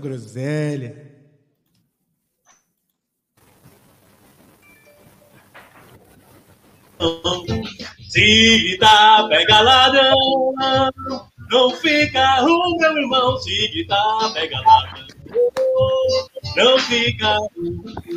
Groselha. Se tá pega ladrão, não fica o meu irmão. Se tá pega ladrão, não fica.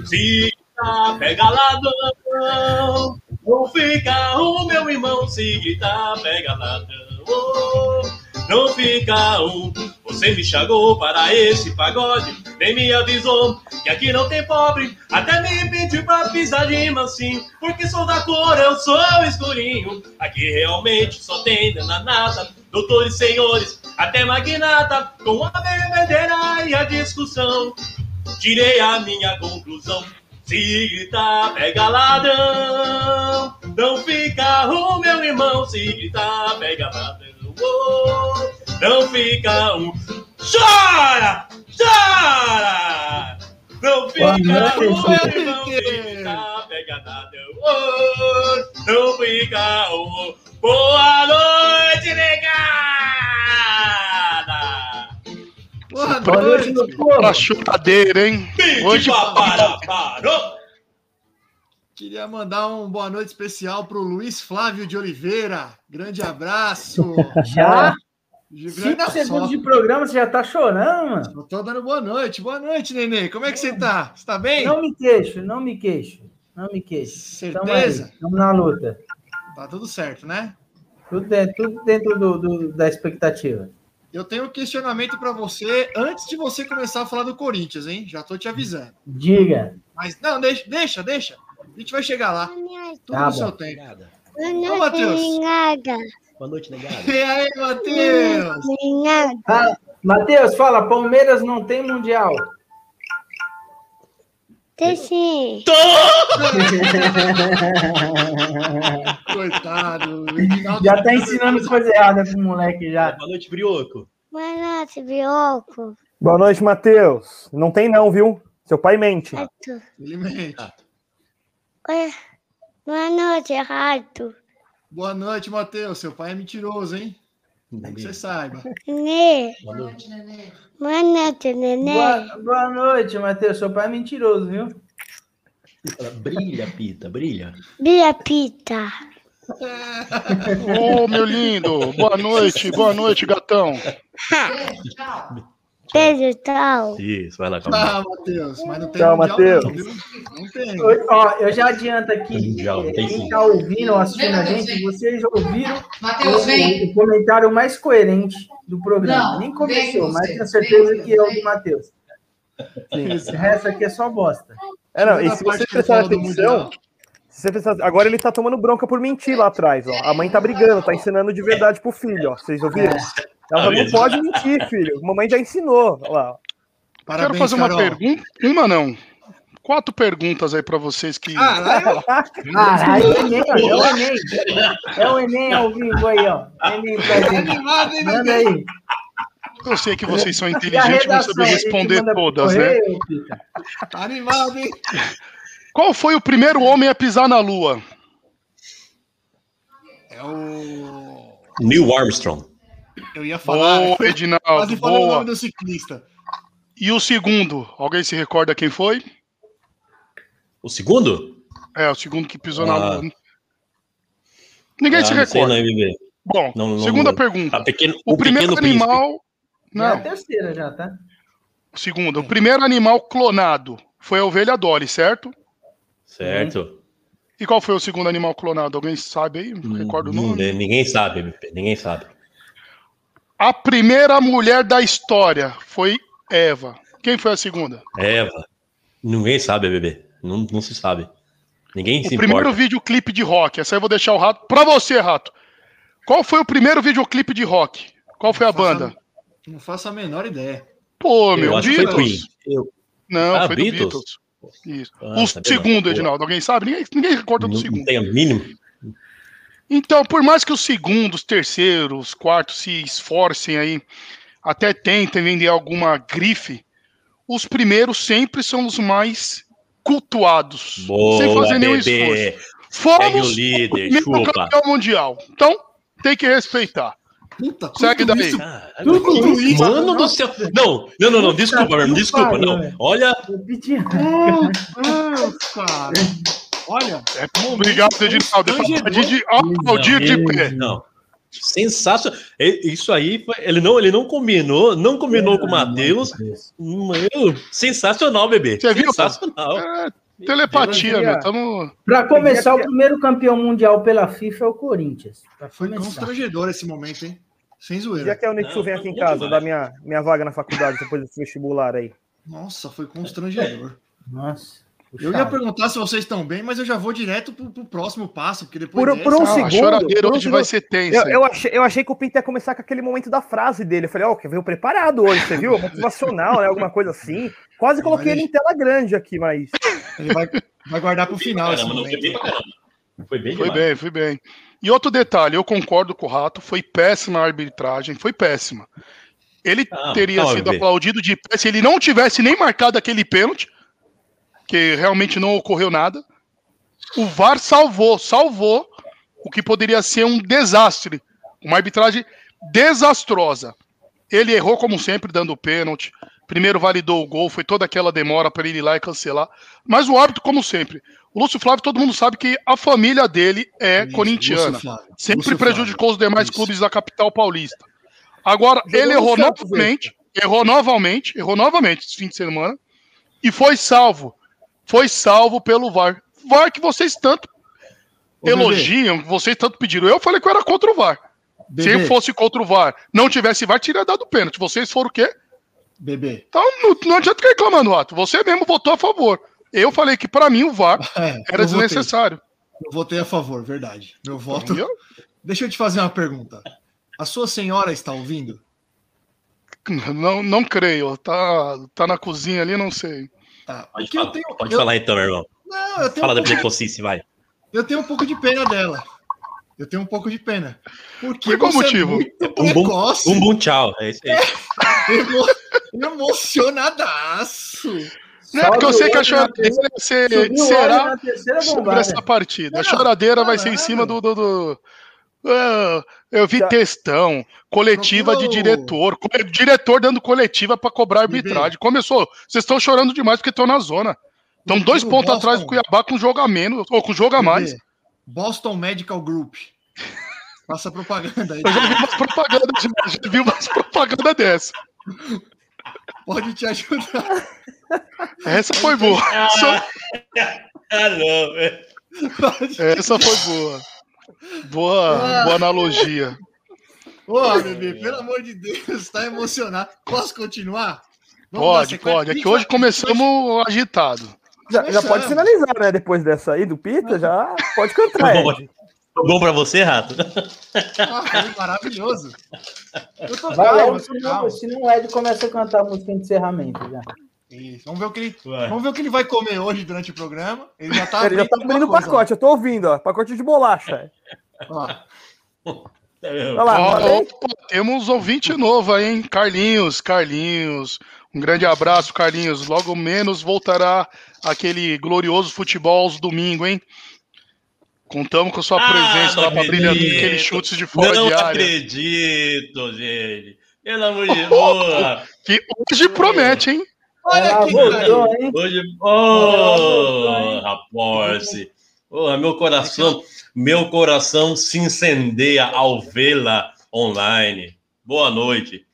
Se tá pega ladrão, não fica o meu irmão. Se tá pega ladrão, não fica um. Você me chamou para esse pagode, nem me avisou que aqui não tem pobre. Até me pediu pra pisar de mansinho, porque sou da cor, eu sou escurinho. Aqui realmente só tem danada, doutores, senhores, até magnata, com a bebedeira e a discussão. Tirei a minha conclusão. Se gritar, pega ladrão. Não fica o meu irmão. Se gritar, pega ladrão. Não fica um. Chora! Chora! Não fica o meu irmão. Se gritar, pega ladrão. Oh, não fica um. Boa noite, negada! Boa noite, povo. Pra chutadeira, hein? Hoje para, parou! Queria mandar um boa noite especial para o Luiz Flávio de Oliveira. Grande abraço. Já? De Cinco segundos de programa, você já tá chorando, mano? Tô dando boa noite. Boa noite, Nenê. Como é que você tá? Você tá bem? Não me queixo, não me queixo. Não me queixo. Certeza? Estamos na luta. Tá tudo certo, né? Tudo dentro, tudo dentro do, do- da expectativa. Eu tenho um questionamento para você antes de você começar a falar do Corinthians, hein? Já tô te avisando. Diga. Mas não, deixa, deixa, deixa. A gente vai chegar lá. Tudo Tá no seu tempo. Boa Ô, noite, Matheus. Boa noite, negado. E aí, Matheus? Ah, Matheus, fala, Palmeiras não tem mundial. Tem sim. Coitado. Já tá ensinando coisa errada pro moleque já. Boa noite, Brioco. Boa noite, Bioco. Boa noite, Matheus. Não tem não, viu? Seu pai mente. Rato. Ele mente. Oi. Boa noite, Rato. Boa noite, Matheus. Seu pai é mentiroso, hein? Que você saiba. Nenê. Boa noite. Boa noite, Nenê. Boa, boa noite, Matheus. Seu pai é mentiroso, viu? Brilha, Pita, brilha. Bia Pita. Ô, meu lindo. Boa noite, boa noite, gatão. Beijo, tchau. Isso, vai lá, calma. Ah, Matheus, mas não tem Tchau, Matheus. não, tem. Oi, Ó, eu já adianto aqui. Mundial, tem Quem sim. tá ouvindo ou assistindo a gente, vocês ouviram Matheus, o, vem. o comentário mais coerente do programa. Não, Nem vem começou, mas tenho vem certeza você, que é o vem. do Matheus. Esse resto aqui é só bosta. É, não, e se parte você que ele prestar falou do atenção, agora ele tá tomando bronca por mentir lá atrás, ó. A mãe tá brigando, tá ensinando de verdade pro filho, ó. Vocês ouviram? Ela não pode mentir, filho. Mamãe já ensinou. Ó lá. Parabéns, Quero fazer uma Carol. pergunta. Uma não. Quatro perguntas aí pra vocês que. Ah, lá eu... Ah, aí o Enem, ó, é o Enem. É o Enem ao vivo aí, ó. Enem. Animado, hein, Manda aí. Eu sei que vocês são inteligentes e vão saber responder todas, né? correio, Pica? Tá animado, hein? Qual foi o primeiro homem a pisar na Lua? É o... Neil Armstrong. Eu ia falar... Boa, Quase Edinaldo, o boa. nome do ciclista. E o segundo? Alguém se recorda quem foi? O segundo? É, o segundo que pisou na Ah. Lua. Ninguém Ah, se não sei recorda. não. Bom, Não, não, segunda não. pergunta. A pequeno, O, o, primeiro pequeno príncipe. animal. Já é a Não, terceira já, tá? segundo. O primeiro animal clonado foi a ovelha Dolly, certo? Certo. E qual foi o segundo animal clonado? Alguém sabe aí? Não recordo o Hum, nome. Ninguém sabe. Ninguém sabe. A primeira mulher da história foi Eva. Quem foi a segunda? Eva. Ninguém sabe, bebê. Não, não se sabe. Ninguém O se primeiro importa. videoclipe de rock. Essa aí eu vou deixar o rato. Pra você, rato. Qual foi o primeiro videoclipe de rock? Qual foi a banda? Não faço a menor ideia. Pô, Eu meu, foi Beatles. Queen. Eu, Não, Ah, foi do Beatles? Beatles. Isso. Ah, o sabia segundo, não. Edinaldo, alguém sabe? Ninguém, ninguém recorda do não, segundo. não tenho a mínima. Então, por mais que os segundos, terceiros, quartos se esforcem aí, até tentem vender alguma grife, os primeiros sempre são os mais cultuados. sem Boa, fazer nenhum bebê. esforço. O Fomos líder, o primeiro chupa. campeão mundial. Então, tem que respeitar. Puta, Segue daí. isso- Tudo isso, Mano não. do céu. Não, não, não, não. Desculpa, meu irmão. que Desculpa, não. Olha, Deus, cara. Olha, É, obrigado, Edinaldo. Aplaudir de, pé. Não. Sensacional. É, Isso aí, ele não, ele não combinou, não combinou com o Matheus. Meu, sensacional, bebê. Você viu? Sensacional. É, telepatia, Eu meu. Tamo... Pra começar, o primeiro campeão mundial pela FIFA é o Corinthians. Foi constrangedor esse momento, hein? Sem Já zoeira. que o Nixon Não, vem tá aqui em casa, dar minha, minha vaga na faculdade depois desse vestibular aí. Nossa, foi constrangedor. Nossa. Eu ia perguntar se vocês estão bem, mas eu já vou direto pro, pro próximo passo, porque depois Por, dessa- por um Ah, a segundo. choradeira por um hoje vai ser tensa. Eu, eu achei, eu achei que o Pinto ia começar com aquele momento da frase dele. Eu falei, ó, que veio preparado hoje, você viu? Motivacional, né? Alguma coisa assim. Quase coloquei Mas- ele em tela grande aqui, mas. Ele vai, vai guardar pro final esse Caramba, não foi bem momento. pra caramba. Foi bem Foi demais. bem, foi bem. E outro detalhe, eu concordo com o Rato, foi péssima a arbitragem, foi péssima. Ele Calma, teria sido aplaudido de pé se ele não tivesse nem marcado aquele pênalti, que realmente não ocorreu nada. O VAR salvou, salvou o que poderia ser um desastre, uma arbitragem desastrosa. Ele errou como sempre dando o pênalti. Primeiro validou o gol, foi toda aquela demora para ele ir lá e cancelar. Mas o árbitro, como sempre, o Lúcio Flávio, todo mundo sabe que a família dele é Isso, corintiana. Flávio, Sempre Lúcio prejudicou os demais Isso. clubes da capital paulista. Agora, Jogou ele errou novamente, errou novamente, errou novamente esse fim de semana e foi salvo. Foi salvo pelo VAR. VAR que vocês tanto Ô, Bebê, elogiam, que vocês tanto pediram. Eu falei que eu era contra o VAR. Se Bebê, eu fosse contra o VAR, não tivesse VAR, teria dado pênalti. Vocês foram o quê? Bebê. Então não, não adianta ficar reclamando, Ato. Você mesmo votou a favor. Eu falei que pra mim o VAR É, era eu votei. desnecessário. Eu votei a favor, verdade. Meu voto. Entendeu? Deixa eu te fazer uma pergunta. A sua senhora está ouvindo? Não, não creio. Tá, tá na cozinha ali, não sei. Tá. Pode, falar, eu tenho, pode eu- falar então, meu irmão. Não, eu tenho, Fala um da Precocice, vai. eu tenho um pouco de pena dela. Eu tenho um pouco de pena. Porque Por qual você motivo? É Um bom, um bom tchau. É isso aí. emo- emocionadaço. Não é porque eu sei que a choradeira olho será terceira sobre essa partida. A Não, choradeira vai ser em cima do. do, do- Ah, eu vi Já- textão, coletiva de diretor, co- diretor dando coletiva para cobrar arbitragem. Começou. Vocês estão chorando demais porque estão na zona. Estão dois pontos atrás do Boston. Cuiabá com jogo a menos, ou com jogo a mais. Boston Medical Group. Faça propaganda aí. Eu já vi umas propagandas, já, vi umas propagandas dessa. Pode te ajudar. Essa foi boa. Ah, não. é. Pode. essa foi boa. Boa, boa analogia. Ô, bebê, pelo amor de Deus, tá emocionado. Posso continuar? Vamos Pode, pode. É que hoje começamos agitado. Já, já pode finalizar, né? Depois dessa aí do Pita, já pode cantar. Tá bom, Ed. Bom pra você, Rato? Ah, foi maravilhoso. Eu tô Vai calmo, logo, tô senão, calmo. senão o Ed começa a cantar a música de encerramento já. Isso, Vamos ver o que ele, Vai. vamos ver o que ele vai comer hoje durante o programa. Ele já tá Ele já tá abrindo o pacote, eu tô ouvindo, ó. Pacote de bolacha. ó. Olha lá, Ó, opa, temos ouvinte novo aí, hein? Carlinhos, Carlinhos. Um grande abraço, Carlinhos. Logo menos voltará aquele glorioso futebol aos domingos, hein? Contamos com sua Ah, presença não lá para brilhar aqueles chutes de fora não de área. acredito, gente. Pelo amor de Deus. Que hoje promete, hein? Olha Ela aqui, voltou, cara. hein? Hoje. Oh, rapaz. Oh, meu coração, meu coração se incendeia ao vê-la online. Boa noite.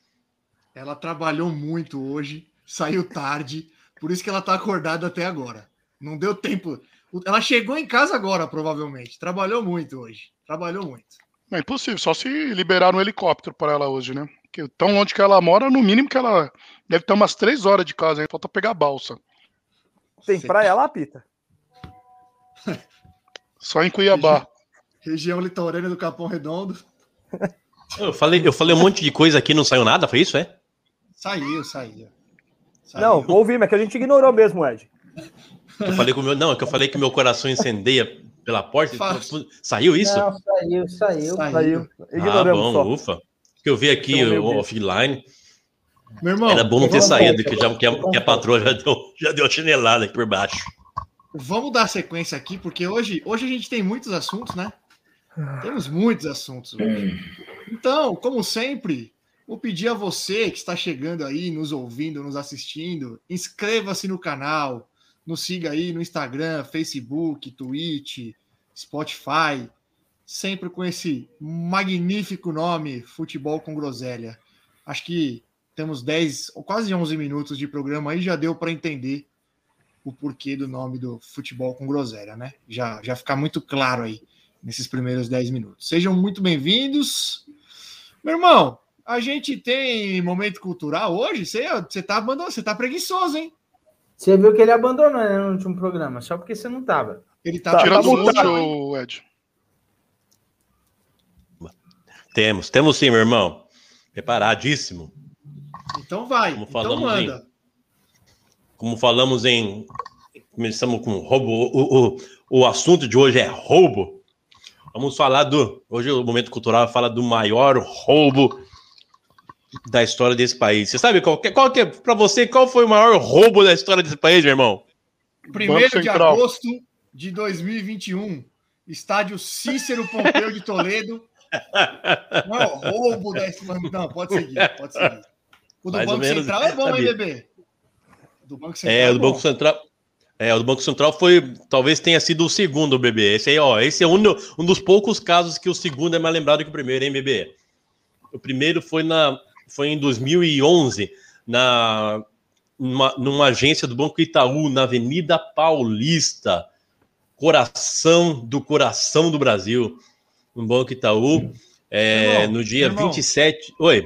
Ela trabalhou muito hoje, saiu tarde, por isso que ela tá acordada até agora. Não deu tempo. Ela chegou em casa agora, provavelmente. Trabalhou muito hoje. Trabalhou muito. É impossível, só se liberar um helicóptero para ela hoje, né? Porque tão longe que ela mora, no mínimo que ela deve ter umas três horas de casa? Falta pegar a balsa. Tem praia lá, Pita? Só em Cuiabá. Região litorânea do Capão Redondo. Eu falei, eu falei um monte de coisa aqui, não saiu nada, foi isso, é? Saiu, saiu. Saiu. Não, ouvi, mas que a gente ignorou mesmo, Ed. Eu falei com meu, não, é que eu falei que meu coração incendeia pela porta. Fácil. Saiu isso? Não, saiu, saiu. Saiu. Saiu. ah, Ignoramos bom, só. ufa. Eu vi aqui Então, offline. Meu irmão, Era bom não ter saído, que, já, que, a, que a patroa já deu, já deu a chinelada aqui por baixo. vamos dar sequência aqui, porque hoje, hoje a gente tem muitos assuntos, né? Temos muitos assuntos hoje. Então, como sempre, vou pedir a você que está chegando aí, nos ouvindo, nos assistindo, inscreva-se no canal, nos siga aí no Instagram, Facebook, Twitch, Spotify, sempre com esse magnífico nome, Futebol com Groselha. Acho que temos 10 ou quase 11 minutos de programa aí, já deu para entender o porquê do nome do Futebol com Groselha, né? Já, já fica muito claro aí nesses primeiros 10 minutos. Sejam muito bem-vindos. Meu irmão, a gente tem momento cultural hoje? Você, você tá abandonando, você tá preguiçoso, hein? Você viu que ele abandonou né, no último programa, só porque você não tava. Ele tá, Tá, Tira tá mundo, Ed. Temos, temos sim, meu irmão. Preparadíssimo. Então vai. Como Então manda. Como falamos em. Começamos com roubo. O, o, o assunto de hoje é roubo. Vamos falar do. Hoje o momento cultural fala do maior roubo da história desse país. Você sabe qual, que- qual que é, para você, qual foi o maior roubo da história desse país, meu irmão? Primeiro de agosto de 2021, estádio Cícero Pompeu de Toledo. Não é o roubo da Não, pode seguir, pode seguir. O do Mais Banco Central é bom, hein, bebê? Do Banco Central É, o do. Banco Central. É, o do Banco Central foi, talvez tenha sido o segundo, bebê. Esse aí, ó, esse é um, um dos poucos casos que o segundo é mais lembrado que o primeiro, hein, bebê? O primeiro foi na, foi em 2011, na numa, numa agência do Banco Itaú, na Avenida Paulista, coração do coração do Brasil, no Banco Itaú, é, Irmão, no dia irmão. 27. Oi.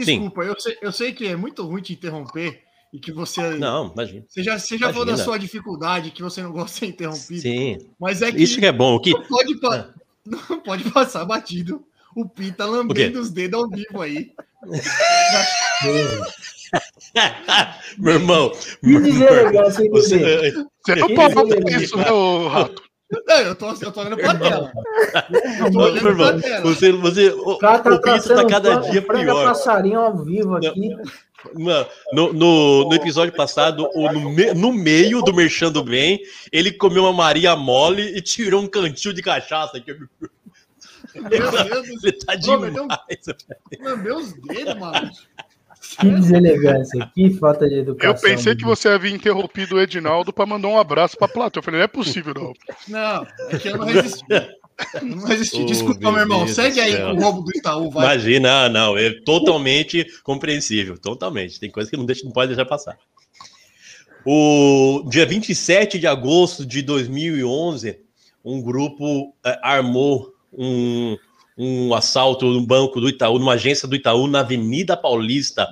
Sim. Desculpa, eu sei, eu sei que é muito ruim te interromper e que você. Não, imagina. Você já, você já falou da Imagina. sua dificuldade, que você não gosta de ser interrompido. Sim. Mas é que Isso que é bom. O que, não, pode, pa- não pode passar batido o Pita lambendo os dedos ao vivo aí. Meu irmão. Que deselegância, hein, bebê? Você, Você não pode fazer isso, né, rato? Não, eu tô, eu tô olhando pra tela. Eu tô meu olhando pra irmão, tela. você, você, o, O cara tá o Pita tá cada dia pior. passarinho ao vivo aqui. Mano, No, no, no episódio passado, o- no, me- no meio do Merchando Bem, ele comeu uma Maria Mole e tirou um cantil de cachaça. aqui. Meu Deus do céu. Ele tá demais. Lambeu os dedos, maluco. Que deselegância, que falta de educação. Eu pensei que você havia interrompido o Edinaldo pra mandar um abraço pra Plato. Eu falei, não é possível, não. Não, é que eu não resisti. Não resisti. Oh, Desculpa, meu meu irmão. Deus Segue aí céu. com o roubo do Itaú, vai. Imagina, ah, não, é totalmente compreensível, totalmente. Tem coisa que não, deixa, não pode deixar passar. O dia 27 de agosto de 2011, um grupo eh, armou um, um assalto no banco do Itaú, numa agência do Itaú, na Avenida Paulista.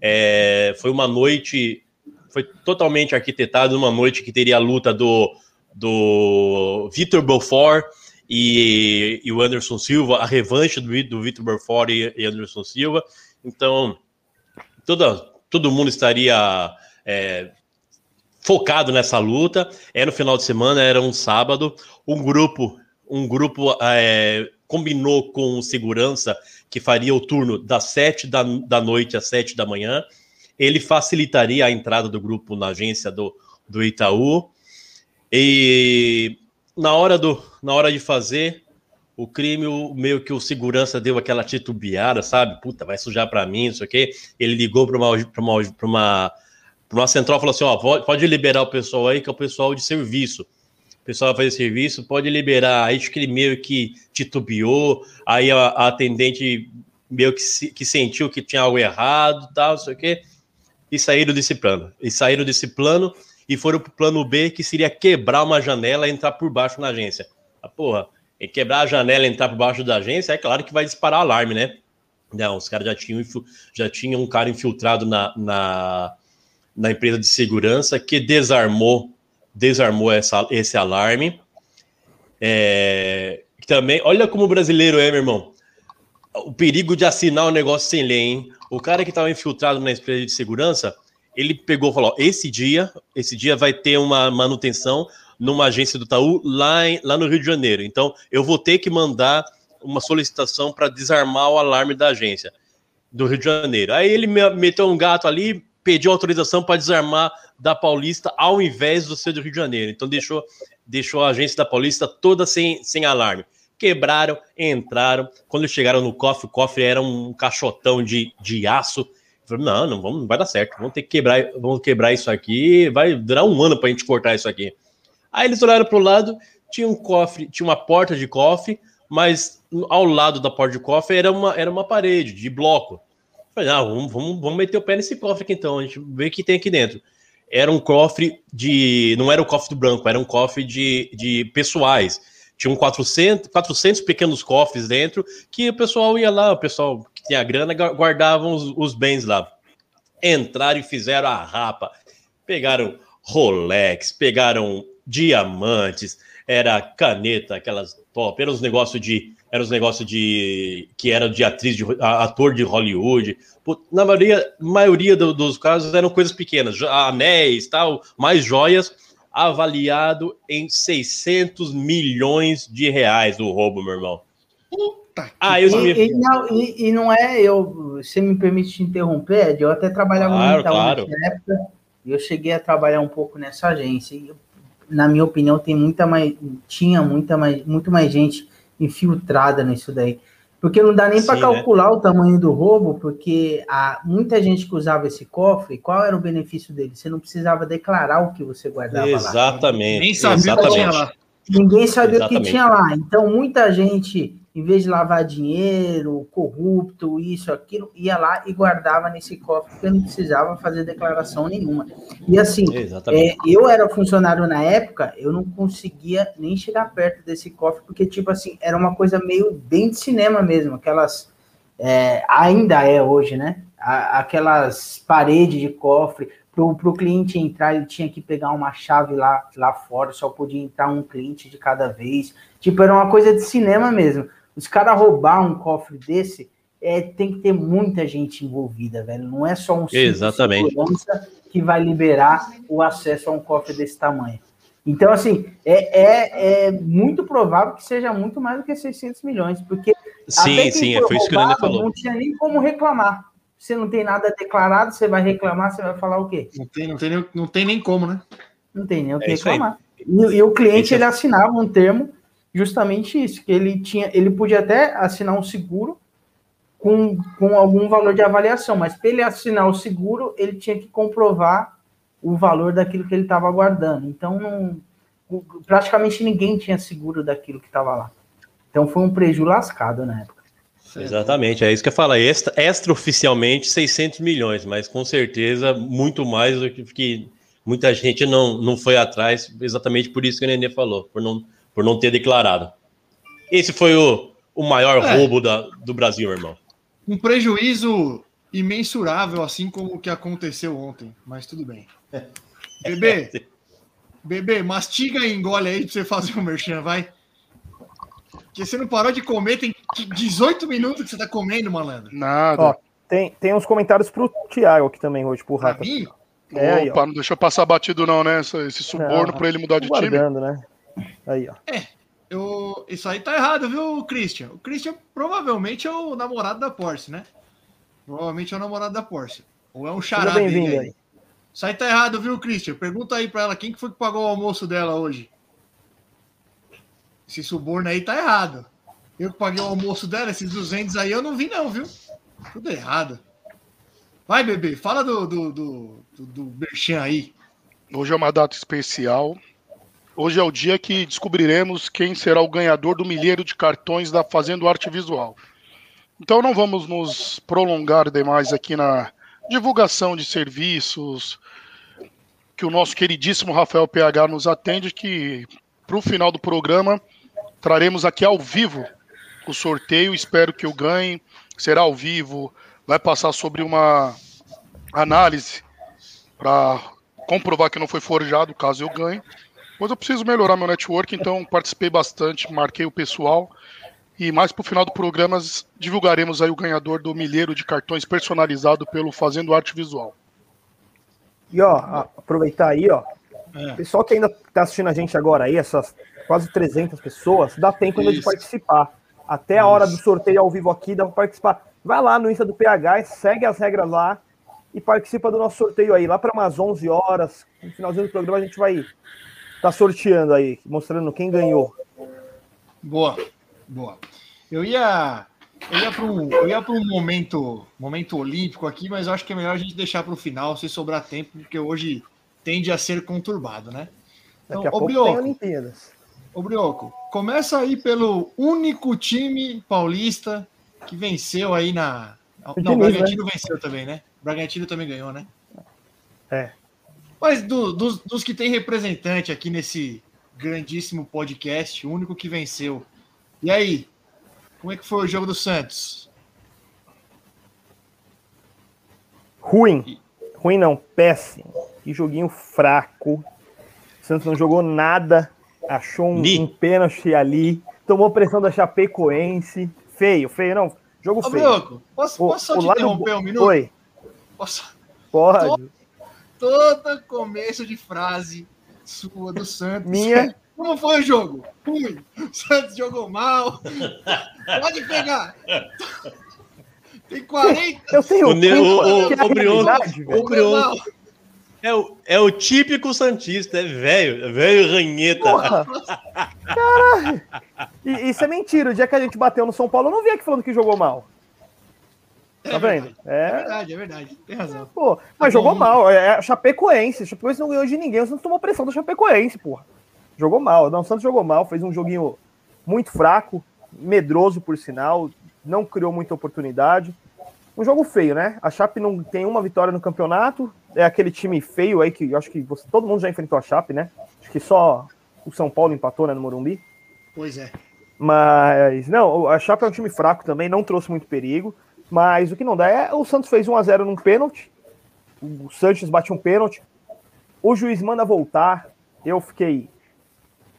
Eh, foi uma noite, foi totalmente arquitetado, uma noite que teria a luta do, do Vitor Belfort e, e o Anderson Silva, a revanche do, do Vitor Belfort e, e Anderson Silva. Então, toda, todo mundo estaria é, focado nessa luta. Era no final de semana, era um sábado. Um grupo, um grupo é, combinou com o segurança que faria o turno das sete da, da noite às sete da manhã. Ele facilitaria a entrada do grupo na agência do, do Itaú. E na hora, do, na hora de fazer o crime, o, meio que o segurança deu aquela titubeada, sabe? Puta, vai sujar para mim, isso aqui. Ele ligou para uma, pra uma, pra uma, pra uma central e falou assim: ó, pode, pode liberar o pessoal aí, que é o pessoal de serviço. O pessoal vai fazer serviço, pode liberar. Aí acho que ele meio que titubeou, aí a, a atendente meio que, se, que sentiu que tinha algo errado, tal, não sei o quê, e saíram desse plano. E saíram desse plano e foram pro plano B, que seria quebrar uma janela e entrar por baixo na agência. Ah, porra, e quebrar a janela e entrar por baixo da agência, é claro que vai disparar alarme, né? Não, os caras já tinham, já tinham um cara infiltrado na, na, na empresa de segurança que desarmou desarmou essa, esse alarme. É, também, olha como o brasileiro é, meu irmão. O perigo de assinar um negócio sem lei, hein? O cara que estava infiltrado na empresa de segurança, ele pegou e falou: esse dia, esse dia vai ter uma manutenção numa agência do Itaú lá, em- lá no Rio de Janeiro. Então, eu vou ter que mandar uma solicitação para desarmar o alarme da agência do Rio de Janeiro. Aí ele me- meteu um gato ali, pediu autorização para desarmar da Paulista ao invés do ser do Rio de Janeiro. Então deixou, deixou a agência da Paulista toda sem, sem alarme. Quebraram, entraram. Quando eles chegaram no cofre, o cofre era um caixotão de, de aço. Falei, não, não, vamos, não vai dar certo. Vamos ter que quebrar, vamos quebrar isso aqui. Vai durar um ano para a gente cortar isso aqui. Aí eles olharam para o lado, tinha um cofre, tinha uma porta de cofre, mas ao lado da porta de cofre era uma, era uma parede de bloco. Falei, ah, vamos, vamos, vamos meter o pé nesse cofre aqui então, a gente vê o que tem aqui dentro. Era um cofre de. Não era o cofre do branco, era um cofre de, de pessoais. Tinham 400, 400 pequenos cofres dentro que o pessoal ia lá, o pessoal que tinha grana gua- guardavam os, os bens lá. Entraram e fizeram a rapa. Pegaram Rolex, pegaram diamantes, era caneta, aquelas top, eram os negócios de. Eram os negócios de. que era de atriz, de, ator de Hollywood. Na maioria, maioria do- dos casos eram coisas pequenas, anéis, tal, mais joias, avaliado em 600 milhões de reais o roubo, meu irmão. Ah, eu E, me... e não, e- e não é eu, você me permite te interromper, Ed, eu até trabalhava Claro, no Itaú claro. nessa época, e eu cheguei a trabalhar um pouco nessa agência, e na minha opinião tem muita mais, tinha muita mais, muito mais gente infiltrada nisso daí, porque não dá nem para né? calcular o tamanho do roubo, porque a, muita gente que usava esse cofre, qual era o benefício dele? Você não precisava declarar o que você guardava lá. Exatamente. Nem sabia o que tinha lá. Ninguém sabia o que Exatamente. tinha lá. Então, muita gente, em vez de lavar dinheiro, corrupto, isso, aquilo, ia lá e guardava nesse cofre, porque não precisava fazer declaração nenhuma. E assim, é, eu era funcionário na época, eu não conseguia nem chegar perto desse cofre, porque, tipo assim, era uma coisa meio bem de cinema mesmo, aquelas. é, ainda é hoje, né? Aquelas paredes de cofre. Pro, pro cliente entrar, ele tinha que pegar uma chave lá, lá fora, só podia entrar um cliente de cada vez. Tipo, era uma coisa de cinema mesmo. Os caras roubar um cofre desse, é, tem que ter muita gente envolvida, velho. Não é só um simples Exatamente. segurança que vai liberar o acesso a um cofre desse tamanho. Então, assim, é, é, é muito provável que seja muito mais do que 600 milhões, porque Sim, até quem sim, foi foi isso que o roubado falou. Não tinha nem como reclamar. Você não tem nada declarado, você vai reclamar, você vai falar o quê? Não tem, não, tem nem, não tem nem como, né? Não tem nem o que É isso aí. reclamar. E, e o cliente é- ele assinava um termo justamente isso, que ele tinha, ele podia até assinar um seguro com, com algum valor de avaliação, mas para ele assinar o seguro, ele tinha que comprovar o valor daquilo que ele estava guardando. Então, não, praticamente ninguém tinha seguro daquilo que estava lá. Então, foi um prejuízo lascado na época. Exatamente, é isso que eu falo. Extra, extraoficialmente 600 milhões, mas com certeza muito mais do que, que muita gente não, não foi atrás, exatamente por isso que o Nenê falou, por não, por não ter declarado. Esse foi o, o maior É. roubo da, do Brasil, meu irmão. Um prejuízo imensurável, assim como o que aconteceu ontem, mas tudo bem. Bebê, bebê, mastiga e engole aí pra você fazer o merchan, vai. Porque você não parou de comer, tem 18 minutos que você tá comendo, malandro. Nada. Ó, tem, tem uns comentários pro Thiago aqui também hoje, pro Pra Rafa. mim, É, aí. Opa, não deixa eu passar batido, não, né? Esse suborno Não, pra ele mudar de time. né? Aí, ó. eu, isso aí tá errado, viu, Christian? O Christian provavelmente é o namorado da Porsche, né? Provavelmente é o namorado da Porsche. Ou é um Seja dele aí. aí. Isso aí tá errado, viu, Christian? Pergunta aí pra ela quem que foi que pagou o almoço dela hoje. Esse suborno aí tá errado. Eu que paguei o almoço dela, esses 200 aí eu não vi não, viu? Tudo errado. Vai, bebê, fala do, do, do, do, do Merchan aí. Hoje é uma data especial. Hoje é o dia que descobriremos quem será o ganhador do milheiro de cartões da Fazendo Arte Visual. Então não vamos nos prolongar demais aqui na divulgação de serviços que o nosso queridíssimo Rafael PH nos atende, que para o final do programa traremos aqui ao vivo o sorteio. Espero que eu ganhe. Será ao vivo. Vai passar sobre uma análise para comprovar que não foi forjado, caso eu ganhe. Mas eu preciso melhorar meu network, então participei bastante, marquei o pessoal E mais pro final do programa divulgaremos aí o ganhador do milheiro de cartões personalizado pelo Fazendo Arte Visual. E ó, aproveitar aí, ó. É. Pessoal que ainda tá assistindo a gente agora aí, essas quase 300 pessoas, dá tempo ainda de Isso. participar. Até a hora do sorteio ao vivo aqui, dá pra participar. Vai lá no Insta do PH, segue as regras lá e participa do nosso sorteio aí. Lá para umas 11 horas, no finalzinho do programa, a gente vai tá sorteando aí, mostrando quem ganhou. Boa, boa. Eu ia, eu ia para um, eu ia para um momento, momento olímpico aqui, mas eu acho que é melhor a gente deixar para o final, se sobrar tempo, porque hoje tende a ser conturbado, né? Então, Daqui a ô pouco tem Brioco, Olimpíadas. ô Brioco, começa aí pelo único time paulista que venceu aí na. Não, o Diniz, Bragantino venceu também, né? O Bragantino também ganhou, né? É. Mas do- dos, dos que tem representante aqui nesse grandíssimo podcast, o único que venceu. E aí? Como é que foi o jogo do Santos? Ruim. Ruim não, péssimo. Que joguinho fraco. O Santos não jogou nada. Achou um, um pênalti ali. Tomou pressão da Chapecoense. Feio, feio, não. Jogo Ô, feio. Brioco, posso, O- posso só o te lado interromper bo- um minuto? Oi, Posso? pode. Todo começo de frase sua do Santos. Minha. Como foi o jogo? Ruim. O Santos jogou mal. Pode pegar. Tem 40. Eu tenho O ne- o- o- é o velho. o mal. É o, é o típico Santista, é velho, é velho ranheta. Porra. Caralho. E isso é mentira. O dia que a gente bateu no São Paulo, eu não vi aqui falando que jogou mal. Tá vendo? É É. verdade, é verdade. Tem razão. Pô, mas Tá jogou mal. É a Chapecoense. Chapecoense não ganhou de ninguém. O Santos tomou pressão do Chapecoense, porra. Jogou mal. Não, o Santos jogou mal. Fez um joguinho muito fraco, medroso, por sinal. Não criou muita oportunidade. Um jogo feio, né? A Chape não tem uma vitória no campeonato. É aquele time feio aí que eu acho que você- todo mundo já enfrentou a Chape, né? Acho que só o São Paulo empatou, né, no Morumbi. Pois é. Mas, não, a Chape é um time fraco também, não trouxe muito perigo. Mas o que não dá é o Santos fez 1x0 num pênalti. O Sanches bate um pênalti. O juiz manda voltar. Eu fiquei.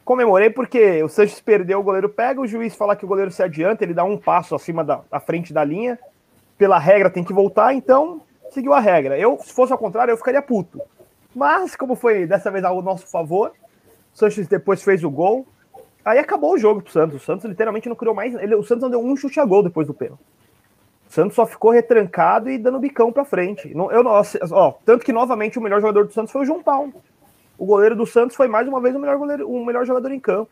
Comemorei porque o Sanches perdeu, o goleiro pega, o juiz fala que o goleiro se adianta, ele dá um passo acima da, da frente da linha. Pela regra tem que voltar, então seguiu a regra. Eu, se fosse ao contrário, eu ficaria puto. Mas, como foi dessa vez ao nosso favor, o Sanches depois fez o gol. Aí acabou o jogo pro Santos. O Santos literalmente não criou mais. Ele, o Santos não deu um chute a gol depois do pênalti. O Santos só ficou retrancado e dando bicão pra frente. Não, eu, não- ó, tanto que novamente o melhor jogador do Santos foi o João Paulo. O goleiro do Santos foi mais uma vez o melhor, goleiro, o melhor jogador em campo.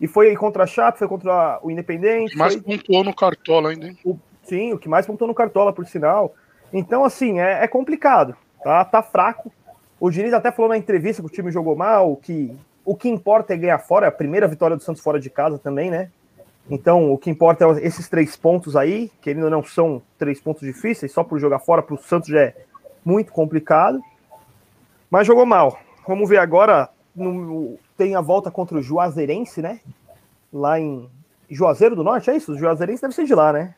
E foi contra a Chape, foi contra o Independente. Mas foi- pontuou no Cartola ainda, hein? o- sim, o que mais pontuou no Cartola, por sinal. Então, assim, é, é complicado. Tá, tá fraco. O Diniz até falou na entrevista que o time jogou mal, que o que importa é ganhar fora. É a primeira vitória do Santos fora de casa também, né? Então, o que importa é esses três pontos aí, que ainda não são três pontos difíceis, só por jogar fora para o Santos já é muito complicado. Mas jogou mal. Vamos ver agora. no- tem a volta contra o Juazeirense, né? Lá em Juazeiro do Norte, é isso? O Juazeirense deve ser de lá, né?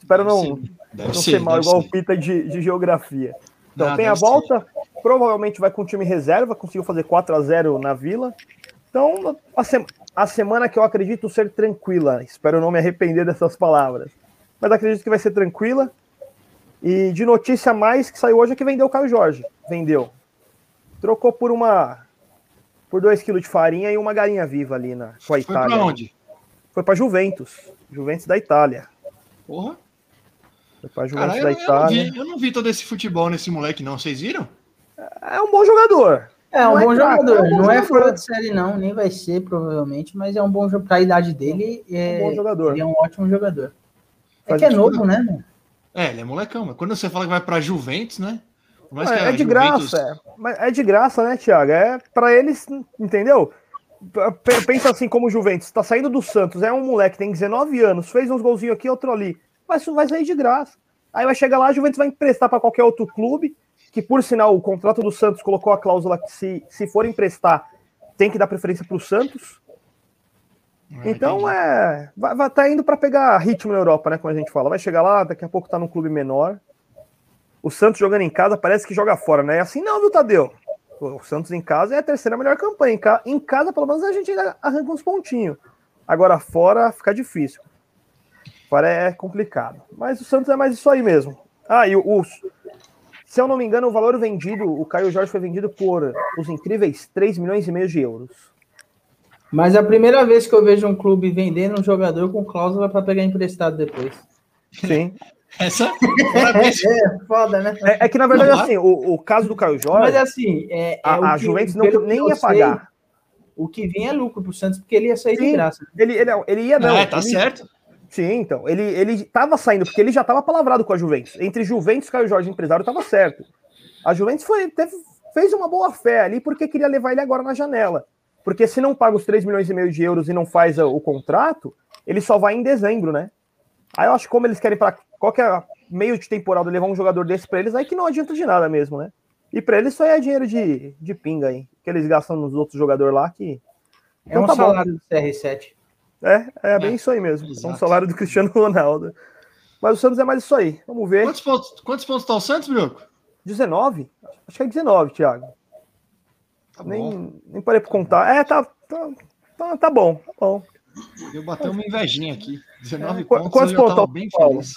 Espero Deve não, ser, não ser, ser mal igual ser. o Pita de, de geografia. Então Ah, tem a deve ser. volta, provavelmente vai com o time reserva, conseguiu fazer 4 a 0 na Vila. Então, a, se- a semana que eu acredito ser tranquila. Espero não me arrepender dessas palavras. Mas acredito que vai ser tranquila. E de notícia mais que saiu hoje é que vendeu o Caio Jorge. Vendeu. Trocou por uma. Por 2 kg de farinha e uma galinha viva ali na, com a Foi Itália. pra onde? Foi pra Juventus. Juventus da Itália. Porra. Foi pra Cara, Juventus eu, da eu não Itália. vi, eu não vi todo esse futebol nesse moleque, não. Vocês viram? É um bom jogador. É um Não é bom jogador. é um bom não é jogador. fora de série, não, nem vai ser, provavelmente, mas é um bom jogo. Pra idade dele, é, É um bom jogador. ele é um ótimo jogador. É Faz que é novo, né? meu? É, ele é molecão, mas quando você fala que vai pra Juventus, né? Mais É, a é de Juventus- graça, é. Mas é de graça, né, Thiago? É para eles, entendeu? Pensa assim como o Juventus, tá saindo do Santos, é um moleque, tem 19 anos, fez uns golzinhos aqui, outro ali. Mas isso vai sair de graça. Aí vai chegar lá, a Juventus vai emprestar para qualquer outro clube, que por sinal o contrato do Santos colocou a cláusula que se, se for emprestar, tem que dar preferência pro Santos. Ah, Então entendi. é. Vai, vai tá indo para pegar ritmo na Europa, né? Como a gente fala. Vai chegar lá, daqui a pouco tá num clube menor. O Santos jogando em casa parece que joga fora, né? É assim não, viu, Tadeu? O Santos em casa é a terceira melhor campanha. Em ca- Em casa, pelo menos, a gente ainda arranca uns pontinhos. Agora fora fica difícil. Fora é complicado. Mas o Santos é mais isso aí mesmo. Ah, e o, o- se eu não me engano, o valor vendido, o Caio Jorge foi vendido por os incríveis 3 milhões e meio de euros. Mas é a primeira vez que eu vejo um clube vendendo um jogador com cláusula para pegar emprestado depois. Sim. Essa. Parabéns. É, foda, né? É, é que, na verdade, Não, assim, o, o caso do Caio Jorge, Mas assim, é, é a, a que- Juventus não, nem ia sei, pagar. O que vinha é lucro pro Santos, porque ele ia sair de Sim. graça. Ele, ele, ele ia não. é, tá ele- certo. Sim, então. Ele, ele tava saindo, porque ele já tava palavrado com a Juventus. Entre Juventus e Caio Jorge, empresário, tava certo. A Juventus foi, teve- fez uma boa fé ali, porque queria levar ele agora na janela. Porque se não paga os 3 milhões e meio de euros e não faz a- o contrato, ele só vai em dezembro, né? Aí eu acho que como eles querem para qualquer meio de temporada levar um jogador desse pra eles, aí que não adianta de nada mesmo, né? E pra eles só é dinheiro de, de pinga aí, que eles gastam nos outros jogadores lá, que É Então um tá bom. salário do CR7. É, é bem isso aí mesmo. É um exato. salário do Cristiano Ronaldo. Mas o Santos é mais isso aí. Vamos ver. Quantos pontos, quantos pontos tá o Santos, Brioco? 19? Acho que é 19, Thiago. Tá bom. nem, nem parei pra contar. É, tá, tá, tá, tá bom, tá bom. Eu bateu uma invejinha aqui. 19 É, pontos. quantos eu pontos tá o bem São Paulo? feliz.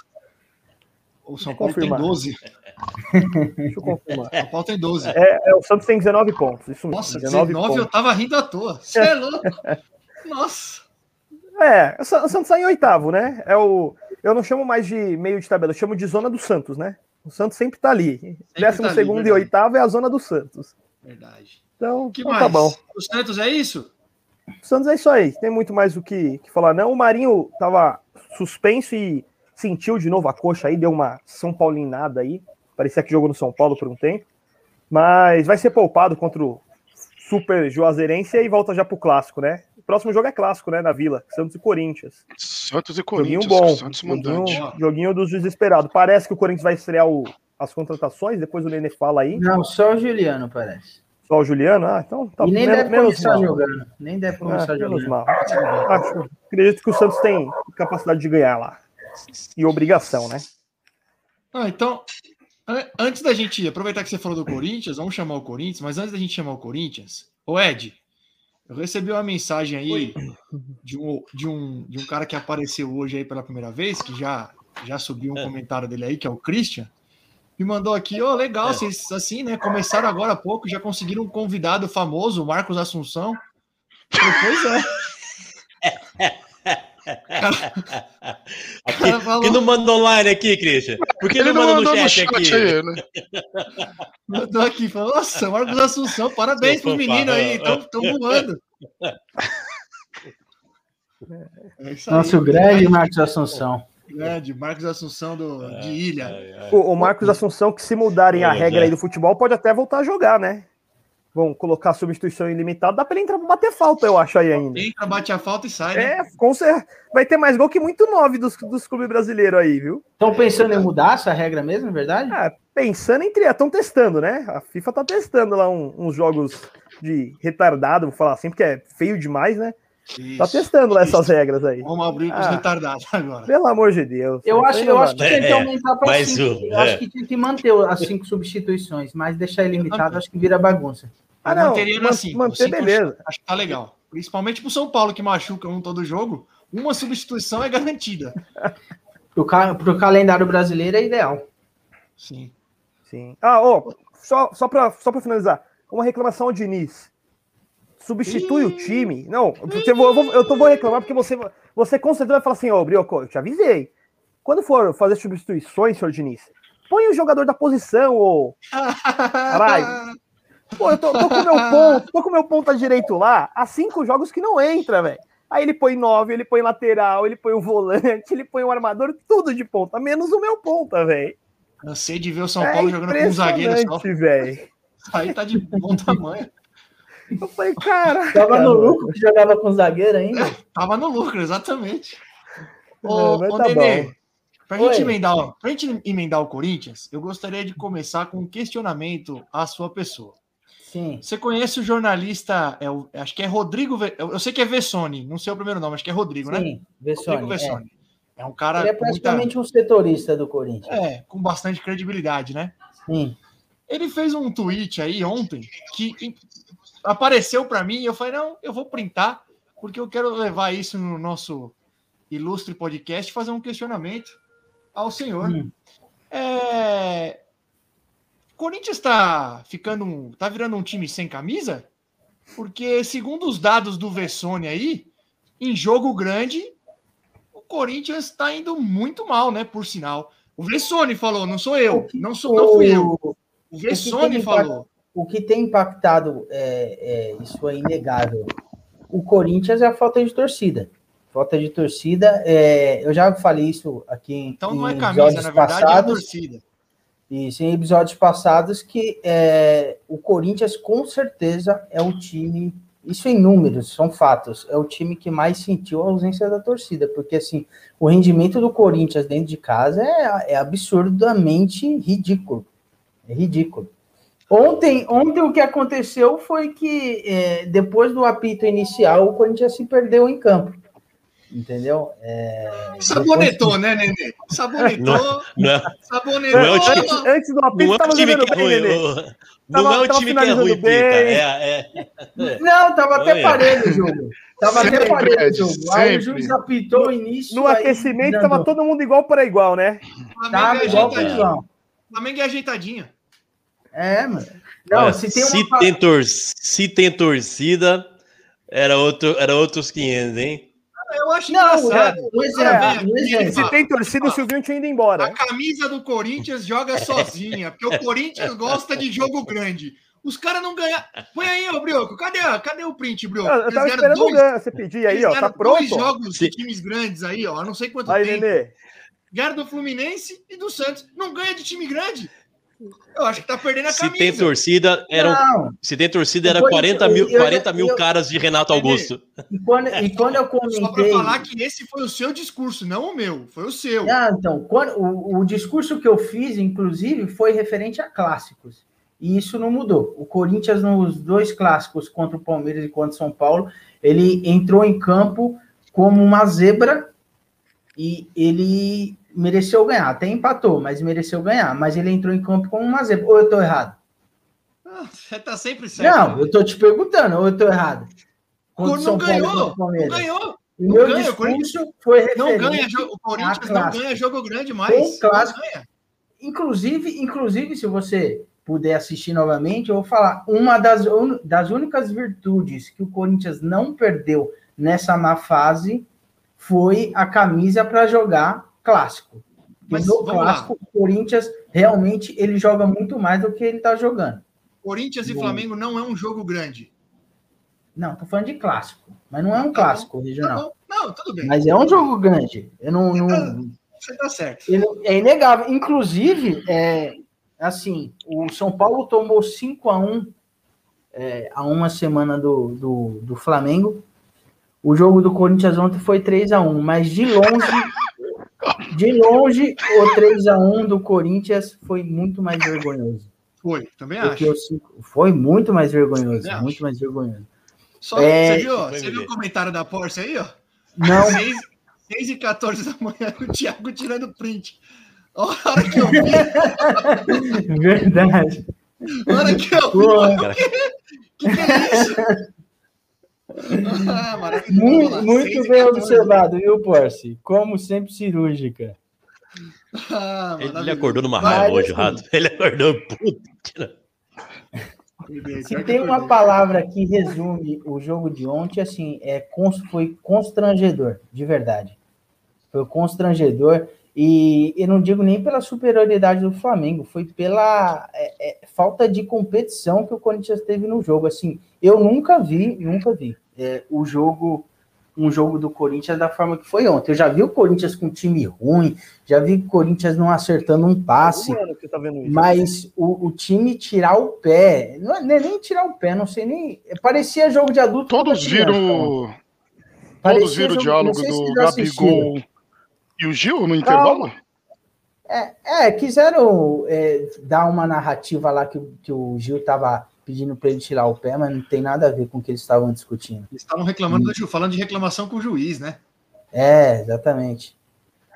O São Paulo tem 12. Deixa eu confirmar. São Paulo tem 12. É, é, o Santos tem 19 pontos. Isso mesmo, Nossa, 19, eu pontos. tava rindo à toa. Você é louco? Nossa. É, o Sa- o Santos tá em oitavo, né? É o, eu não chamo mais de meio de tabela, eu chamo de zona do Santos, né? O Santos sempre tá ali. Décimo tá ali, segundo e verdade. oitavo é a zona do Santos. Verdade. Então, que então mais? tá bom. O Santos é isso? O Santos é isso aí. Tem muito mais o que, que falar, não. O Marinho tava suspenso e sentiu de novo a coxa aí, deu uma São Paulinada aí. Parecia que jogou no São Paulo por um tempo. Mas vai ser poupado contra o Super Juazeirense e volta já pro clássico, né? O próximo jogo é clássico, né? Na Vila, Santos e Corinthians. Santos e Joguinho Corinthians. bom. Santos Joguinho, mandante. joguinho dos desesperados. Parece que o Corinthians vai estrear o- as contratações, depois o Nenê fala aí. Não, só o Juliano, parece. Só o Juliano, ah, então tá e nem menos- deve menos começar mal. jogando. Nem deve Ah, começar menos jogando. mal. Acho- acredito que o Santos tem capacidade de ganhar lá. E obrigação, né? Ah, então, an- antes da gente aproveitar que você falou do Corinthians, vamos chamar o Corinthians, mas antes da gente chamar o Corinthians, ô Ed, eu recebi uma mensagem aí de um, de, um, de um cara que apareceu hoje aí pela primeira vez, que já, já subiu um É. comentário dele aí, que é o Christian, me mandou aqui, ô, legal, É. vocês assim, né, começaram agora há pouco, já conseguiram um convidado famoso, o Marcos Assunção. Eu falei, Pois é. Aqui, cara falou- que não manda online aqui, Christian? Por que Ele não manda no mandou chat, aqui? aí, né? Mandou aqui, falou, nossa, Marcos Assunção, parabéns Seu pro menino aí, fanfarrão. estão voando. É aí. Nosso grande Marcos Assunção. Grande, Marcos Assunção do, de Ilha. Ai. O, o Marcos Assunção, que se mudarem a regra é. aí do futebol, pode até voltar a jogar, né? Vão colocar substituição ilimitada, dá pra ele entrar pra bater falta, eu acho aí ainda. Entra, bate a falta e sai, né? É, com cer- vai ter mais gol que muito nove dos, dos clubes brasileiros aí, viu? Estão pensando em mudar essa regra mesmo, é verdade? Ah, pensando em estão testando, né? A FIFA tá testando lá um- uns jogos de retardado, vou falar assim, porque é feio demais, né? Tá Isso. testando lá essas regras aí. Vamos abrir com os Ah. retardados agora. Pelo amor de Deus. Eu acho, eu não acho que tinha que aumentar para mas cinco. o- Eu acho é. que tinha que manter as cinco substituições, mas deixar ilimitado, acho que vira bagunça. Ah, não, manteria man- assim. manter, beleza. Acho que tá legal. Principalmente pro São Paulo, que machuca um todo jogo. Uma substituição é garantida. Pro, ca... pro calendário brasileiro é ideal. Sim. Sim. Ah, ó, só, só, pra, só pra finalizar. Uma reclamação ao Diniz. Substitui o time. Não, porque eu vou, eu tô, vou reclamar porque você, você com certeza vai falar assim, ô, Brioco, eu te avisei. Quando for fazer substituições, senhor Diniz, põe o jogador da posição, ô. Caralho. Pô, eu tô, tô com meu ponto, tô com meu ponta direito lá, há cinco jogos que não entra, velho. Aí ele põe nove, ele põe lateral, ele põe o volante, ele põe o armador, tudo de ponta, menos o meu ponta, velho. Cansei de ver o São É Paulo jogando com um zagueiro só. Isso aí tá de bom tamanho. Eu falei, cara. Tava no lucro que jogava com zagueiro ainda. Tava no lucro, exatamente. É, Ô, ô tá Nenê, pra Oi. gente, emendar, ó, pra gente emendar o Corinthians, eu gostaria de começar com um questionamento à sua pessoa. Sim. Você conhece o jornalista, é o- acho que é Rodrigo, eu sei que é Vessone, não sei o primeiro nome, acho que é Rodrigo, né? Sim, Rodrigo Vessone. É. Vessone. É. um cara Ele é com muita- praticamente um setorista do Corinthians. é, com bastante credibilidade, né? Sim. Ele fez um tweet aí ontem que apareceu para mim e eu falei, não, eu vou printar porque eu quero levar isso no nosso ilustre podcast e fazer um questionamento ao senhor. Hum. É... Corinthians está ficando, um- tá virando um time sem camisa? Porque segundo os dados do Vessone aí, em jogo grande, o Corinthians está indo muito mal, né? Por sinal. O Vessone falou, não sou eu, não sou, não fui eu. O- O Vessone falou. O que tem impactado, é, é, isso é inegável, o Corinthians é a falta de torcida. Falta de torcida, é, eu já falei isso aqui em, Então não é em camisa, episódios na verdade, é passados, torcida. isso, em episódios passados, que é, o Corinthians com certeza é o time, isso em números, são fatos, é o time que mais sentiu a ausência da torcida, porque assim, o rendimento do Corinthians dentro de casa é, é absurdamente ridículo. É ridículo. Ontem, ontem o que aconteceu foi que é, depois do apito inicial, o Corinthians se perdeu em campo. Entendeu? É, Sabonetou, né, Nenê? Sabonetou, Não é, sabonetou. Não é o time- Antes, antes do apito, não é tava o time jogando que é bem, ruim. Nenê. o- Tava- Não é o tava time que é finalizando ruim, bem. É, é. Não, tava até Olha. parelho o jogo. Tava até Sempre, parelho o jogo. Aí o juiz apitou o início. No aí aquecimento, tava todo mundo igual para igual, né? Flamengo Tava é igual ajeitadinho. João. Flamengo é ajeitadinho. É, mano. Não, Olha, se tem uma. se, tem tor- se tem torcida, era, outro, era outros 500, hein? Eu acho Não, engraçado. é, É. Se tem torcida, o Silvinho tinha ido embora. A camisa do Corinthians joga sozinha, porque o Corinthians gosta de jogo grande. Os caras não ganham. Põe aí, ô Brioco. Cadê, cadê o print, Brioco? Eu, eu Eles tava ganharam esperando dois- você pedir aí, eles ó. Tá ganharam pronto? Dois jogos de times grandes aí, ó. Não sei quanto Aí, tempo. Nenê. Ganharam do Fluminense e do Santos. Não ganha de time grande. Eu acho que tá perdendo a Se camisa. tem torcida, eram, Não, se tem torcida, era O Corinthians- 40 mil, eu- eu- 40 mil eu- caras de Renato Augusto. e quando, e quando eu Só pra comentei. falar que esse foi o seu discurso, não o meu. Foi o seu. Não, então, quando, o, o discurso que eu fiz, inclusive, foi referente a clássicos. E isso não mudou. O Corinthians, nos dois clássicos contra o Palmeiras e contra o São Paulo, ele entrou em campo como uma zebra e ele mereceu ganhar. Até empatou, mas mereceu ganhar. Mas ele entrou em campo como uma zebra. Ou eu tô errado? Ah, Você tá sempre certo. Não, eu tô te perguntando, ou eu tô errado? Contra o não São Paulo ganhou. contra o Não ganhou. O não meu ganha, discurso foi Não ganha. O Corinthians não ganha jogo grande mais. Com clássico. Inclusive, inclusive, se você puder assistir novamente, eu vou falar uma das, un- das únicas virtudes que o Corinthians não perdeu nessa má fase foi a camisa para jogar clássico. Mas no vamos lá. clássico, o Corinthians realmente ele joga muito mais do que ele está jogando. Corinthians e Bom. Flamengo não é um jogo grande. Não, tô falando de clássico, mas não é um clássico regional. Tá? Não, tudo bem. Mas é um jogo grande. Eu não, não, Você tá certo. Ele- é inegável. Inclusive, é, assim, o São Paulo tomou 5 a 1 é, há uma semana do, do, do Flamengo. O jogo do Corinthians ontem foi 3 a 1 mas de longe, de longe, o 3 a 1 do Corinthians foi muito mais vergonhoso. Foi, também acho. o Foi muito mais vergonhoso, Também acho. muito mais vergonhoso. Só, É, você viu, você viu o comentário da Porsche aí, ó? Não, 6, 6 e 14 da manhã, o Thiago tirando print. A hora que eu vi, verdade. a hora que eu vi, Cara, que que é isso? Ah, muito, muito 6 bem 14. observado, viu, Porsche? Como sempre cirúrgica. Ah, ele acordou numa raiva hoje, o assim. Rato. Ele acordou puto. Se tem uma palavra que resume o jogo de ontem, assim, é foi constrangedor, de verdade. Foi constrangedor. E eu não digo nem pela superioridade do Flamengo, foi pela é, é, falta de competição que o Corinthians teve no jogo. Assim, eu nunca vi, nunca vi é, o jogo, um jogo do Corinthians da forma que foi ontem. Eu já vi o Corinthians com time ruim, já vi o Corinthians não acertando um passe. Tá vendo isso. Mas o, o time tirar o pé, não é nem tirar o pé, não sei nem. Parecia jogo de adulto. Todos contra criança, viram, ontem. todos Parecia viram o diálogo se do. Gabigol e o Gil no intervalo? É, é, quiseram é, dar uma narrativa lá que, o- que o Gil tava pedindo para ele tirar o pé, mas não tem nada a ver com o que eles estavam discutindo. Eles estavam reclamando do Gil, falando de reclamação com o juiz, né? É, exatamente.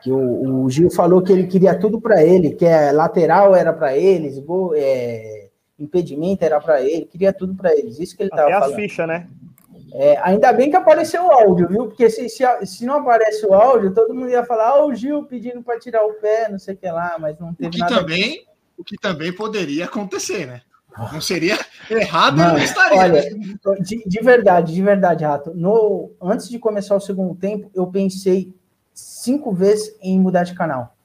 Que o, o Gil falou que ele queria tudo para ele, que é lateral era para eles, gol, é, impedimento era para ele, queria tudo para eles. Isso que ele Até tava as falando. fichas, né? É, ainda bem que apareceu o áudio, viu? Porque se, se, se não aparece o áudio, todo mundo ia falar, ó, o Gil pedindo para tirar o pé, não sei o que lá, mas não O teve que, nada. também, o que também poderia acontecer, né? Não seria errado, Mano, não estaria. olha, de, de verdade, de verdade, Rato. No, antes de começar o segundo tempo, eu pensei cinco vezes em mudar de canal.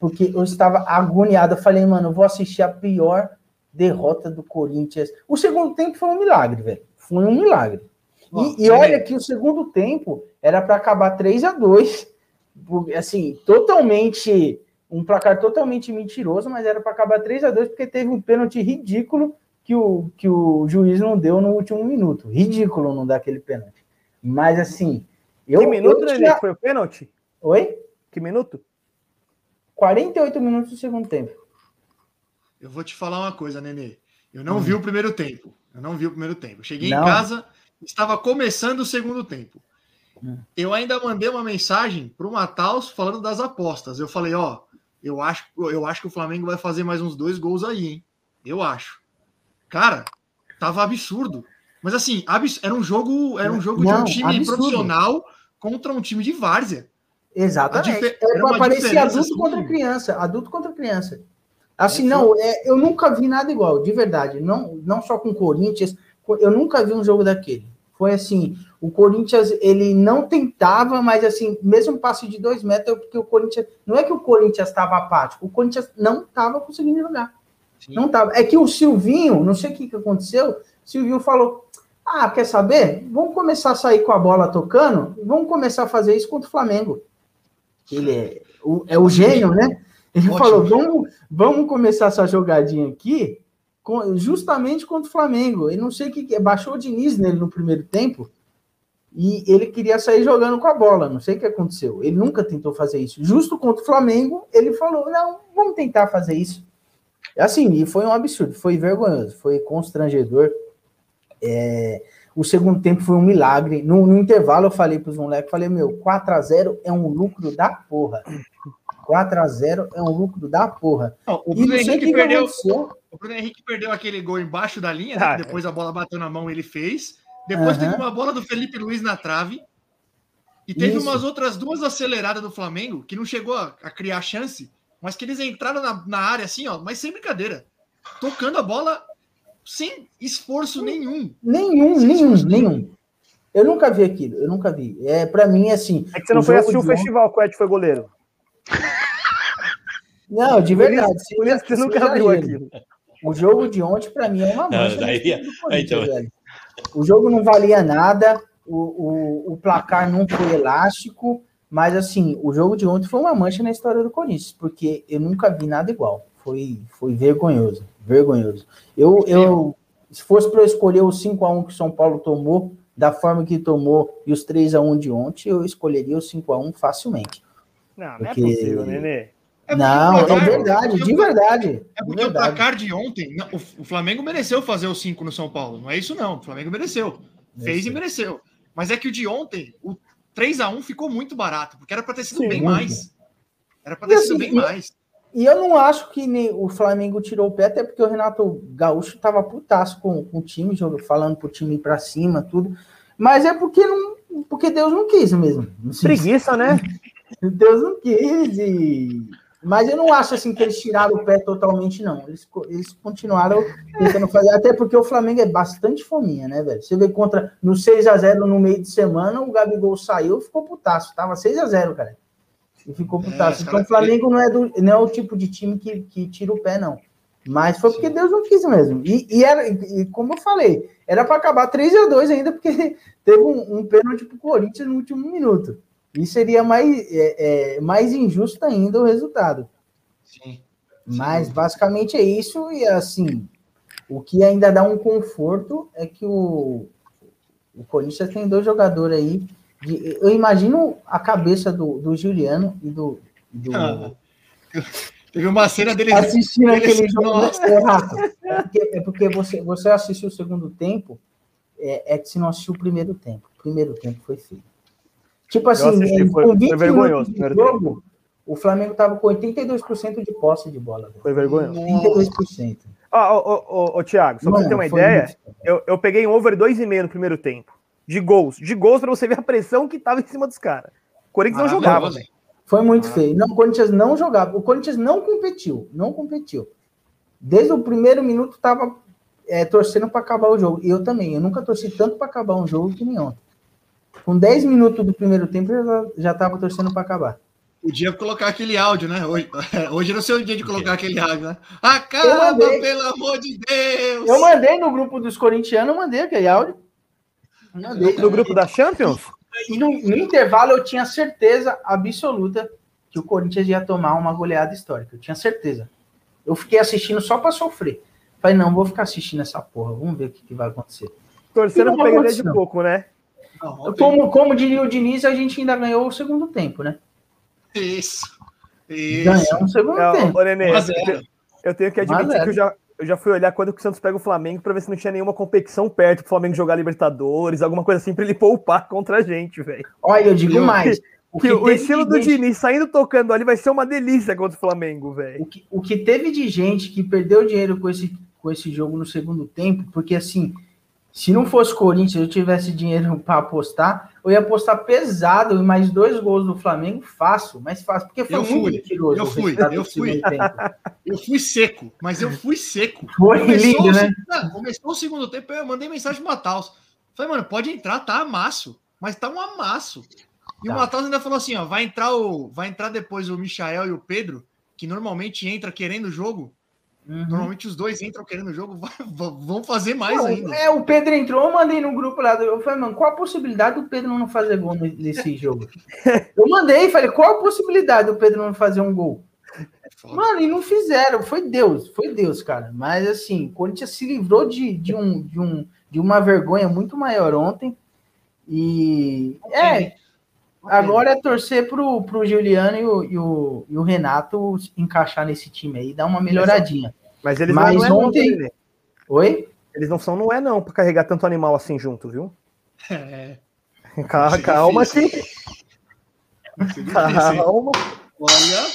Porque eu estava agoniado. Eu falei, mano, eu vou assistir a pior derrota do Corinthians. O segundo tempo foi um milagre, velho. Foi um milagre. E, e olha que o segundo tempo era para acabar 3 a 2 assim, totalmente um placar totalmente mentiroso, mas era para acabar 3 a 2 porque teve um pênalti ridículo que o, que o juiz não deu no último minuto. Ridículo não dar aquele pênalti. Mas assim, eu que minuto, eu Nenê, tinha- foi o pênalti? Oi? Que minuto? 48 minutos do segundo tempo. Eu vou te falar uma coisa, Nenê. Eu não vi o primeiro tempo. Eu não vi o primeiro tempo. Eu cheguei Hum. Não? em casa, estava começando o segundo tempo. Hum. Eu ainda mandei uma mensagem para o Mataus falando das apostas. Eu falei, ó, eu acho, eu acho que o Flamengo vai fazer mais uns dois gols aí, hein? Eu acho. Cara, tava absurdo. Mas assim, abs- era um jogo, era um jogo de Não, um time absurdo. profissional contra um time de várzea. Exatamente. É era diferença, adulto assim. contra criança. Adulto contra criança. Assim, É, não, é, eu nunca vi nada igual, de verdade. Não, não só com o Corinthians, co- eu nunca vi um jogo daquele. Foi assim, o Corinthians, ele não tentava, mas assim, mesmo passe de dois metros, porque o Corinthians. Não é que o Corinthians estava apático, o Corinthians não estava conseguindo jogar. Sim. Não tava. É que o Silvinho, não sei o que, que aconteceu, o Silvinho falou: Ah, quer saber? Vamos começar a sair com a bola tocando vamos começar a fazer isso contra o Flamengo. Ele é o, é o gênio, né? Ele Ótimo. falou: vamos, vamos começar essa jogadinha aqui justamente contra o Flamengo. Eu não sei o que, é. Baixou o Diniz nele no primeiro tempo e ele queria sair jogando com a bola. Não sei o que aconteceu. Ele nunca tentou fazer isso. Justo contra o Flamengo, ele falou: não, vamos tentar fazer isso. Assim, e foi um absurdo, foi vergonhoso, foi constrangedor. É, o segundo tempo foi um milagre. No, no intervalo, eu falei para os moleques: falei, meu, 4x0 é um lucro da porra. 4x0 é um lucro da porra. Não, o E Bruno Henrique perdeu. aconteceu. O Bruno Henrique perdeu aquele gol embaixo da linha, né? Ah, depois a bola bateu na mão, ele fez. Depois teve uma bola do Felipe Luiz na trave. E teve Isso. umas outras duas aceleradas do Flamengo que não chegou a, a criar chance, mas que eles entraram na, na área assim, ó, mas sem brincadeira. Tocando a bola sem esforço nenhum. Nenhum, Sem nenhum, esforço nenhum. Eu nunca vi aquilo, eu nunca vi. É, para mim, assim. É que você não foi assistir o festival que o Ed foi goleiro. Não, de Por isso- verdade. Por isso que você nunca viu aquilo. O jogo de ontem, para mim, é uma Não, mancha. na daí- Corinthians, então-. O jogo não valia nada, o, o, o placar não foi elástico, mas assim, o jogo de ontem foi uma mancha na história do Corinthians, porque eu nunca vi nada igual. Foi, foi vergonhoso, vergonhoso. Eu, eu se fosse para eu escolher o 5 a 1 que o São Paulo tomou, da forma que tomou, e os 3 a 1 de ontem, eu escolheria o 5 a 1 facilmente. Não, não é Porque- possível, Nenê. É não, o é verdade, de o- verdade. É porque o verdade. placar de ontem, não, o o Flamengo mereceu fazer o 5 no São Paulo. Não é isso, não. O Flamengo mereceu. Fez e mereceu. Mas é que o de ontem, o 3x1 ficou muito barato, porque era para ter sido Sim, bem muito. mais. Era para ter E sido assim, bem e- mais. E eu não acho que nem o Flamengo tirou o pé, até porque o Renato Gaúcho tava putaço com, com o time, jogo- falando pro time ir pra cima, tudo. Mas é porque não, porque Deus não quis mesmo. Preguiça, né? Deus não quis. E... Mas eu não acho assim que eles tiraram o pé totalmente, não. Eles, eles continuaram tentando fazer, até porque o Flamengo é bastante fominha, né, velho? Você vê contra no 6 a 0 no meio de semana, o Gabigol saiu, ficou putaço. Tava 6 a 0 cara. E ficou É, putaço. os então o Flamengo não é, do, não é o tipo de time que, que tira o pé, não. Mas foi porque Deus não quis mesmo. E, e era, e como eu falei, era para acabar 3 a 2 ainda, porque teve um, um pênalti pro Corinthians no último minuto. E seria mais, é, é, mais injusto ainda o resultado. Sim. Mas basicamente é isso, e assim, o que ainda dá um conforto é que o, o Corinthians tem dois jogadores aí. de- eu imagino a cabeça do, do Juliano e do. do Ah, Teve uma cena deles. assistindo eles- aquele jogo. Nossa. É, Rafa, é porque, é porque você, você assistiu o segundo tempo, é, é que se não assistiu o primeiro tempo. O primeiro tempo foi feio. Tipo assim, assisti, em- foi- com 20 foi vergonhoso, de jogo, o Flamengo estava com 82% de posse de bola. velho. Foi vergonhoso. 82%. Ó, ó, ó, ó, Thiago, só pra você ter uma ideia, muito- eu, eu peguei um over 2,5 no primeiro tempo. De gols. De gols pra você ver a pressão que tava em cima dos caras. O Corinthians não jogava, Maravilhoso. velho. Foi muito feio. Não, o Corinthians não jogava. O Corinthians não competiu. Não competiu. Desde o primeiro minuto tava é, torcendo para acabar o jogo. E eu também. Eu nunca torci tanto para acabar um jogo que nem ontem. Com 10 minutos do primeiro tempo, eu já, já tava torcendo para acabar. Podia colocar aquele áudio, né? Hoje, hoje não sei o dia de colocar aquele áudio, né? Acaba, mandei. pelo amor de Deus! Eu mandei no grupo dos corintianos, eu mandei aquele áudio. Mandei. No grupo da Champions? E no, no intervalo eu tinha certeza absoluta que o Corinthians ia tomar uma goleada histórica. Eu tinha certeza. Eu fiquei assistindo só para sofrer. Falei, não, vou ficar assistindo essa porra. Vamos ver o que, que vai acontecer. Torcendo pra pegar de pouco, né? Não, Como, como diria o Diniz, a gente ainda ganhou o segundo tempo, né? Isso. Isso. Ganhamos o segundo É, tempo. ô, Nenê, eu zero. tenho- eu tenho que admitir é. que eu já, eu já fui olhar quando que o Santos pega o Flamengo pra ver se não tinha nenhuma competição perto pro Flamengo jogar Libertadores, alguma coisa assim, pra ele poupar contra a gente, velho. Olha, eu digo mais. O Que que, o teve estilo de do gente- Diniz saindo tocando ali vai ser uma delícia contra o Flamengo, velho. o que, o que teve de gente que perdeu dinheiro com esse, com esse jogo no segundo tempo, porque assim, se não fosse Corinthians, eu tivesse dinheiro para apostar, eu ia apostar pesado e mais dois gols do Flamengo, fácil, mais fácil, porque foi Eu muito fui, mentiroso. eu fui, eu fui. Eu fui seco, mas eu fui seco. Foi lindo, o, né? não, começou o segundo tempo, eu mandei mensagem pro Mataus. Falei, mano, pode entrar, tá amasso. Mas tá um amasso. E Tá. o Mataus ainda falou assim: ó, vai entrar o. Vai entrar depois o Michael e o Pedro, que normalmente entra querendo o jogo. Uhum. Normalmente os dois entram querendo o jogo, vão fazer mais Não, ainda. É, o Pedro entrou, eu mandei no grupo lá. Eu falei, mano, qual a possibilidade do Pedro não fazer gol ne- nesse jogo? Eu mandei, falei, qual a possibilidade do Pedro não fazer um gol? Foda. Mano, e não fizeram. Foi Deus, foi Deus, cara. Mas assim, o Corinthians se livrou de, de, um, de, um, de uma vergonha muito maior ontem. E é, agora é torcer pro, pro Juliano e o, e, o, e o Renato encaixar nesse time aí, dar uma melhoradinha. Mas eles Mas não, não é não, ontem- Nenê. Oi? Eles não são, não é não, pra carregar tanto animal assim junto, viu? É, Calma, é calma que. é? Calma. Olha.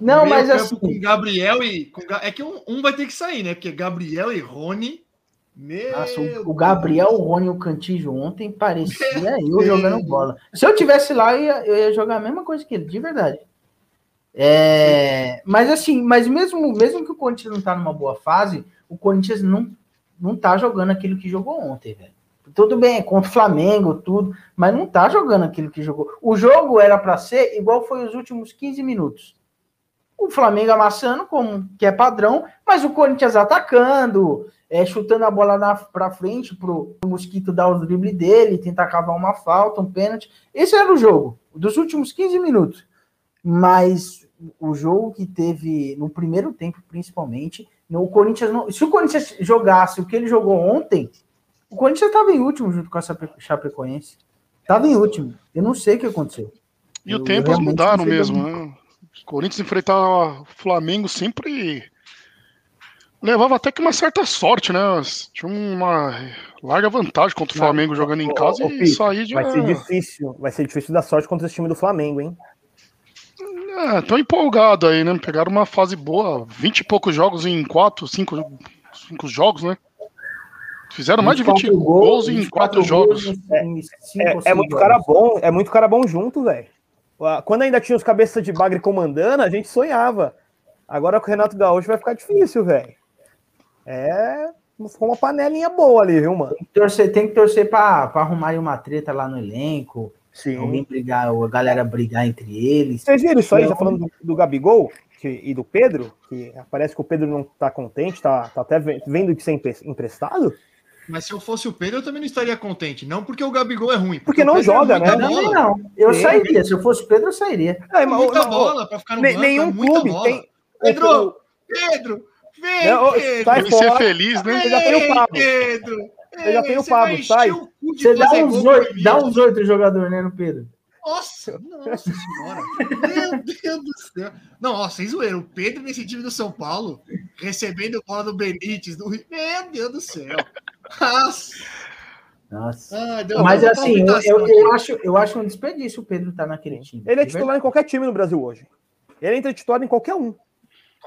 Não, meio mas assim, Com Gabriel e. Com, é que um, um vai ter que sair, né? Porque Gabriel e Rony. Meu Nossa, o- o Gabriel, o Rony e o Cantijo ontem parecia eu Deus. jogando bola. Se eu tivesse lá, eu ia, eu ia jogar a mesma coisa que ele, de verdade. É, mas assim, mas mesmo, mesmo que o Corinthians não tá numa boa fase, o Corinthians não, não tá jogando aquilo que jogou ontem, velho. Tudo bem, é contra o Flamengo, tudo, mas não tá jogando aquilo que jogou. O jogo era para ser igual foi os últimos 15 minutos. O Flamengo amassando, como que é padrão, mas o Corinthians atacando, é, chutando a bola na, pra frente pro, pro Mosquito dar o drible dele, tentar cavar uma falta, um pênalti. Esse era o jogo, dos últimos 15 minutos. Mas o jogo que teve no primeiro tempo, principalmente, no Corinthians não, se o Corinthians jogasse o que ele jogou ontem, o Corinthians estava em último junto com a Chape- Chapecoense. Estava em último. Eu não sei o que aconteceu. E o tempos realmente mudaram mesmo, né? O Corinthians enfrentar o Flamengo sempre levava até que uma certa sorte, né? Tinha uma larga vantagem contra o Não, Flamengo jogando em casa ô, e sair de. Vai ser difícil. Vai ser difícil dar sorte contra esse time do Flamengo, hein? É, tão empolgado aí, né? Pegaram uma fase boa, 20 e poucos jogos em 4, 5, jogos, né? Fizeram mais de 20 24 gols em 4 24 jogos. gols É, é seis muito cara bom, é muito cara bom junto, velho. Quando ainda tinha os cabeças de bagre comandando, a gente sonhava. Agora com o Renato Gaúcho vai ficar difícil, velho. É. Ficou uma panelinha boa ali, viu, mano? Tem que torcer, tem que torcer para arrumar aí uma treta lá no elenco. Sim. Alguém brigar, a galera brigar entre eles. Vocês viram isso aí, Não. já falando do, do Gabigol que- e do Pedro? Que parece que o Pedro não tá contente, tá, tá até ve- vendo de ser empre- emprestado? Mas se eu fosse o Pedro, eu também não estaria contente. Não porque o Gabigol é ruim. Porque o não é joga, muita né? Bola. não. Eu Sim. sairia. Se eu fosse o Pedro, eu sairia. É, É mas, muita não, bola pra ficar no ne- banco. nenhum é muita clube bola. tem. Pedro! Pedro! Vem, Não, ô, Pedro! sai Tem que ser fora. feliz, né? Eu já tenho o Pablo. Pedro! Eu já tenho o você Pablo, sai. o Você dá uns gol oito, comigo. dá uns oito jogadores, né, no Pedro? Nossa, nossa senhora. Meu Deus do céu. Não, ó, sem zoeira. O Pedro nesse time do São Paulo, recebendo bola do Benítez, do Rio. Meu Deus do céu. Nossa. Nossa. Deu- Mas assim, eu, eu, acho, eu acho um desperdício o Pedro estar naquele time. Ele é titular em qualquer time no Brasil hoje. Ele entra titular em qualquer um.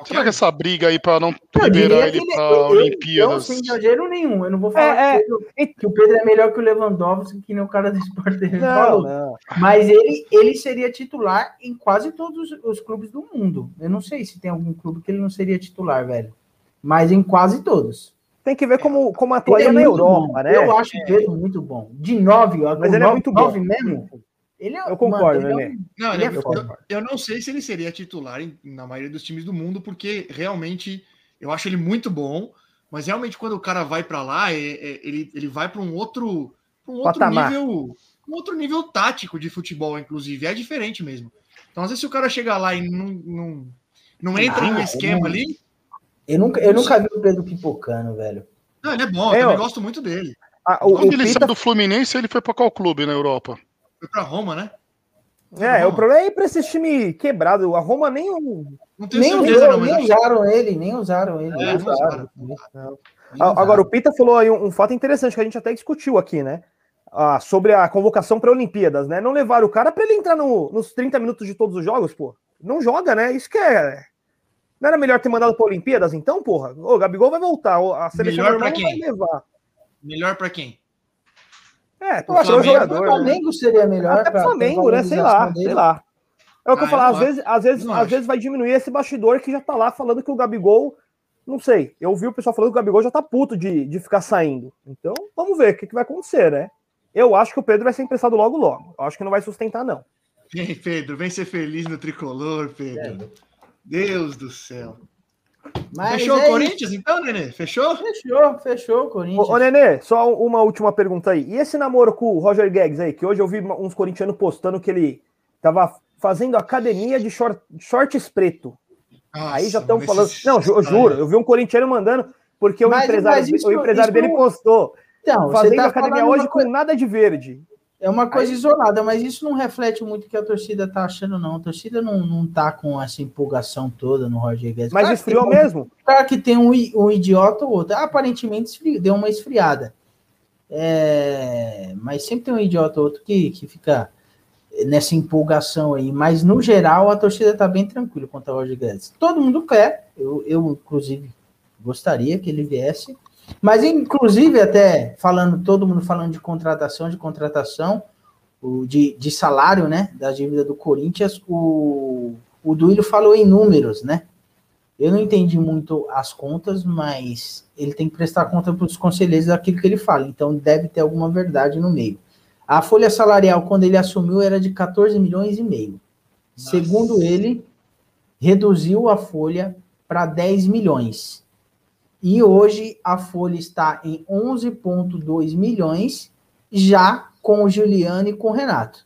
Será que essa briga aí pra não liberar ele pra eu- Olimpíadas? Eu, sem exagero nenhum. Eu não vou falar É, é. que, o Pedro, que o Pedro é melhor que o Lewandowski, que nem o cara do Sport TV Não, falou. não. Mas ele, ele seria titular em quase todos os, os clubes do mundo. Eu não sei se tem algum clube que ele não seria titular, velho. Mas em quase todos. Tem que ver como, como Ele atuaria é na Europa, bom. né? Eu acho o Pedro muito bom. De nove, ó, Mas ele é nove- muito bom. nove mesmo. Ele é, Eu concordo, mano, ele é um- Não, Ele eu, é eu- foda. eu não sei se ele seria titular em- na maioria dos times do mundo, porque realmente eu acho ele muito bom, mas realmente quando o cara vai para lá, é- é- ele, ele vai para um outro, pra um outro Patamar. nível, um outro nível tático de futebol, inclusive, é diferente mesmo. Então, às vezes, se o cara chegar lá e não, não, não entra Ah, no esquema não. ali, Eu nunca, eu nunca vi o Pedro pipocando, velho. não, ele é bom, É, eu também ó. gosto muito dele. Ah, o, o Quando ele Pita- saiu do Fluminense, ele foi pra qual clube na Europa? Foi para Roma, né? É, o problema é ir pra esses times quebrados. A Roma nem o. Não tenho Nem, certeza, usou- não, mas nem usaram ele, nem usaram ele. É, usaram. Usaram. Agora, o Pita falou aí um, um fato interessante que a gente até discutiu aqui, né? Ah, sobre a convocação para Olimpíadas, né? Não levaram o cara para ele entrar no- nos 30 minutos de todos os jogos, pô. Não joga, né? Isso que é. Não era melhor ter mandado para Olimpíadas, então, porra? O Gabigol vai voltar, a seleção Melhor normal pra não vai quem? levar. Melhor para quem? É, Eu acho o que o jogador. né? Flamengo seria melhor. Até pra- pro Flamengo, pra né? Sei lá, dele. sei lá. É o que Ah, eu falo, eu às vezes, às, vezes, às vezes vai diminuir esse bastidor que já tá lá falando que o Gabigol. Não sei. Eu ouvi o pessoal falando que o Gabigol já tá puto de, de ficar saindo. Então, vamos ver o que, que vai acontecer, né? Eu acho que o Pedro vai ser emprestado logo logo. Eu acho que não vai sustentar, não. Vem, Pedro, vem ser feliz no tricolor, Pedro. Deus do céu. Mas Fechou é o isso. Corinthians, então, Nenê? Fechou? Fechou, fechou, Corinthians. Ô, ô Nenê, só uma última pergunta aí. E esse namoro com o Roger Guedes aí? Que hoje eu vi uns corintianos postando que ele tava fazendo academia de short, shorts preto. aí já estão Nossa, falando. esses- Não, ju- eu juro, eu vi um corintiano mandando, porque Mas- o empresário, isso- o empresário isso- dele postou. Então, você fazendo tá academia hoje com nada de verde. É uma coisa isolada, mas isso não reflete muito o que a torcida tá achando, não. A torcida não, não tá com essa empolgação toda no Roger Guedes. Mas Claro esfriou um- mesmo. Claro que tem um, um idiota ou outro. Aparentemente esfri- deu uma esfriada. É, mas sempre tem um idiota ou outro que, que fica nessa empolgação aí. Mas no geral a torcida tá bem tranquila quanto ao Roger Guedes. Todo mundo quer. Eu, eu inclusive, gostaria que ele viesse. Mas, inclusive, até falando, todo mundo falando de contratação, de contratação, de, de salário, né? Da dívida do Corinthians, o, o Duílio falou em números, né? Eu não entendi muito as contas, mas ele tem que prestar conta para os conselheiros daquilo que ele fala, então deve ter alguma verdade no meio. A folha salarial, quando ele assumiu, era de 14 milhões e meio. Segundo ele, reduziu a folha para 10 milhões. E hoje a folha está em 11,2 milhões, já com o Juliano e com o Renato.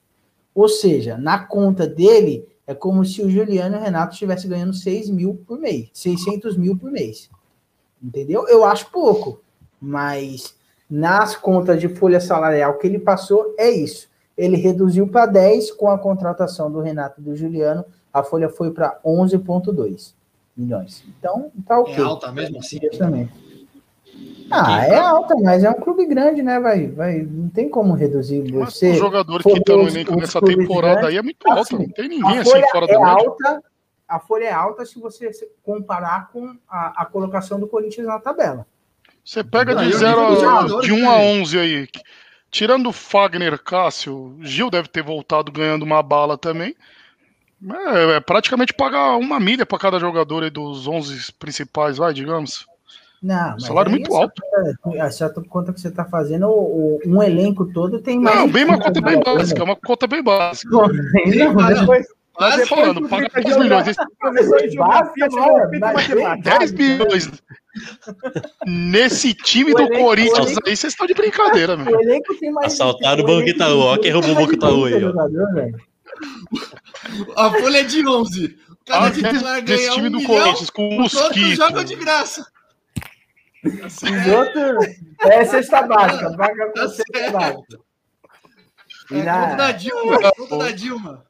Ou seja, na conta dele, é como se o Juliano e o Renato estivessem ganhando 6 mil por mês, 600 mil por mês. Entendeu? Eu acho pouco, mas nas contas de folha salarial que ele passou, é isso. Ele reduziu para 10 com a contratação do Renato e do Juliano, a folha foi para 11,2 milhões. Então, tá ok. É alta mesmo assim? Também. Ah, é alta, mas é um clube grande, né? Vai, vai, não tem como reduzir. Mas Você os jogadores que estão no elenco nessa temporada grandes, aí é muito alta. assim, Não tem ninguém a assim folha fora é médio. alta, a folha é alta se você se comparar com a, a colocação do Corinthians na tabela. Você pega de, zero a, de 1 a também. 11 aí. Tirando o Fagner Cássio, Gil deve ter voltado ganhando uma bala também. É, é praticamente pagar uma milha para cada jogador aí dos 11 principais, vai, digamos. Não, Salário aí muito alto. conta- Essa conta que você está fazendo, o, o- um elenco todo tem mais. Não, bem uma 30 conta bem básica, uma conta bem básica. Não, não. Depois, Mas depois falando, paga fica 10 milhões. mas matemática. 10 milhões. Nesse time do elenco- Corinthians aí, vocês estão de brincadeira, meu. O elenco tem mais. Assaltaram o Banco Itaú, ó, quem roubou o Banco Itaú aí, 30 ó. A folha é de 11. Cada Ah, titular ganha time um do milhão, Corinthians, com o Mosquito. jogam de graça. Os é, outros. É cesta básica, paga com Tá cesta certo. básica. É na- conta da Dilma. Conta da Dilma.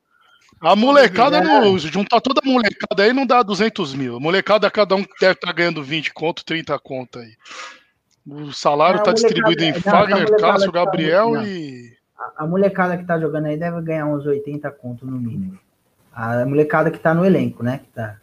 A molecada, É. não, juntar toda a molecada aí não dá 200 mil. A molecada, cada um deve estar ganhando 20 conto, 30 conto aí. O salário está distribuído em não, Fagner, Cássio, tá- Gabriel não. e. A- A molecada que tá jogando aí deve ganhar uns 80 conto no mínimo. A molecada que tá no elenco, né? Que tá...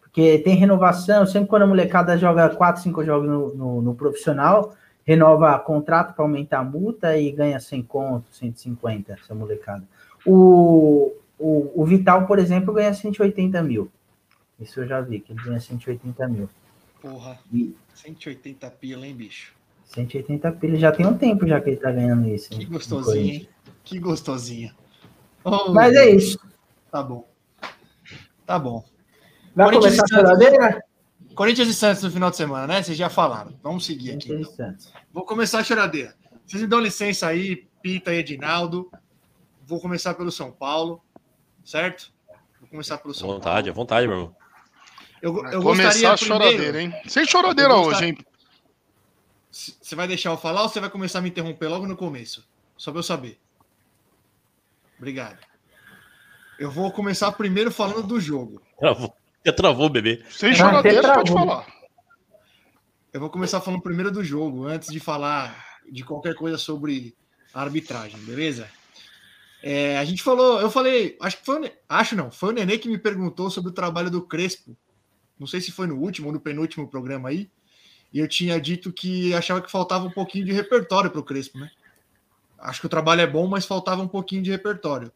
Porque tem renovação, sempre quando a molecada joga 4, 5 jogos no, no, no profissional, renova contrato para aumentar a multa e ganha 100 conto, 150, essa molecada. O, o, o Vital, por exemplo, ganha 180 mil. Isso eu já vi, que ele ganha 180 mil. Porra, E 180 pila, hein, bicho? 180 pila já tem um tempo já que ele tá ganhando isso. Que no gostosinha, hein? Que gostosinha. Oh, Mas é isso. Tá bom. Tá bom. Vai Corinthians começar a choradeira? Corinthians e Santos no final de semana, né? Vocês já falaram. Vamos seguir aqui. então. Vou começar a choradeira. Vocês me dão licença aí, Pita e Edinaldo. Vou começar pelo São Paulo, certo? Vou começar pelo São Vontade, à vontade, meu irmão. Paulo. Eu, eu começar gostaria a choradeira, primeiro... hein? Sem choradeira hoje, hein? Você vai deixar eu falar ou você vai começar a me interromper logo no começo? Só pra eu saber. Obrigado. Eu vou começar primeiro falando do jogo. Travou. Já travou, bebê. Sem até pode falar. Eu vou começar falando primeiro do jogo, antes de falar de qualquer coisa sobre a arbitragem, beleza? É, a gente falou, eu falei, acho que foi, acho não, foi o Nenê que me perguntou sobre o trabalho do Crespo. Não sei se foi no último ou no penúltimo programa aí. E eu tinha dito que achava que faltava um pouquinho de repertório para o Crespo, né? Acho que o trabalho é bom, mas faltava um pouquinho de repertório.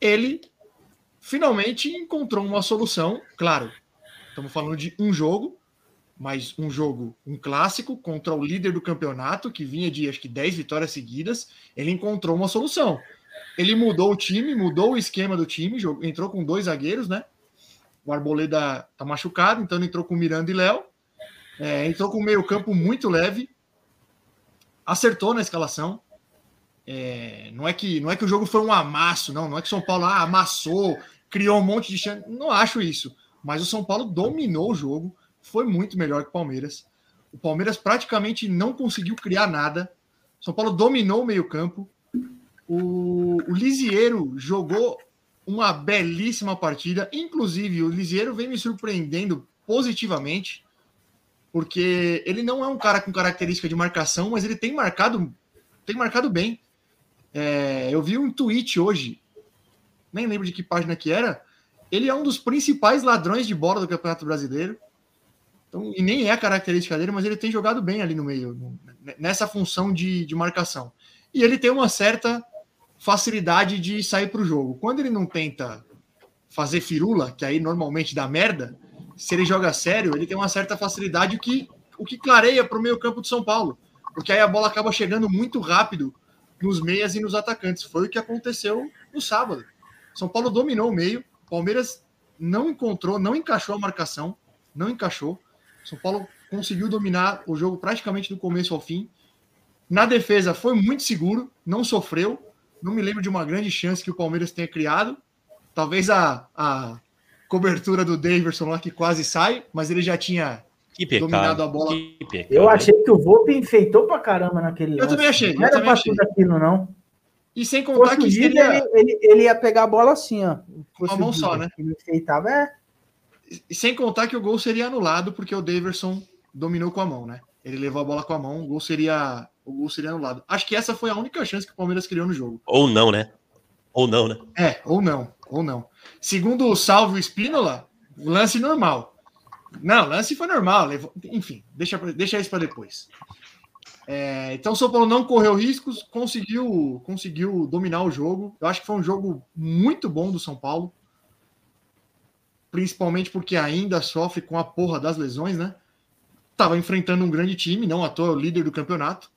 Ele finalmente encontrou uma solução, claro. Estamos falando de um jogo, mas um jogo, um clássico contra o líder do campeonato, que vinha de acho que 10 vitórias seguidas, ele encontrou uma solução. Ele mudou o time, mudou o esquema do time, entrou com dois zagueiros, né? O Arboleda tá machucado, então ele entrou com Miranda e Léo. É, entrou com um meio-campo muito leve. Acertou na escalação. É, não, é que, não é que o jogo foi um amasso, não. Não é que o São Paulo ah, amassou, criou um monte de chance. Não acho isso. Mas o São Paulo dominou o jogo, foi muito melhor que o Palmeiras. O Palmeiras praticamente não conseguiu criar nada. O São Paulo dominou o meio-campo. O, o Lisieiro jogou uma belíssima partida. Inclusive, o Lisieiro vem me surpreendendo positivamente, porque ele não é um cara com característica de marcação, mas ele tem marcado, tem marcado bem. É, eu vi um tweet hoje, nem lembro de que página que era. Ele é um dos principais ladrões de bola do Campeonato Brasileiro. Então, e nem é a característica dele, mas ele tem jogado bem ali no meio, nessa função de, de marcação. E ele tem uma certa facilidade de sair para o jogo. Quando ele não tenta fazer firula, que aí normalmente dá merda, se ele joga sério, ele tem uma certa facilidade, o que, o que clareia para o meio campo de São Paulo. Porque aí a bola acaba chegando muito rápido nos meias e nos atacantes. Foi o que aconteceu no sábado. São Paulo dominou o meio, Palmeiras não encontrou, não encaixou a marcação, não encaixou. São Paulo conseguiu dominar o jogo praticamente do começo ao fim. Na defesa foi muito seguro, não sofreu. Não me lembro de uma grande chance que o Palmeiras tenha criado. Talvez a, a cobertura do Daverson lá que quase sai, mas ele já tinha. Que pecado. Dominado a bola. Que pecado. Eu achei que o Volpe enfeitou pra caramba naquele Eu também achei, Não eu era pra achei. tudo aquilo, não. E sem Se contar fosse que seria. ele, ele, ele ia pegar a bola assim, ó. Com a mão só, né? Ele enfeitava, é. E sem contar que o gol seria anulado porque o Daverson dominou com a mão, né? Ele levou a bola com a mão, o gol seria, o gol seria anulado. Acho que essa foi a única chance que o Palmeiras criou no jogo. Ou não, né? Ou não, né? É, ou não, ou não. Segundo o Salvio Espínola, lance normal. Não, lance foi normal. levou- Enfim, deixa, deixa isso para depois. É, então o São Paulo não correu riscos, conseguiu, conseguiu dominar o jogo. Eu acho que foi um jogo muito bom do São Paulo. Principalmente porque ainda sofre com a porra das lesões, né? Tava enfrentando um grande time, não à toa o líder do campeonato.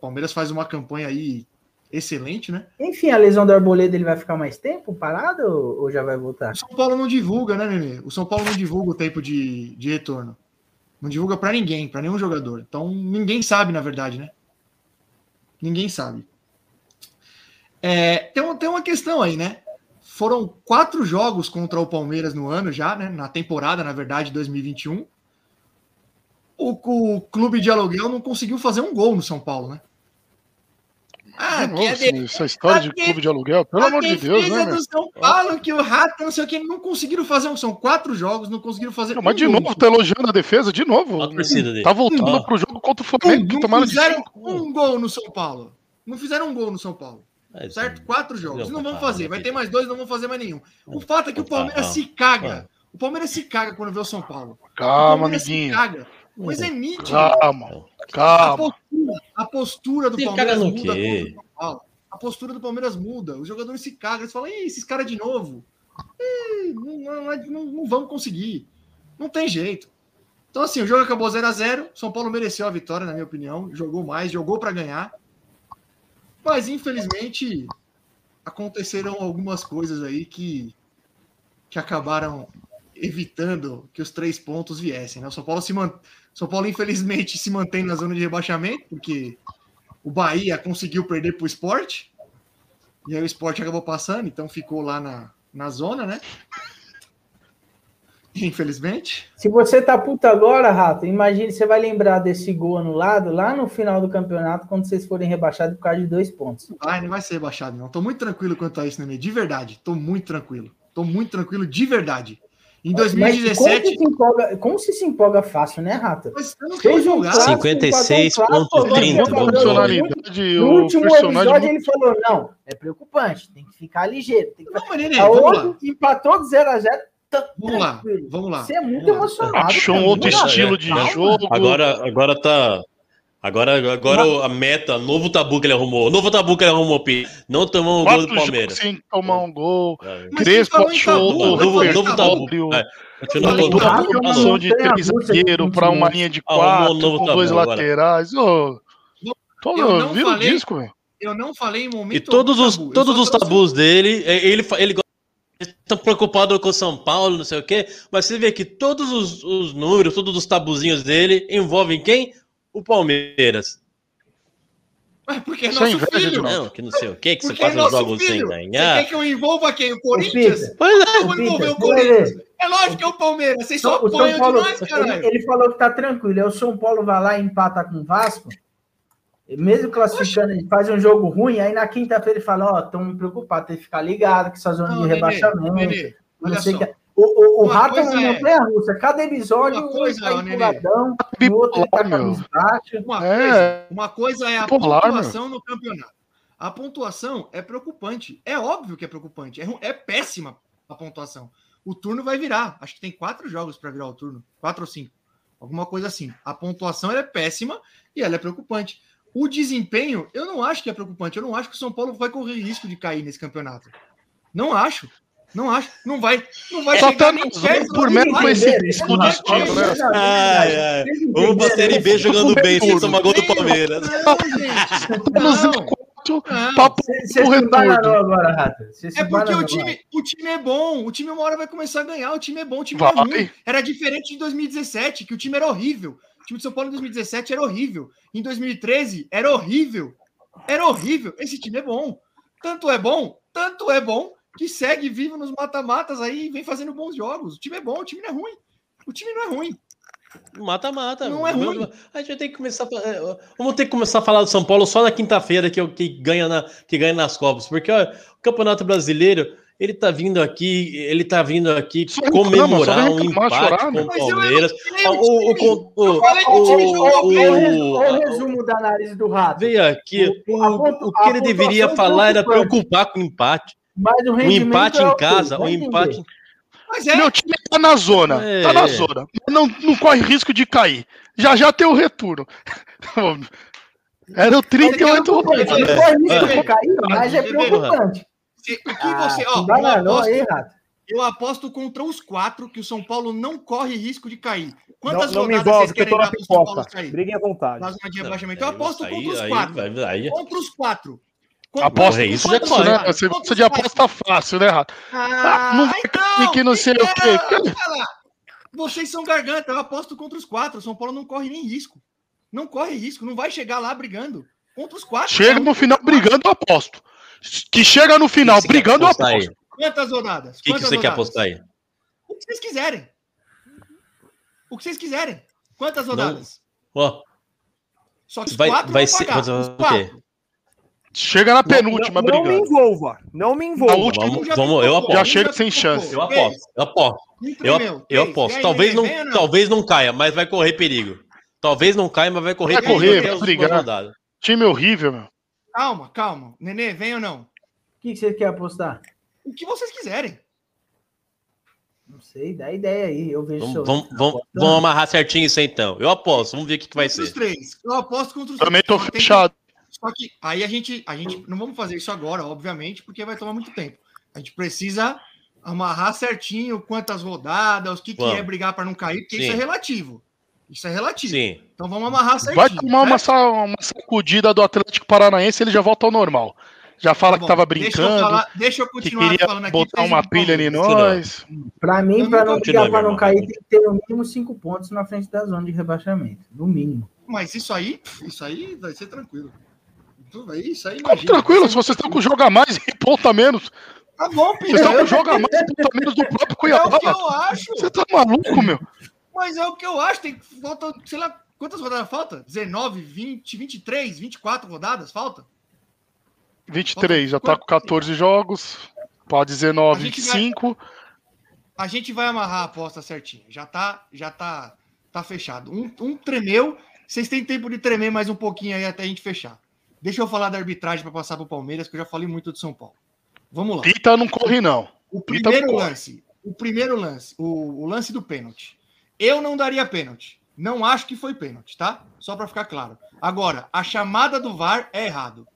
Palmeiras faz uma campanha aí excelente, né? Enfim, a lesão do Arboleda ele vai ficar mais tempo parado ou já vai voltar? O São Paulo não divulga, né, Nenê? O São Paulo não divulga o tempo de, de retorno. Não divulga pra ninguém, pra nenhum jogador. Então ninguém sabe, na verdade, né? Ninguém sabe. É, tem, tem uma questão aí, né? Foram quatro jogos contra o Palmeiras no ano já, né? Na temporada, na verdade, 2021. O, o clube de aluguel não conseguiu fazer um gol no São Paulo, né? Ah, De que é novo, de- essa história de a de- clube de aluguel, pelo amor de Deus, defesa né, do? São Paulo, que o Rato, não sei o que, não conseguiram fazer um. São quatro jogos, não conseguiram fazer Não, mas um de gol. novo, tá elogiando a defesa de novo. A torcida dele. Tá voltando Ó. pro jogo contra o Flamengo, que não de fizeram um gol no São Paulo. Não fizeram um gol no São Paulo. É, Certo? Quatro jogos. Não, Não vão não, fazer. não, Vai não. ter mais dois, não vão fazer mais nenhum. O fato é que o Não, Palmeiras não. se caga. O Palmeiras se caga quando vê o São Paulo. o Calma, amiguinho. caga. Mas é nítido. Calma, A calma. postura, a postura do Se Palmeiras muda quê? contra o São Paulo. A postura do Palmeiras muda. Os jogadores se cagam. Eles falam, esses caras de novo. Não, não, não, não vamos conseguir. Não tem jeito. Então, assim, o jogo acabou 0 a 0 São Paulo mereceu a vitória, na minha opinião. Jogou mais, jogou para ganhar. Mas, infelizmente, aconteceram algumas coisas aí que, que acabaram evitando que os três pontos viessem. Né? O São Paulo se man... São Paulo, infelizmente, se mantém na zona de rebaixamento, porque o Bahia conseguiu perder para o esporte. E aí o esporte acabou passando, então ficou lá na, na zona, né? Infelizmente. Se você tá puto agora, Rato, imagine, você vai lembrar desse gol anulado lá no final do campeonato, quando vocês forem rebaixados por causa de dois pontos. Ai, não vai ser rebaixado, não. Tô muito tranquilo quanto a isso, Nenê. De verdade. Tô muito tranquilo. Tô muito tranquilo de verdade. Em Mas como, 2017. se empolga, como se se empolga fácil, né, não Fez um julgado. clássico, 56,30, empatou um clássico, Ele vamos agora ver. jogou personalidade, No o último episódio ele falou, não, é preocupante, tem que ficar ligeiro. Tem que... Não, mas Nenê, A vamos hoje lá. empatou de 0 a 0 tá Vamos lá. Vamos lá. Você é muito emocionado. achou um outro estilo de jogo. Agora, agora tá. Agora, agora a meta, novo tabu que ele arrumou. Novo tabu que ele arrumou, Pi. Não tomou o gol do Palmeiras. sem tomar um gol. É. Mas Crespo achou tá outro Novo, Mas novo tabu. É. Formação de três zagueiros para uma 21. linha de Arrumou um quatro, novo com tabu dois agora. laterais. Ô, tô, Eu não vira o disco, velho. Eu não falei em momento E todos os, tabu. Todos os tabus dele, é, ele, ele está preocupado com o São Paulo, não sei o quê, mas você vê que todos os, os números, todos os tabuzinhos dele envolvem quem? O Palmeiras. Mas porque é é nosso inveja de filho. Não, que não sei o quê, que você Porque é passa nosso jogos sem filho. Você ganhar. quer que eu envolva quem? O Corinthians? Pois é. Eu vou envolver o você Corinthians. ver. É lógico que é o Palmeiras. Vocês só apanham Paulo, demais, caralho. ele, ele falou que tá tranquilo. É o São Paulo vai lá e empata com o Vasco. Mesmo classificando, ele faz um jogo ruim, aí na quinta-feira ele fala, ó, estamos preocupados, tem que ficar ligado que essa zona Não, de rebaixamento. Nenê, não olha sei só. que- O, o, o rato é coisa uma é- montanha russa. Cada episódio Uma um coisa, tá empolgadão, no outro ele tá meu. cabisbaixo. Uma É. coisa, uma coisa é a Bipolar, pontuação no campeonato. A pontuação é preocupante. É óbvio que é preocupante. É, é péssima a pontuação. O turno vai virar. Acho que tem quatro jogos para virar o turno. Quatro ou cinco. Alguma coisa assim. A pontuação ela é péssima e ela é preocupante. O desempenho, eu não acho que é preocupante. Eu não acho que o São Paulo vai correr risco de cair nesse campeonato. Não acho. Não acho. Não vai, não vai Só chegar tá nem perto. por conhecimento Não do vai destino, chegar. né? Ai, ai. Vamos pra Série B jogando bem, sem tomar gol do Palmeiras. Não, gente. Tá Não. 04, Não. papo retorno. agora, se É porque o time, o time é bom, o time uma hora vai começar a ganhar, o time é bom, o time Vai. não é ruim. Era diferente de 2017, que o time era horrível. O time de São Paulo em 2017 era horrível. Em 2013 era horrível. Era horrível. Esse time é bom. Tanto é bom, tanto é bom que segue vivo nos mata-matas aí e vem fazendo bons jogos. O time é bom, o time não é ruim. O time não é ruim. Mata-mata. Não é ruim. A gente vai ter que começar a, é, Vamos ter que começar a falar do São Paulo só na quinta-feira que, é o que, ganha na, que ganha nas Copas. Porque ó, o Campeonato Brasileiro, ele tá vindo aqui, ele tá vindo aqui Só reclama, comemorar só um reclamar, empate chorar, com né? o eu Palmeiras. O, o, o, o, resumo da análise do Rato. veio aqui, O- o, o que ele deveria falar era preocupar com o empate. Mas o O empate é em casa, o empate. Mas é, Meu time tá na zona. É. Tá na zona. Não, não corre risco de cair. Já já tem o retorno. Era o 38 Preocupante, É, Não corre risco é. de cair, mas é preocupante. se- o que Ah, você. se Ó, eu bananou aposto, aí, Rato. eu aposto contra os quatro que o São Paulo não corre risco de cair. Não, Quantas não me rodadas envolve, vocês que eu querem tô na dar pro São Paulo pipoca. cair? Briguem à vontade. Rebaixamento. Eu aposto Aí- contra os aí- quatro. aí- aí- Contra os quatro. Aposta Corre, isso já né? Você gosta de aposta fácil, né, Rato? Ah, não vai então, cair que não sei o quê. Vocês são garganta, eu aposto contra os quatro. O São Paulo não corre nem risco. Não corre risco, não vai chegar lá brigando. Contra os quatro. Chega não. no final brigando, eu aposto. Que chega no final que brigando, eu apostar aí? aposto. Quantas rodadas? O que, que você quer apostar aí? O que vocês quiserem. O que vocês quiserem. Quantas rodadas? Ó, Só que os vai, quatro vai vão ser. pagar. Os o quê? quatro. Chega na Não, penúltima não, não me brigando. envolva. Não me envolva. última- Vamos, já vamos, eu aposto. Já chega sem chance. Eu aposto, eu aposto. Eu, eu aposto. Talvez, não, talvez não caia, mas vai correr perigo. Talvez não caia, mas vai correr Vai perigo correr, até vai brigar. Time horrível, meu. Calma, calma. Nenê, vem ou não? O que que você quer apostar? O que vocês quiserem. Não sei, dá ideia aí. Eu vejo Vamos, seu- vamos, vamos, vamos amarrar certinho isso aí, então. Eu aposto, vamos ver o que, que vai Contra os ser. três. Eu aposto contra os Também três. tô tem que- fechado. Só que aí a gente, a gente não vamos fazer isso agora, obviamente, porque vai tomar muito tempo. A gente precisa amarrar certinho quantas rodadas, o que, que é brigar para não cair, porque Sim. isso é relativo. Isso é relativo. Sim. Então vamos amarrar certinho. Vai tomar uma, certo? sa- uma sacudida do Atlético Paranaense ele já volta ao normal. Já fala Tá que tava Deixa eu brincando, falar- Deixa eu que continuar queria falando aqui. botar uma um pilha em nós. Pra mim, pra não brigar pra não cair, tem que ter no mínimo cinco pontos na frente da zona de rebaixamento. No mínimo. Mas isso aí, isso aí vai ser tranquilo. Tudo Isso aí, imagina. tranquilo, Vai se vocês estão com o jogo a mais e ponto a menos. Tá bom, Vocês estão com Pedro. o jogo a mais e ponto a menos do próprio É o Cuiabá. que eu acho. Você tá maluco, meu? Mas é o que eu acho. Tem falta, sei lá, quantas rodadas falta? 19, 20, 23, 24 rodadas falta? 23, já tá com 14 jogos. Pra A 19, gente vai- 25. A gente vai amarrar a aposta certinho. Já tá, já tá, tá fechado. Um, um tremeu. Vocês têm tempo de tremer mais um pouquinho aí até a gente fechar. Deixa eu falar da arbitragem para passar para o Palmeiras, que eu já falei muito do São Paulo. Vamos lá. Pita não corre, não. O Pita primeiro não corre. lance, o primeiro lance, o, o lance do pênalti. Eu não daria pênalti. Não acho que foi pênalti, tá? Só para ficar claro. Agora, a chamada do VAR é errado.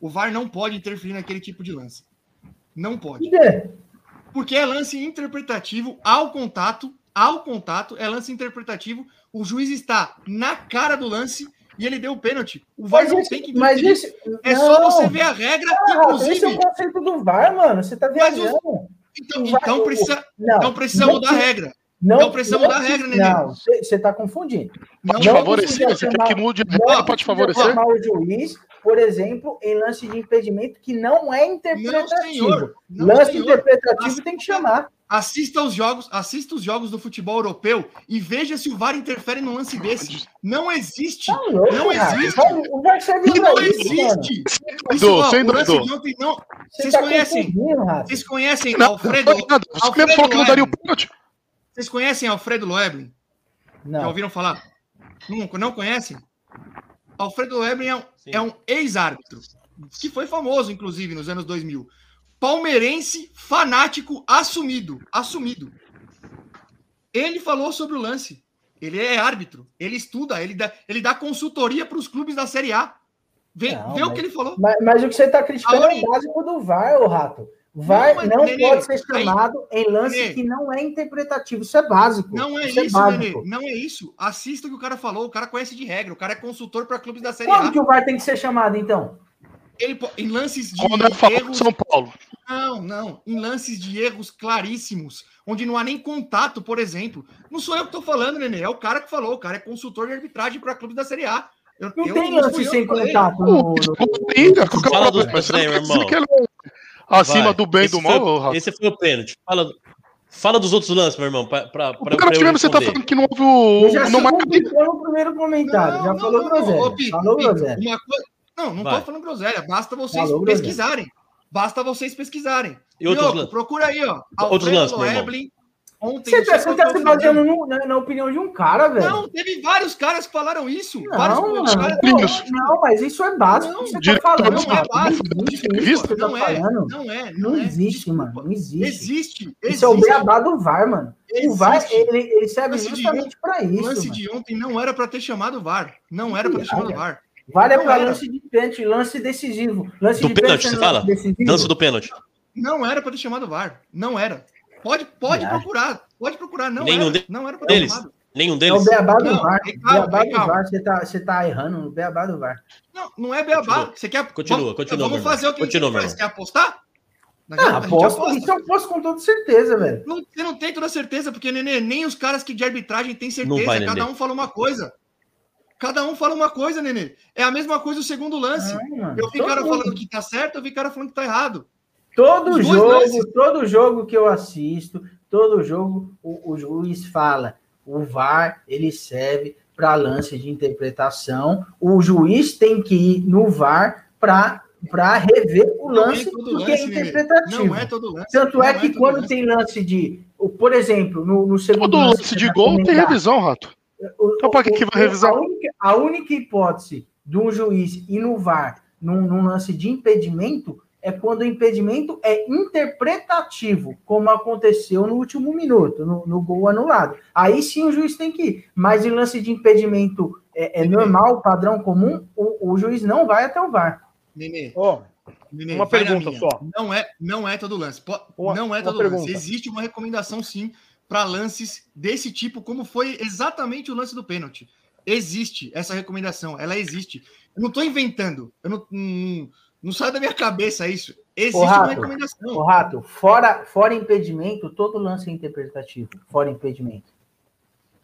O VAR não pode interferir naquele tipo de lance. Não pode. Por quê? Porque é lance interpretativo ao contato, ao contato, é lance interpretativo. O juiz está na cara do lance e ele deu o pênalti. O VAR Mas não esse- tem que mas esse. É não, só você ver a regra, Ah, esse é inclusive. o conceito do VAR, mano. Você tá Mas os- viajando. Então, VAR então precisa, Não, então precisa não mudar a regra. Não, Não precisa mudar a regra, Nenê. Não, você tá confundindo. Te Não favorecer, você quer que mude a Não regra precisa favorecer? chamar o juiz, por exemplo, em lance de impedimento que não é interpretativo. Não, senhor. Não, lance senhor. interpretativo tem que chamar. Assista os jogos, assista os jogos do futebol europeu e veja se o VAR interfere num lance desse. Não existe. Tá louco, Não cara. existe. O VAR serve E não isso, existe. Ó, sem ontem não. Você Vocês tá conhecem? Vocês conhecem Nada, Alfredo? não nada. Você Alfredo falou que não daria o pênalti. Vocês conhecem Alfredo Loeblin? Já Não. ouviram falar? Não, não conhecem? Alfredo Loeblin é um, é um ex-árbitro, que foi famoso, inclusive, nos anos 2000. Palmeirense fanático assumido. Assumido. Ele falou sobre o lance. Ele é árbitro. Ele estuda. Ele dá, ele dá consultoria para os clubes da Série A. Vê, Não, vê o mas- que ele falou. Mas, mas o que você tá criticando é Aonde? o básico do VAR, ô Rato. VAR Não, não, Nenê, pode ser aí- chamado em lance Nenê. que não é interpretativo. Isso é básico. Não é isso, isso, é Nenê. Não é isso. Assista o que o cara falou. O cara conhece de regra. O cara é consultor para clubes da Série A. Quando que o VAR tem que ser chamado, então? Ele, em lances de Quando é favor do erros São Paulo. Não, não. Em lances de erros claríssimos, onde não há nem contato, por exemplo. Não sou eu que estou falando, Nenê. É o cara que falou. O cara é consultor de arbitragem para clube da Série A. Eu, Não eu- tem não lance eu sem contato. O problema, mas você não irmão. é acima Vai. do bem e do mal, foi-. Esse foi o pênalti. Fala, fala dos outros lances, meu irmão, pra, pra, O pra, pra pênalti eu mesmo você tá falando que não houve o. Já Não marca complicou no primeiro comentário. já falou groselha. Ô, Pito, falou groselha. uma coisa- Não, não Vai. tô falando groselha. Basta vocês Falou groselha. pesquisarem. Basta vocês pesquisarem. E outros Diogo, lances? procura aí, ó. Outros lances, Ontem, Você não tá, você tá se o baseando no- na, na opinião de um cara, velho. Não, teve vários caras que falaram isso. Não, vários mano, caras. Isso. não, mas isso é básico. Não, você tá falando, do Não é básico. Não existe você tá Não é, não é. Não é. existe, Desculpa. mano. Não existe. Existe. Isso é o existe. beabá do VAR, mano. O VAr, Existe. ele, ele serve Lance justamente pra O isso, lance mano. de ontem não era para ter chamado o VAR. Não era para ter chamado o VAR. É pra era. lance de pênalti, lance decisivo. Lance Do de pênalti, é você fala? decisivo. Lance do pênalti. Não era para ter chamado o VAR. Não era. Pode, pode Ah. procurar. Pode procurar. Não Nenhum era. de- Não era para ter Deles. chamado. Nenhum É o deles. beabá do Não, VAR. calma, beabá do calma. VAR, você tá, você tá errando no beabá do VAR. Não, não é beabá. Continua. Você quer. Continua, vamos, continua, Vamos fazer o que Continua, a gente meu faz. Quer apostar? Ah, aposto. aposta. Isso eu posso com toda certeza, velho. Não, você não tem toda certeza, porque, Nenê, nem os caras que de arbitragem têm certeza. Não vai, Cada Nenê. um fala uma coisa. Cada um fala uma coisa, Nenê. É a mesma coisa o segundo lance. Eu vi Todo cara mundo- falando que tá certo, eu vi cara falando que tá errado. Todo jogo, lances. todo jogo que eu assisto, todo jogo o, o juiz fala, o VAR ele serve para lance de interpretação. O juiz tem que ir no VAR para para rever o é lance todo porque lance, é interpretativo. Não é todo lance. Tanto Não é que todo quando lance. tem lance de, por exemplo, no, no segundo Todo lance lance de gol tem revisão, Rato. Então, pra que que vai revisar? A única, a única hipótese de um juiz ir no VAR num, num lance de impedimento é quando o impedimento é interpretativo, como aconteceu no último minuto, no, no gol anulado. Aí sim o juiz tem que ir. Mas em lance de impedimento é, é normal, padrão comum, o, o juiz não vai até o VAR. Nenê, Ó, Nenê, Uma pergunta só. Não é, não é todo lance. Uma- não é todo lance. pergunta. Existe uma recomendação, sim, para lances desse tipo, como foi exatamente o lance do pênalti. Existe essa recomendação, ela existe. Eu não estou inventando. Eu não, não, não sai da minha cabeça isso. Existe Ô, uma Rato, recomendação. O Rato, fora, fora impedimento, todo lance é interpretativo. Fora impedimento.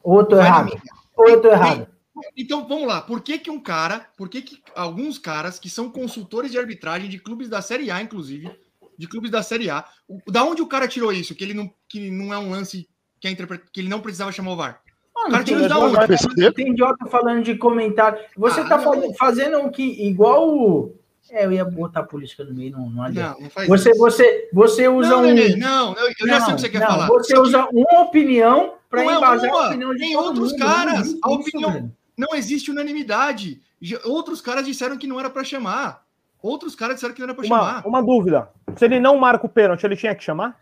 Ou eu tô Vai errado. Ou eu tô errado. Então, vamos lá. Por que, que um cara, por que, que alguns caras que são consultores de arbitragem de clubes da Série A, inclusive, de clubes da Série A, o- da onde o cara tirou isso? Que ele não, que não é um lance que, é interpre- que ele não precisava chamar o VAR. Mano, Cara, tem, da onde? Tem idiota falando de comentário. Você Ah, tá não. fazendo, o que igual o. É, eu ia botar política no meio, não, não adianta. Não, não faz Você, isso. você, você usa Não, um. Nenê, não, eu, eu já sei o que você quer não, falar. Você que usa uma opinião para é embasar uma, a opinião de tem outros mundo. caras. A isso, opinião- velho. não existe unanimidade. Outros caras disseram que não era para chamar. Outros caras disseram que não era para uma, chamar. uma dúvida. Se ele não marca o pênalti, ele tinha que chamar?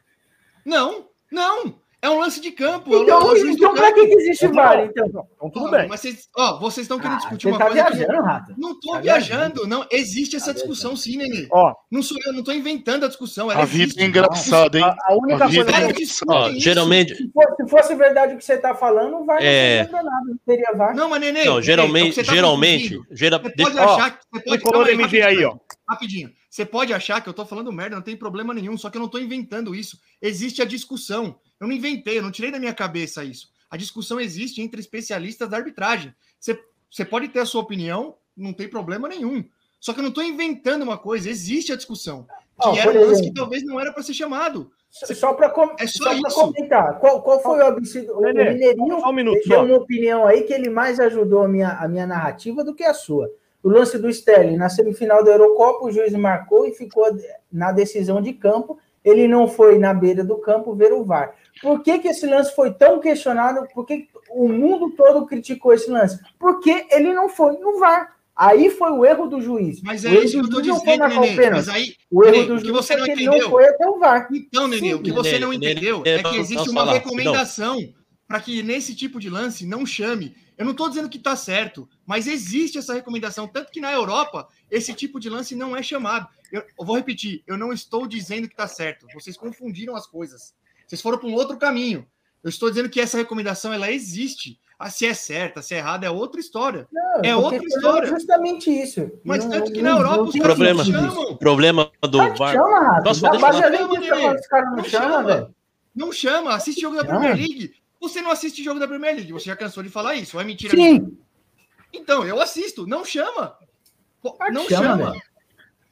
Não, não. É um lance de campo. um- Então, é o juiz do então pra que, que existe Então, VAR, então? Então tudo bem. Mas vocês, ó, vocês estão querendo Ah, discutir você uma tá coisa que viajando, Rato. não tô Tá viajando, não. Existe essa Tá discussão sim, Nenê. Ó, Não sou eu, não tô inventando a discussão. Ela A vida existe. é engraçada, hein? a, a única A coisa é que... Ó, geralmente, Se fosse, se fosse verdade o que você tá falando, o VAR não É. teria nada, não teria VAR. Não, mas Nenê. não, Nenê, geralmente, é o que você tá geralmente, gera, Você de- pode Ó, achar que. Você pode, calma aí, ó. Rapidinho. Você pode achar que eu tô falando merda, não tem problema nenhum, só que eu não tô inventando isso. Existe a discussão. Eu não inventei, eu não tirei da minha cabeça isso. A discussão existe entre especialistas da arbitragem. Você, você pode ter a sua opinião, não tem problema nenhum. Só que eu não tô inventando uma coisa, existe a discussão. Que Ó, era um lance que talvez não era para ser chamado. Só- Só para com... É só só comentar, qual, qual foi o absurdo? O Mineirinho um minuto deu só. uma opinião aí que ele mais ajudou a minha, a minha narrativa do que a sua. O lance do Sterling na semifinal da Eurocopa, o juiz marcou e ficou na decisão de campo. Ele não foi na beira do campo ver o VAR. Por que, que esse lance foi tão questionado? Por que o mundo todo criticou esse lance? Porque ele não foi no VAR. Aí foi o erro do juiz. Mas o é isso que eu não foi dizendo, Nenê. Mas aí, O erro Nenê, do o que juiz você é não que ele entendeu. não foi até o VAR. Então, Nenê, o que Nenê, você não Nenê, entendeu Nenê, é que existe uma falar, recomendação para que nesse tipo de lance não chame. Eu não estou dizendo que está certo, mas existe essa recomendação. Tanto que na Europa, esse tipo de lance não é chamado. Eu, eu vou repetir, eu não estou dizendo que está certo. Vocês confundiram as coisas. Vocês foram para um outro caminho. Eu estou dizendo que essa recomendação ela existe. Ah, se é certa, se é errada, é outra história. Não, É outra história. justamente isso. Mas Não- tanto que não- na Europa não os caras problema. isso. chamam. o problema do VAR. chama, Rato. Posso- Da deixa eu base falar? ali Chama, não Não chama. velho. Não chama, assiste jogo da Chama. Premier League. Você não assiste jogo da Premier League, você já cansou de falar isso, é mentira? Sim, Então, eu assisto, não chama. Não chama, chama.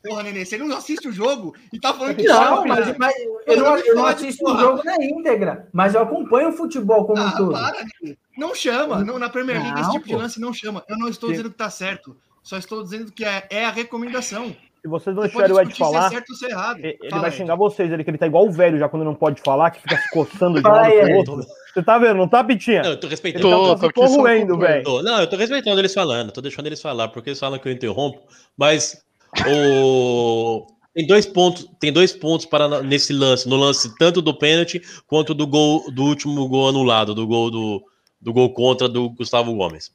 Porra, Nenê, você não assiste o jogo e tá falando que não, chama. mas, mas eu, não, eu não de assisto o jogo na íntegra, mas eu acompanho o futebol como um Ah, todo. para, Nenê. Não chama. Não, na Premier League, esse tipo de pô. lance não chama. Eu não estou Sim. dizendo que tá certo. Só estou dizendo que é, é a recomendação. Se vocês não deixarem o Ed é falar, certo ou se é errado. ele Fala, vai Ed. xingar vocês, ele que ele tá igual o velho já quando não pode falar, que fica se coçando de um lado pro outro. Você tá vendo, não tá, Pitinha? Não, eu tô respeitando. tá Tô, quase tô velho. Não, eu tô respeitando eles falando, tô deixando eles falar, porque eles falam que eu interrompo, mas o... tem dois pontos, tem dois pontos para nesse lance, no lance tanto do pênalti quanto do gol do último gol anulado, do gol do, do gol contra do Gustavo Gomes.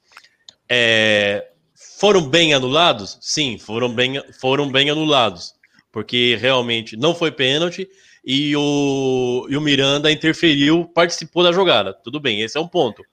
É, foram bem anulados? Sim, foram bem, foram bem anulados, porque realmente não foi pênalti e o, e o Miranda interferiu, participou da jogada. Tudo bem, esse é um ponto.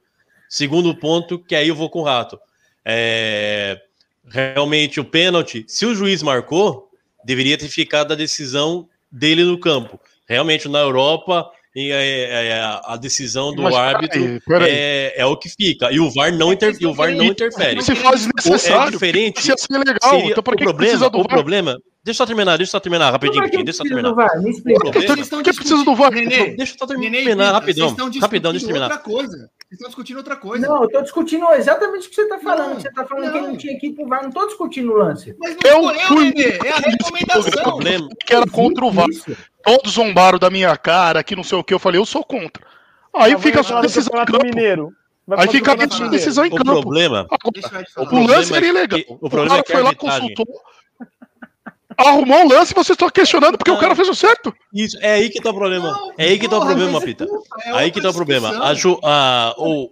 Segundo ponto, que aí eu vou com o rato. É, realmente o pênalti, se o juiz marcou, deveria ter ficado a decisão dele no campo. Realmente, na Europa, e, é, é, a decisão do Mas peraí, árbitro peraí. é, é o que fica. E o VAR não, inter, o VAR não interfere. Se faz É necessário, diferente. se assim é legal, Seria- então o problema, precisa do o problema. Deixa eu só terminar, deixa eu só terminar rapidinho, Por que Pitinho, deixa eu só terminar. do VAR? Me explica. Por que precisa do VAR? Nenê, Deixa eu só terminar rapidão. Rapidão, deixa eu discutindo terminar. outra coisa. Vocês estão discutindo outra coisa. Não, eu tô discutindo exatamente o que você tá falando. Não, você tá falando que não. tinha que ir pro VAR. Não tô discutindo o lance. Mas não Eu fui- Nenê. É a O recomendação. problema, que era contra o VAR. Isso. Todos zombaram da minha cara, que não sei o que. Eu falei, eu sou contra. Aí vai fica falar só do decisão em campo. Mineiro. Vai Aí fica Mineiro. decisão em o campo. problema, O problema lance é seria que- legal. o problema cara é que a foi lá, arbitragem- consultou. Arrumou um lance e vocês estão questionando porque o cara fez o certo. Isso, é aí que tá o problema. é aí que tá o problema, é Pita. é aí que tá o problema. A, ju- a- o,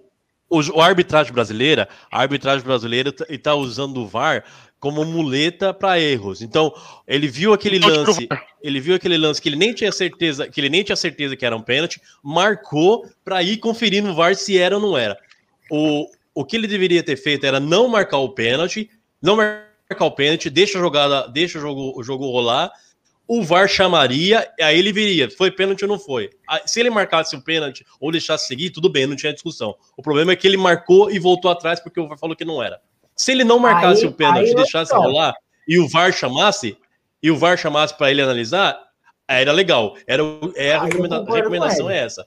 o, a arbitragem brasileira, a arbitragem brasileira tá, tá usando o VAR como muleta para erros. Então, ele viu aquele o lance, ele viu aquele lance que ele nem tinha certeza, que ele nem tinha certeza que era um pênalti, marcou para ir conferir no VAR se era ou não era. O, o que ele deveria ter feito era não marcar o pênalti, não marcar o pênalti, deixa a jogada, deixa o jogo, o jogo rolar. O VAR chamaria, aí ele viria, foi pênalti ou não foi. Ah, Se ele marcasse o pênalti ou deixasse seguir, tudo bem, não tinha discussão. O problema é que ele marcou e voltou atrás porque o VAR falou que não era. Se ele não marcasse Aí- o pênalti e eu- deixasse então. rolar e o VAR chamasse, e o VAR chamasse para ele analisar, aí era legal. Era, o- é a recomendação é essa.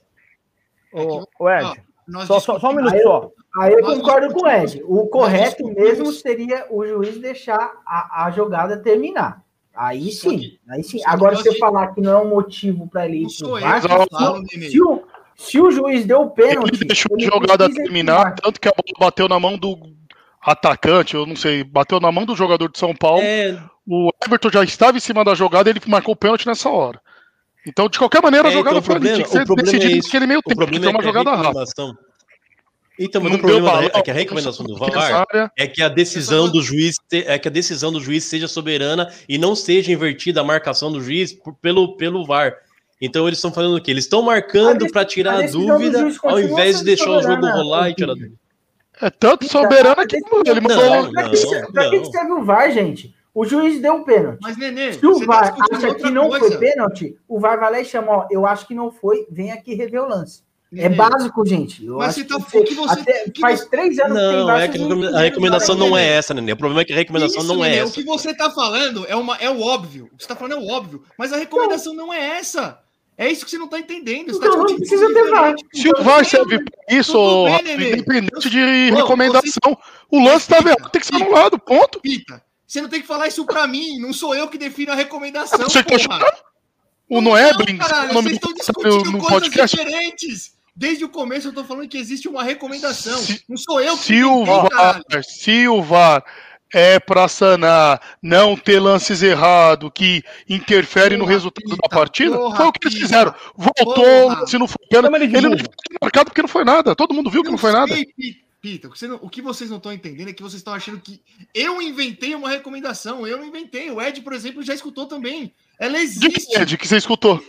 Ô, ô, Ed, só, só, só um minuto só. Aí eu Nós concordo com o Ed. O correto discutimos- mesmo seria o juiz deixar a, a jogada terminar. Aí sim, que- aí sim. que Agora, se eu falar que não é um motivo para ele ir pro VAR, que se o, se o juiz deu o pênalti. Ele deixou a ele jogada ir pro terminar, tanto que a bola bateu na mão do atacante, eu não sei, bateu na mão do jogador de São Paulo. É, O Everton já estava em cima da jogada e ele marcou o pênalti nessa hora. Então, de qualquer maneira, a É, jogada então, foi ali. Tinha que ser o problema é naquele meio o tempo. Foi é uma que a jogada rápida. Então, mas Não o problema balão, é que a recomendação do VAR é que a decisão do juiz é que a decisão do juiz seja soberana e não seja invertida a marcação do juiz por- pelo, pelo VAR. Então eles estão falando o quê? Eles estão marcando para tirar a a dúvida ao invés de deixar o jogo soberana, rolar e tirar a dúvida. É tanto Então, soberana que ele mandou. Não, Pra que, não, pra que não. serve o VAR, gente? O juiz deu o pênalti. Mas, Nenê, Se o tá VAR acha que não coisa. foi pênalti, o VAR vai lá e chama, ó, eu acho que não foi, vem aqui rever o lance. É Nenê, básico, gente. Eu Mas acho você tá- que você- que faz você- três anos que tem Não, é que não a recomendação não é essa, Nenê. O problema é que a recomendação Isso, não é Nenê, essa. O que você tá falando é, uma, é o óbvio. O que você tá falando é o óbvio. Mas a recomendação não é essa. É isso que você não tá entendendo. Você tá Então não discutindo precisa ter VAR. Se o VAR serve isso, bem, independente de recomendação, o lance tá errado, tem que ser anulado, ponto. Pita, você não tem que falar isso pra mim. Não sou eu que defino a recomendação, Você tá porra. chutando? O Não, Noebling, caralho, o nome vocês do estão cara discutindo no coisas podcast. diferentes. Desde o começo eu tô falando que existe uma recomendação. Se- não sou eu que Se o inventei, VAR, caralho. se o VAR é pra sanar, não ter lances errados que interferem no resultado da Pita, partida, porra, foi o que eles fizeram. Voltou, Porra. se não foi Chama ele de ele não foi marcado porque não foi nada. Todo mundo viu que não foi nada. sei, Pita, o que, você não- o que vocês não estão entendendo é que vocês estão achando que eu inventei uma recomendação. Eu não inventei. O Ed, por exemplo, já escutou também. Ela De existe. que Ed, que você escutou?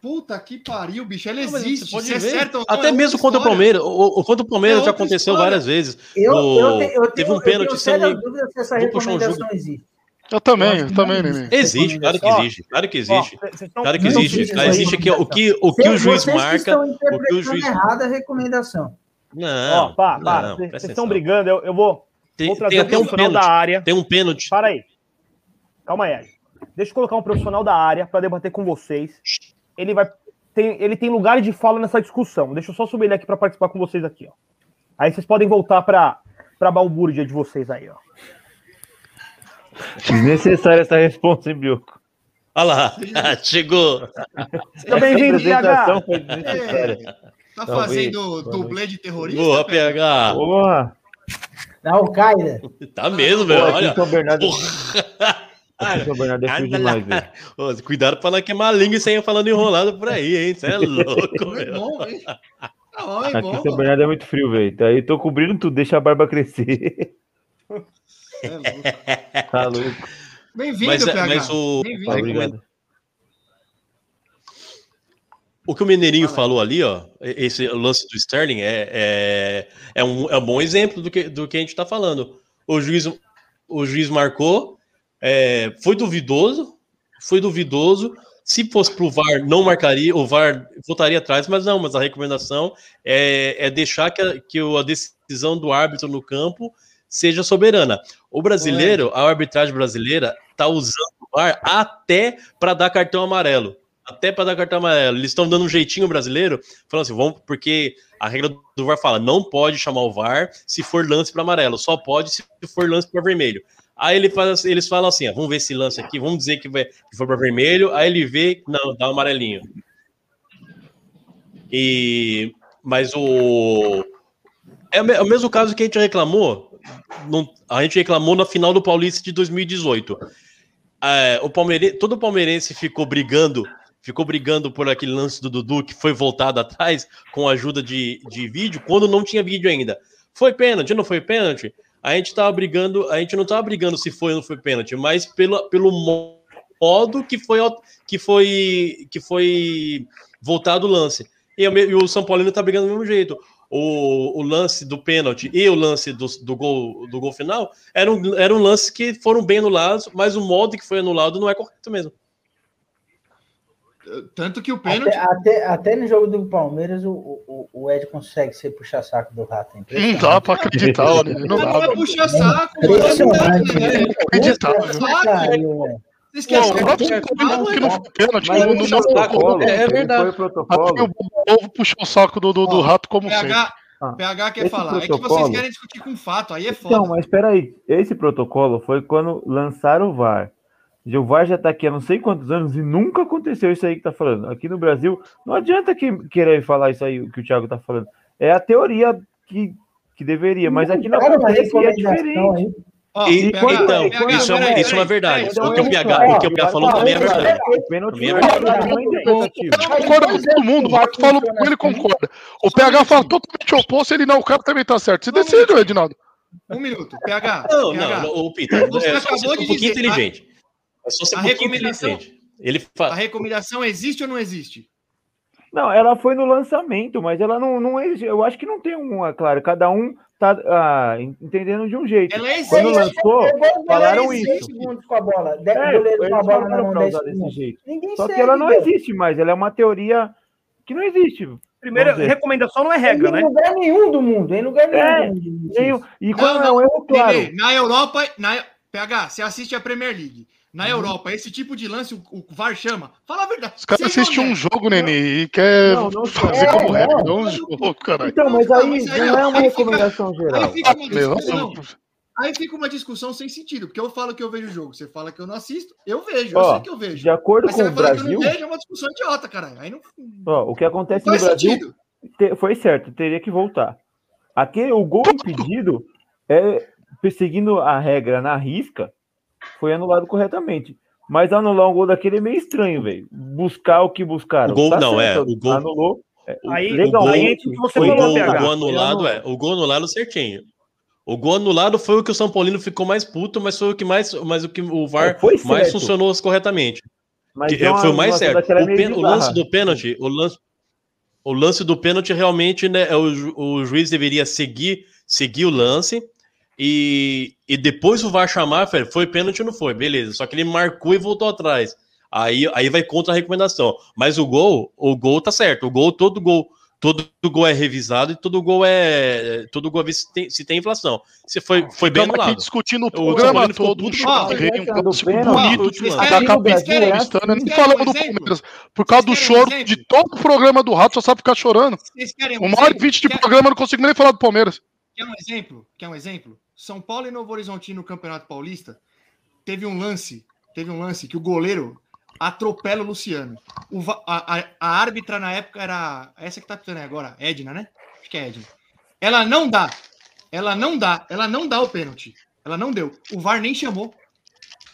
Puta que pariu, bicho. Ela Não, existe. pode é ver. certo Até é mesmo contra o. Palmeiras. O, o contra o Palmeiras É já aconteceu história. várias vezes. Eu, O- eu, te- eu teve tenho, um pênalti, eu tenho se eu dúvida se essa Vou puxar um existe. Eu também, Eu eu também, Nenê. Existe, claro que existe. Claro que existe. Claro que existe. existe que, o que o, que o juiz marca. estão O que o interpretando juiz. errado a recomendação. Não, Ó, pá, pá, não, vocês estão brigando, eu, eu vou, Tem, vou trazer tem até um profissional da pênalti. área. Tem um pênalti. Para aí. Calma aí, Ed. Deixa eu colocar um profissional da área para debater com vocês. Ele vai tem, ele tem lugar de fala nessa discussão. Deixa eu só subir ele aqui para participar com vocês aqui, ó. Aí vocês podem voltar para para balbúrdia de vocês aí, ó. Desnecessária essa resposta, hein, Bioco? Olha lá, chegou. Seja bem-vindo, PH. desnecessária. Tá Talvez. fazendo dublê de terrorista? Boa? PH. Porra! Da Al-Qaeda. Tá mesmo, velho. Olha. São Bernardo, Porra. É. Ô, Cuidado pra não queimar a língua e sair falando enrolado por aí, hein? Você é louco, É meu. bom, hein? Tá bom, é Aqui bom. São Bernardo é muito frio, velho. Tá aí, tô cobrindo tudo, deixa a barba crescer. É louco. Tá louco. Bem-vindo, Mas, é- PH. mas o, Bem-vindo. Tá, obrigado. o que o Mineirinho aí. falou ali, ó, esse lance do Sterling é, é, é, um, é um bom exemplo do que, do que a gente tá falando. O juiz, o juiz marcou, é, foi duvidoso, foi duvidoso. Se fosse pro VAR, não marcaria, o VAR voltaria atrás, mas não, mas a recomendação é, é deixar que a, que o- a decisão do árbitro no campo seja soberana. O brasileiro, a arbitragem brasileira, tá usando o VAR até para dar cartão amarelo. Até para dar cartão amarelo. Eles estão dando um jeitinho brasileiro, falando assim, vamos, porque a regra do VAR fala, não pode chamar o VAR se for lance para amarelo, só pode se for lance para vermelho. Aí ele faz, eles falam assim, ó, vamos ver esse lance aqui, vamos dizer que, vai, que foi para vermelho, aí ele vê, não, dá um amarelinho. E mas o é o é mesmo caso que a gente reclamou, não- a gente reclamou na final do Paulista de 2018. é, o palmeirense, todo palmeirense ficou brigando, ficou brigando por aquele lance do Dudu que foi voltado atrás com a ajuda de, de vídeo, quando não tinha vídeo ainda. Foi pênalti, não foi pênalti? A gente tava brigando, a gente não tava brigando se foi ou não foi pênalti, mas pelo, pelo modo que foi que foi que foi voltado o lance. E, o- e o São Paulino tá brigando do mesmo jeito. O, o lance do pênalti e o lance do, do, gol, do gol final eram, eram lances que foram bem anulados, mas o modo que foi anulado não é correto mesmo. Tanto que o Até, pênalti. até, até no jogo do Palmeiras, o, o, o Ed consegue ser puxa-saco do rato. é Não dá pra acreditar, olha, não dá. não é velho. puxar saco, mano. Impressionante. Não é, né? Inacreditável. O próprio Paulo que não foi pênalti, não, não, não, protocolo. É Ele verdade. Foi Até protocolo. o povo puxou o saco do, do, do rato como sempre. PH, Ah, PH quer esse falar. É que vocês querem discutir com fato, aí é foda. Então, mas peraí, esse protocolo foi quando lançaram o VAR. VAR já tá aqui há não sei quantos anos e nunca aconteceu isso aí que tá falando. Aqui no Brasil, não adianta que, querer falar isso aí que o Thiago tá falando. É a teoria que, que deveria, mas aqui acontece e é diferente. aí. Ó, E- então, isso é isso é uma peraí, verdade. peraí, O que o então, PH, o que o PH falou também é verdade. Também é verdade. é. Eu concordo com todo mundo. O Rato falou com ele, concorda. O PH fala totalmente oposto, ele não, o cara também tá certo. Você decide, Edinaldo. Um minuto. PH. Não, não, o Peter, Você é acabou ser um de pouquinho dizer, inteligente. É só ser a recomendação-. Ele A fala. recomendação existe ou não existe? Não, ela foi no lançamento, mas ela não, não é. Eu acho que não tem uma, claro. Cada um tá ah, entendendo de um jeito. Ela existe. Quando lançou, falaram em isso. segundos com a bola. De, É, goleiro com a bola na mão pra 10 usar desse jeito. Ninguém Só que segue, ela não velho. existe mais, ela é uma teoria que não existe. Primeiro, recomendação não é regra, Em né? lugar nenhum do mundo. Em lugar nenhum É, do mundo. Nem- E quando Não, é não, um erro, claro. Na Europa, na, PH, você assiste a Premier League. Uhum. Na Europa, esse tipo de lance, o, o VAR chama. Fala a verdade. Os caras assistem um jogo, Nenê, e quer Não, não fazer é, como não. regra. Não um jogo, caralho. Então, mas Não, aí mas aí, não é uma aí fica- recomendação geral. Aí fica uma discussão. Aí fica uma discussão sem sentido, porque eu falo que eu vejo o jogo, você fala que eu não assisto, eu vejo, eu Ó, sei que eu vejo. De acordo Mas você com o vai falar que eu Brasil, não vejo, é uma discussão idiota, caralho. Aí não, ó, o que não acontece no Brasil te- foi certo, teria que voltar. Aquele, o gol impedido, é, seguindo a regra na risca, foi anulado corretamente. Mas anular um gol daquele é meio estranho, velho. Buscar o que buscaram. O gol Tá não, certo, é, o gol- Anulou. Aí, Legal, aí gol- entra o que você O falou, gol, o gol anulado é. O gol anulado certinho. O gol anulado foi o que o São Paulino ficou mais puto, mas foi o que mais. Mas o que o VAR É, foi mais funcionou corretamente. Mas Que- é foi o mais certo. O, pen- o lance do pênalti, o lance, o lance do pênalti realmente, né, é o, ju- o juiz deveria seguir, seguir o lance e, e depois o VAR chamar, velho, foi pênalti ou não foi, beleza. Só que ele marcou e voltou atrás. Aí, aí vai contra a recomendação. Mas o gol, o gol tá certo. O gol, todo gol, todo gol é revisado e todo gol é, todo gol é se tem, se tem inflação. Se foi, foi bem Estamos aqui discutindo o programa todo, um um clássico bonito, da Nem falamos um do? Palmeiras. Por causa do choro exemplo? de todo o programa do Rato, só sabe ficar chorando. Um Uma hora e vinte de programa, eu não consigo nem falar do Palmeiras. Quer um exemplo? Quer um exemplo? São Paulo e Novo Horizontino no Campeonato Paulista teve um lance, teve um lance que o goleiro atropela o Luciano. O a, a- a árbitra na época era essa que tá pitando aí agora, Edna, né? Acho que é Edna. Ela não dá, ela não dá, ela não dá o pênalti. Ela não deu. O VAR nem chamou.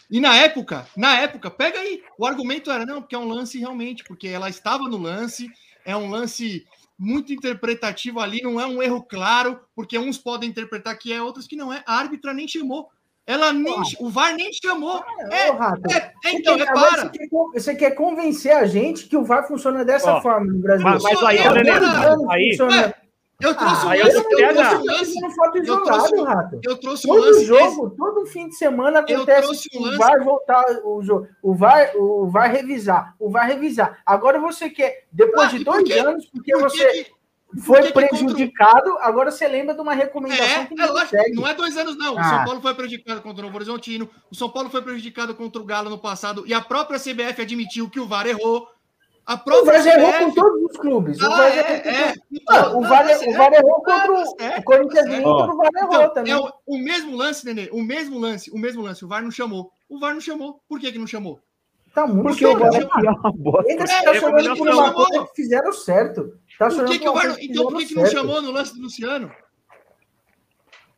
E na época, na época, pega aí. O argumento era não, porque é um lance realmente, porque ela estava no lance, é um lance muito interpretativo ali, não é um erro claro, porque uns podem interpretar que é, outros que não é. A árbitra nem chamou. Ela nem, o VAR nem chamou. É, Ô, Rato, é, é, então, Você quer- repara. Você quer, você quer convencer a gente que o VAR funciona dessa Ó, forma no Brasil? mas- mas aí, anos aí- funciona. Eu trouxe Ah, um eu lance, eu pegar. trouxe um fazendo foto eu isolado, trouxe- Rato. eu trouxe um Todo lance. jogo, todo fim de semana Eu acontece trouxe um o lance- VAR voltar, o, jogo, o, VAR, o VAR revisar, o VAR revisar. Agora você quer, depois Ah, de dois que- anos, porque Por que você que- foi que contra o- prejudicado, agora você lembra de uma recomendação É, que é não segue. não é dois anos, não. O Ah. São Paulo foi prejudicado contra o Novo Horizontino, o São Paulo foi prejudicado contra o Galo no passado, e a própria CBF admitiu que o VAR errou. A O VAR já errou com todos os clubes. o Ah, VAR já é, errou com é. Ah, o, VAR, tá o certo. VAR errou Ah, contra tá o, o Corinthians tá e certo. Inter, o VAR errou Então, também. é o, o mesmo lance, Nenê, o mesmo lance, o mesmo lance, o VAR não chamou. O VAR não chamou. Por que que não chamou? Tá muito Porque o VAR é uma bosta. Ainda É, tá é, chorando por uma chamou. coisa que fizeram certo. Tá Por que que o VAR, então por que que não certo. chamou no lance do Luciano?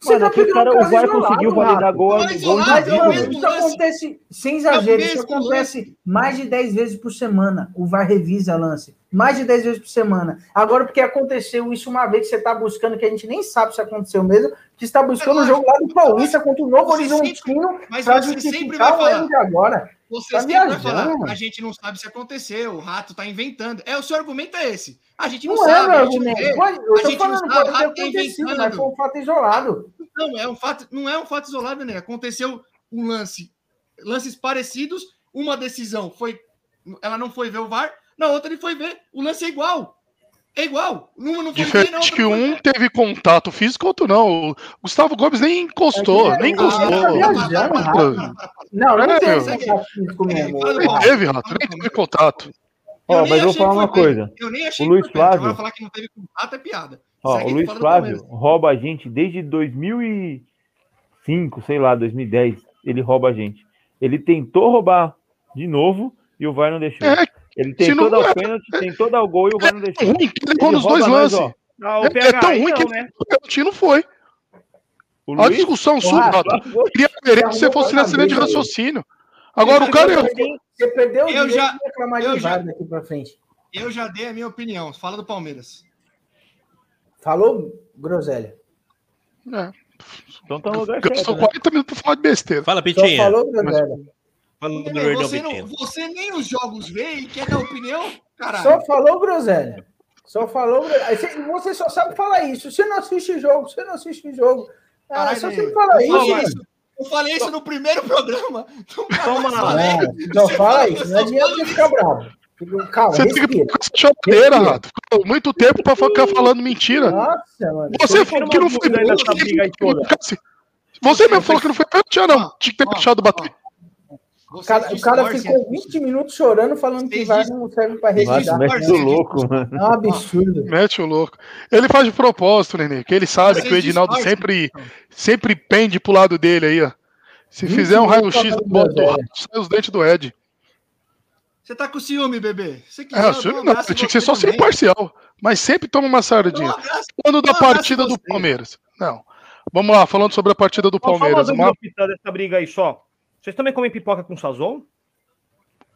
Você Mano, tá cara, o VAR isolado, conseguiu validar gol, Mas gol isolado, Mas, isso lance. acontece, sem exagero, É o isso acontece mais de 10 vezes por semana. O VAR revisa lance. Mais de 10 vezes por semana. Agora, porque aconteceu isso uma vez que você tá buscando, que a gente nem sabe se aconteceu mesmo, que está buscando um jogo lá do Paulista contra o Novo Horizontino Mas pra você sempre justificar vai o erro falar. de agora. Você Tá viajando, falar. A gente não sabe se aconteceu. O rato tá inventando. É, o seu argumento é esse. A gente não, Não, é sabe. meu a gente não vê. Pode- A Eu gente não sabe, o rato tá acontecido, mas inventando. foi um fato isolado. Não, é um fato, não é um fato isolado, né? Aconteceu um lance, lances parecidos, uma decisão foi, ela não foi ver o VAR, na outra ele foi ver, o lance é igual. É igual. Uma não Diferente outra que não foi um teve contato físico, outro não. O Gustavo Gomes nem encostou, É nem Ah, encostou. tá viajando, Rafa. Não, não É, tem meu. contato físico mesmo. Nem teve, Rato, nem teve contato. Ó, mas eu vou falar uma coisa. Eu nem achei O que Luiz. Flávio- Agora falar que não teve contato é piada. Ó, o Luiz Flávio rouba a gente desde 2005, sei lá, 2010. Ele rouba a gente. Ele tentou roubar de novo e o VAR não deixou. É, Ele se não- dar o pênalti, tentou dar o gol e o VAR não deixou. ruim que ele errou nos dois nós, lances. Ah, É, PH, é tão ruim então, que né? o pênalti não foi. O A discussão sua, Rato. Queria querer que você fosse nessa linha de raciocínio. Agora o cara. é Você perdeu o Eu já- de reclamar eu de já- daqui pra frente. Eu já dei a minha opinião. Fala do Palmeiras. Falou, Groselha? É, então tá no lugar gastou certo, né? 40 minutos pra falar de besteira. Fala, Só Pitinha. falou, Groselha? Fala do você, não, você nem os jogos vê e quer dar opinião? Caralho. Só falou groselha. Só falou Você, só sabe falar isso. Você não assiste jogo, você não assiste jogo. Ah, Caralho, só você fala eu isso, falei isso. Eu falei isso no primeiro programa. Toma lá. falei. Ah, Não, fala isso. Não adianta você ficar bravo. Fica- Calma, Você tem que ficar com essa choradeira, Rato. Ficou muito tempo pra ficar falando mentira. Nossa, mano. Você falou que não foi pênalti. Você mesmo falou que não foi pênalti, não. Tinha que ter Ó, deixado bater. O cara, o cara ficou 20 minutos chorando falando que VAR dizem- não serve pra Nossa, revidar. mexe do louco, mano. É um absurdo. Mete o louco. Ele faz de propósito, Nenê, que ele sabe Vocês que o Edinaldo distorcem. sempre, sempre pende pro lado dele aí, ó. Se fizer um raio-x do rato, sai os dentes do Ed. Você tá com ciúme, bebê. É, quiser, eu ciúme dou um não, em tinha que ser você só ser imparcial. Mas sempre toma uma sardinha. abraço. Falando da partida do você. Palmeiras. Não. Vamos lá, falando sobre a partida do Só Palmeiras. dúvida Uma... dessa briga aí só. Vocês também comem pipoca com sazon?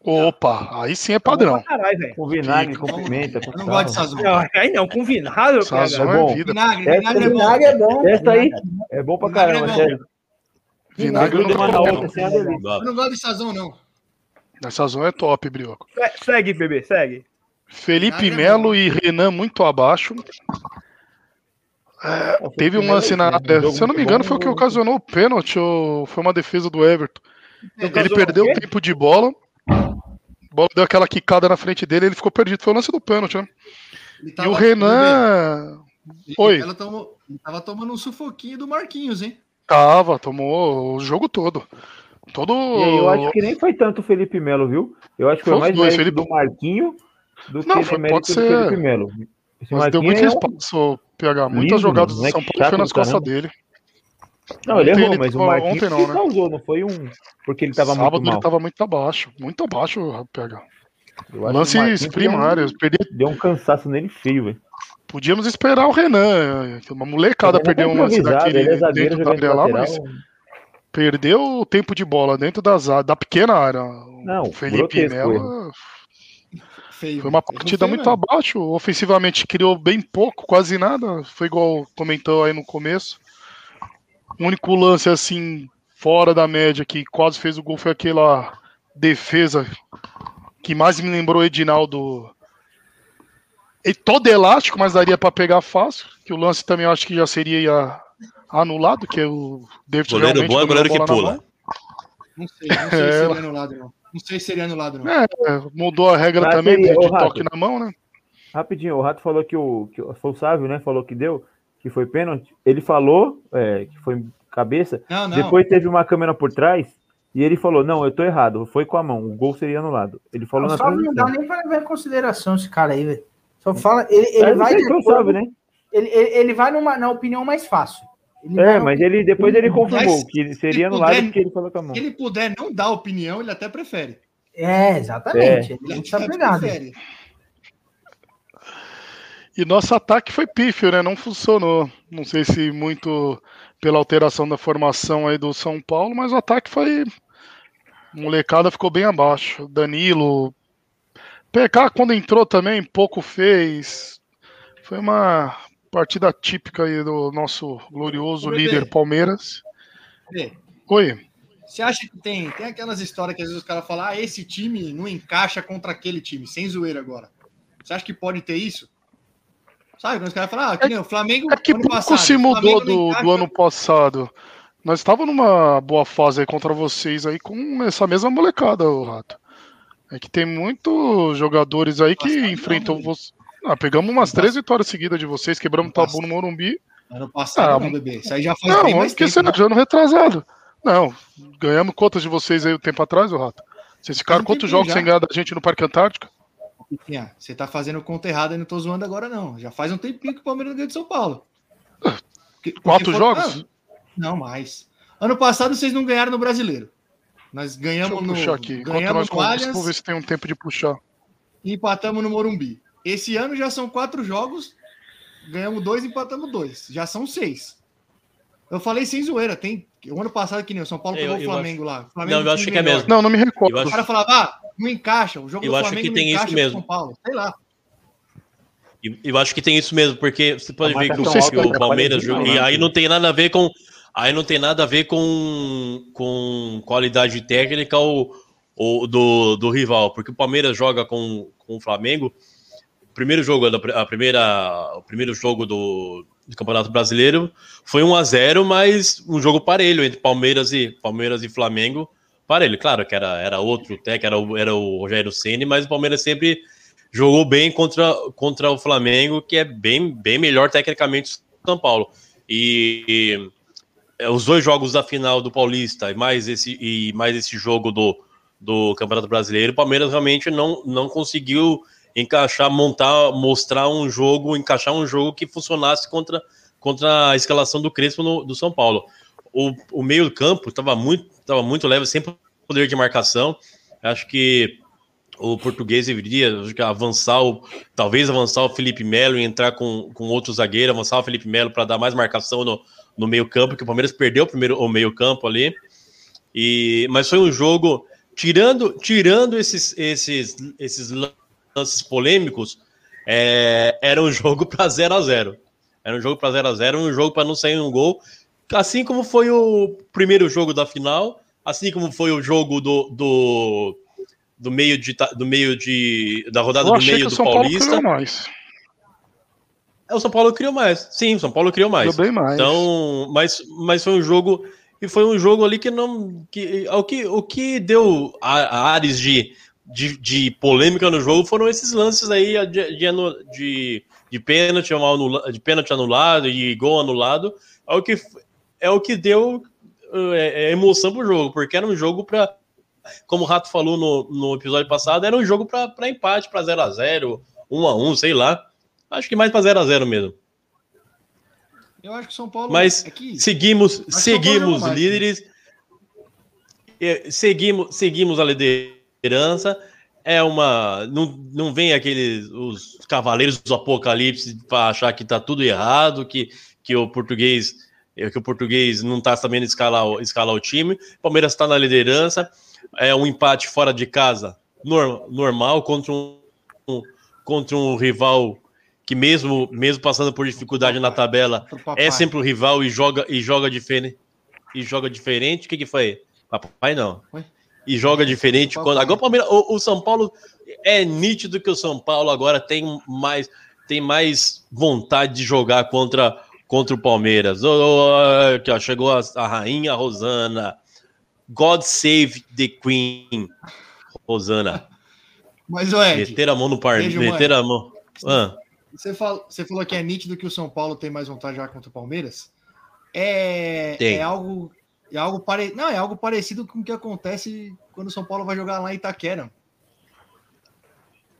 Opa, aí sim é Bom padrão. Caralho. Com vinagre, com pimenta, com Eu não gosto de sazon. Não, Aí não, com vinagre, Sazon. É bom. é vida. Vinagre, Essa vinagre é bom. Vinagre é bom. Essa aí Vinagre. é bom pra Vinagre é caramba, bom. sério. Vinagre Tudo não uma outra, não. é uma delícia. Eu não gosto de sazon, não. A Sazon é top, Brioco. Se- Segue, bebê, segue. Felipe Vinagre é Melo e Renan muito abaixo. É, teve um na área. Se eu não me engano, foi o que ocasionou o pênalti ou foi uma defesa do Everton. Ele perdeu o tempo de bola. A bola deu aquela quicada na frente dele, ele ficou perdido. Foi o lance do pênalti, né? E o Renan. Oi. Ela tomou, ele tava tomando um sufoquinho do Marquinhos, hein? Tava, tomou o jogo todo. Todo. E aí, eu acho que nem foi tanto o Felipe Melo, viu? Eu acho que foi, Foi mais dois, Felipe- do Marquinho do Não, que foi- pode do ser. Felipe Melo. Esse Mas deu muito é um- espaço, PH. Muitas Lindo, jogadas do? São Paulo foi nas costas dele. Não, ele Ontem errou, ele mas o Marquinhos ontem não, né? causou, não foi um. Porque ele tava Sábado muito mal. ele tava muito abaixo. Muito abaixo, o Lances primários. Perdi- Deu um, deu um cansaço nele feio, velho. Podíamos esperar o Renan. Uma molecada é perdeu um lance daquele ele é dentro da área lá, lateral. mas perdeu o tempo de bola dentro das, a- da pequena área. Não, o Felipe Melo Feio. foi uma partida muito mesmo. abaixo. Ofensivamente criou bem pouco, quase nada. Foi igual comentou aí no começo. O único lance assim fora da média que quase fez o gol foi aquela defesa que mais me lembrou o Edinaldo. E todo elástico, mas daria para pegar fácil. Que o lance também eu acho que já seria anulado, que é o David Goleiro realmente bom é goleiro que pula. Não sei, não sei se É. seria anulado, não. Não sei se seria anulado, não. É, mudou a regra Mas também seria, de, de toque na mão, né? Rapidinho, o Rato falou que o. Que foi o Sávio, né? Falou que deu, que foi pênalti. Ele falou é, que foi cabeça. Não, não. Depois teve uma câmera por trás e ele falou: Não, eu tô errado, foi com a mão, o gol seria anulado. Ele falou na Só não dá nem pra levar em consideração esse cara aí, velho. Só fala. Ele, ele não vai. sei de se foi o acordo- Sávio, né? ele, ele, ele vai numa, na opinião mais fácil. Ele É, mas ele depois ele confirmou Mas, que seria se anulado puder- porque ele falou com a mão. Se ele puder não dar opinião, ele até prefere. É, exatamente. Ele Ele tá prefere. E nosso ataque foi pífio, né? Não funcionou. Não sei se muito pela alteração da formação aí do São Paulo, mas o ataque foi. Molecada ficou bem abaixo. Danilo. PK, quando entrou também, pouco fez. Foi uma partida típica aí do nosso glorioso líder Palmeiras. Bebê, Oi. Você acha que tem, tem aquelas histórias que às vezes os caras falam, ah, esse time não encaixa contra aquele time, sem zoeira agora. Você acha que pode ter isso? Sabe, quando os caras falam, ah, que nem o Flamengo É que ano pouco passado, se o mudou não do, do ano passado. Nós estávamos numa boa fase aí contra vocês aí com essa mesma molecada, o Rato. É que tem muitos jogadores aí que Passado não, enfrentam velho. vocês. Ah, pegamos umas três vitórias seguidas de vocês, quebramos Ano tabu no Morumbi. Ano passado Ah, não, bebê. Isso aí já faz Não, bem mais tempo. esquecer, né? ano retrasado. Não, ganhamos quantas de vocês aí o tempo atrás, o Rato? Vocês ficaram um quantos jogos já. sem ganhar da gente no Parque Antártica? Piquinha, Você tá fazendo conta errada e não tô zoando agora, não. Já faz um tempinho que o Palmeiras não ganha de São Paulo. Porque- porque Quatro foram- jogos? Ah, não, mais. Ano passado vocês não ganharam no Brasileiro. Nós ganhamos no, aqui. Ganhamos nós Allianz vou ver se tem um tempo de puxar. e empatamos no Morumbi. Esse ano já são quatro jogos, ganhamos dois, empatamos dois. Já são seis. Eu falei sem zoeira, tem. O ano passado que nem o São Paulo Eu- pegou o eu Flamengo lá. O Flamengo Não, eu acho que é melhor. mesmo. Não, não me recordo. Eu O acho- cara falava, ah, não encaixa. O jogo Eu do acho Flamengo que não tem isso encaixa com o mesmo. São Paulo. Sei lá. E eu acho que tem isso mesmo, porque você pode A ver que o, que o Palmeiras. E aí não tem nada a ver com. Aí não tem nada a ver com, com qualidade técnica ou, ou do, do rival, porque o Palmeiras joga com, com o Flamengo. O primeiro jogo, da- a primeira, o primeiro jogo do, do Campeonato Brasileiro foi 1 a 0 mas um jogo parelho entre Palmeiras e Palmeiras e Flamengo. Parelho, claro que era, era outro técnico, era, era o Rogério Ceni, mas o Palmeiras sempre jogou bem contra, contra o Flamengo, que é bem, bem melhor tecnicamente que o São Paulo. E, e, é, os dois jogos da final do Paulista e mais esse, e mais esse jogo do, do Campeonato Brasileiro, o Palmeiras realmente não, não conseguiu encaixar, montar, mostrar um jogo, encaixar um jogo que funcionasse contra, contra a escalação do Crespo no, do São Paulo. O, o meio campo estava muito, tava muito leve, sem poder de marcação. Acho que o português deveria avançar, o, talvez avançar o Felipe Melo e entrar com, com outro zagueiro, avançar o Felipe Melo para dar mais marcação no, no meio campo, que o Palmeiras perdeu o primeiro o meio campo ali. E, mas foi um jogo tirando tirando esses esses esses lances polêmicos, é, era um jogo para 0 a 0. Era um jogo para 0 a 0, um jogo para não sair um gol, assim como foi o primeiro jogo da final, assim como foi o jogo do, do do meio de do meio de da rodada do meio do São Paulo Paulista. criou mais. É, o São Paulo criou mais. Sim, o São Paulo criou mais. Criou bem mais. Então, mas, mas foi um jogo e foi um jogo ali que não que o que o que deu a, a ares de, de, de polêmica no jogo foram esses lances aí de, de, de, de pênalti anula- de pênalti anulado e gol anulado. É o que é o que deu é, é, emoção pro jogo, porque era um jogo para como o Rato falou no, no episódio passado, era um jogo para empate, para 0 a 0 1 a 1 sei lá. Acho que mais para 0 a 0 mesmo. Eu acho que São Paulo. Mas é que- seguimos, São Paulo seguimos mais, líderes, é, seguimos, seguimos a liderança. É uma, não, não vem aqueles os cavaleiros do apocalipse para achar que tá tudo errado, que, que o português que o português não está sabendo escalar, o- escalar o time. O Palmeiras está na liderança. É um empate fora de casa nor- normal contra um, um- contra um rival que mesmo mesmo passando por dificuldade na tabela é sempre o rival e joga e joga diferente e joga diferente. O que que foi? Papai não. Ué? E joga diferente Papai. quando agora o Palmeiras, o, o São Paulo é nítido que o São Paulo agora tem mais tem mais vontade de jogar contra contra o Palmeiras. Ô, aqui, ó, chegou a, a rainha Rosana. God save the Queen. Rosana. Mas, o Ed, Meter a mão no par, Beijo, meter mãe. a mão. Ah, você, fala, você falou que é nítido que o São Paulo tem mais vontade de jogar contra o Palmeiras. É, Tem. é algo. É algo pare... Não, é algo parecido com o que acontece quando o São Paulo vai jogar lá em Itaquera.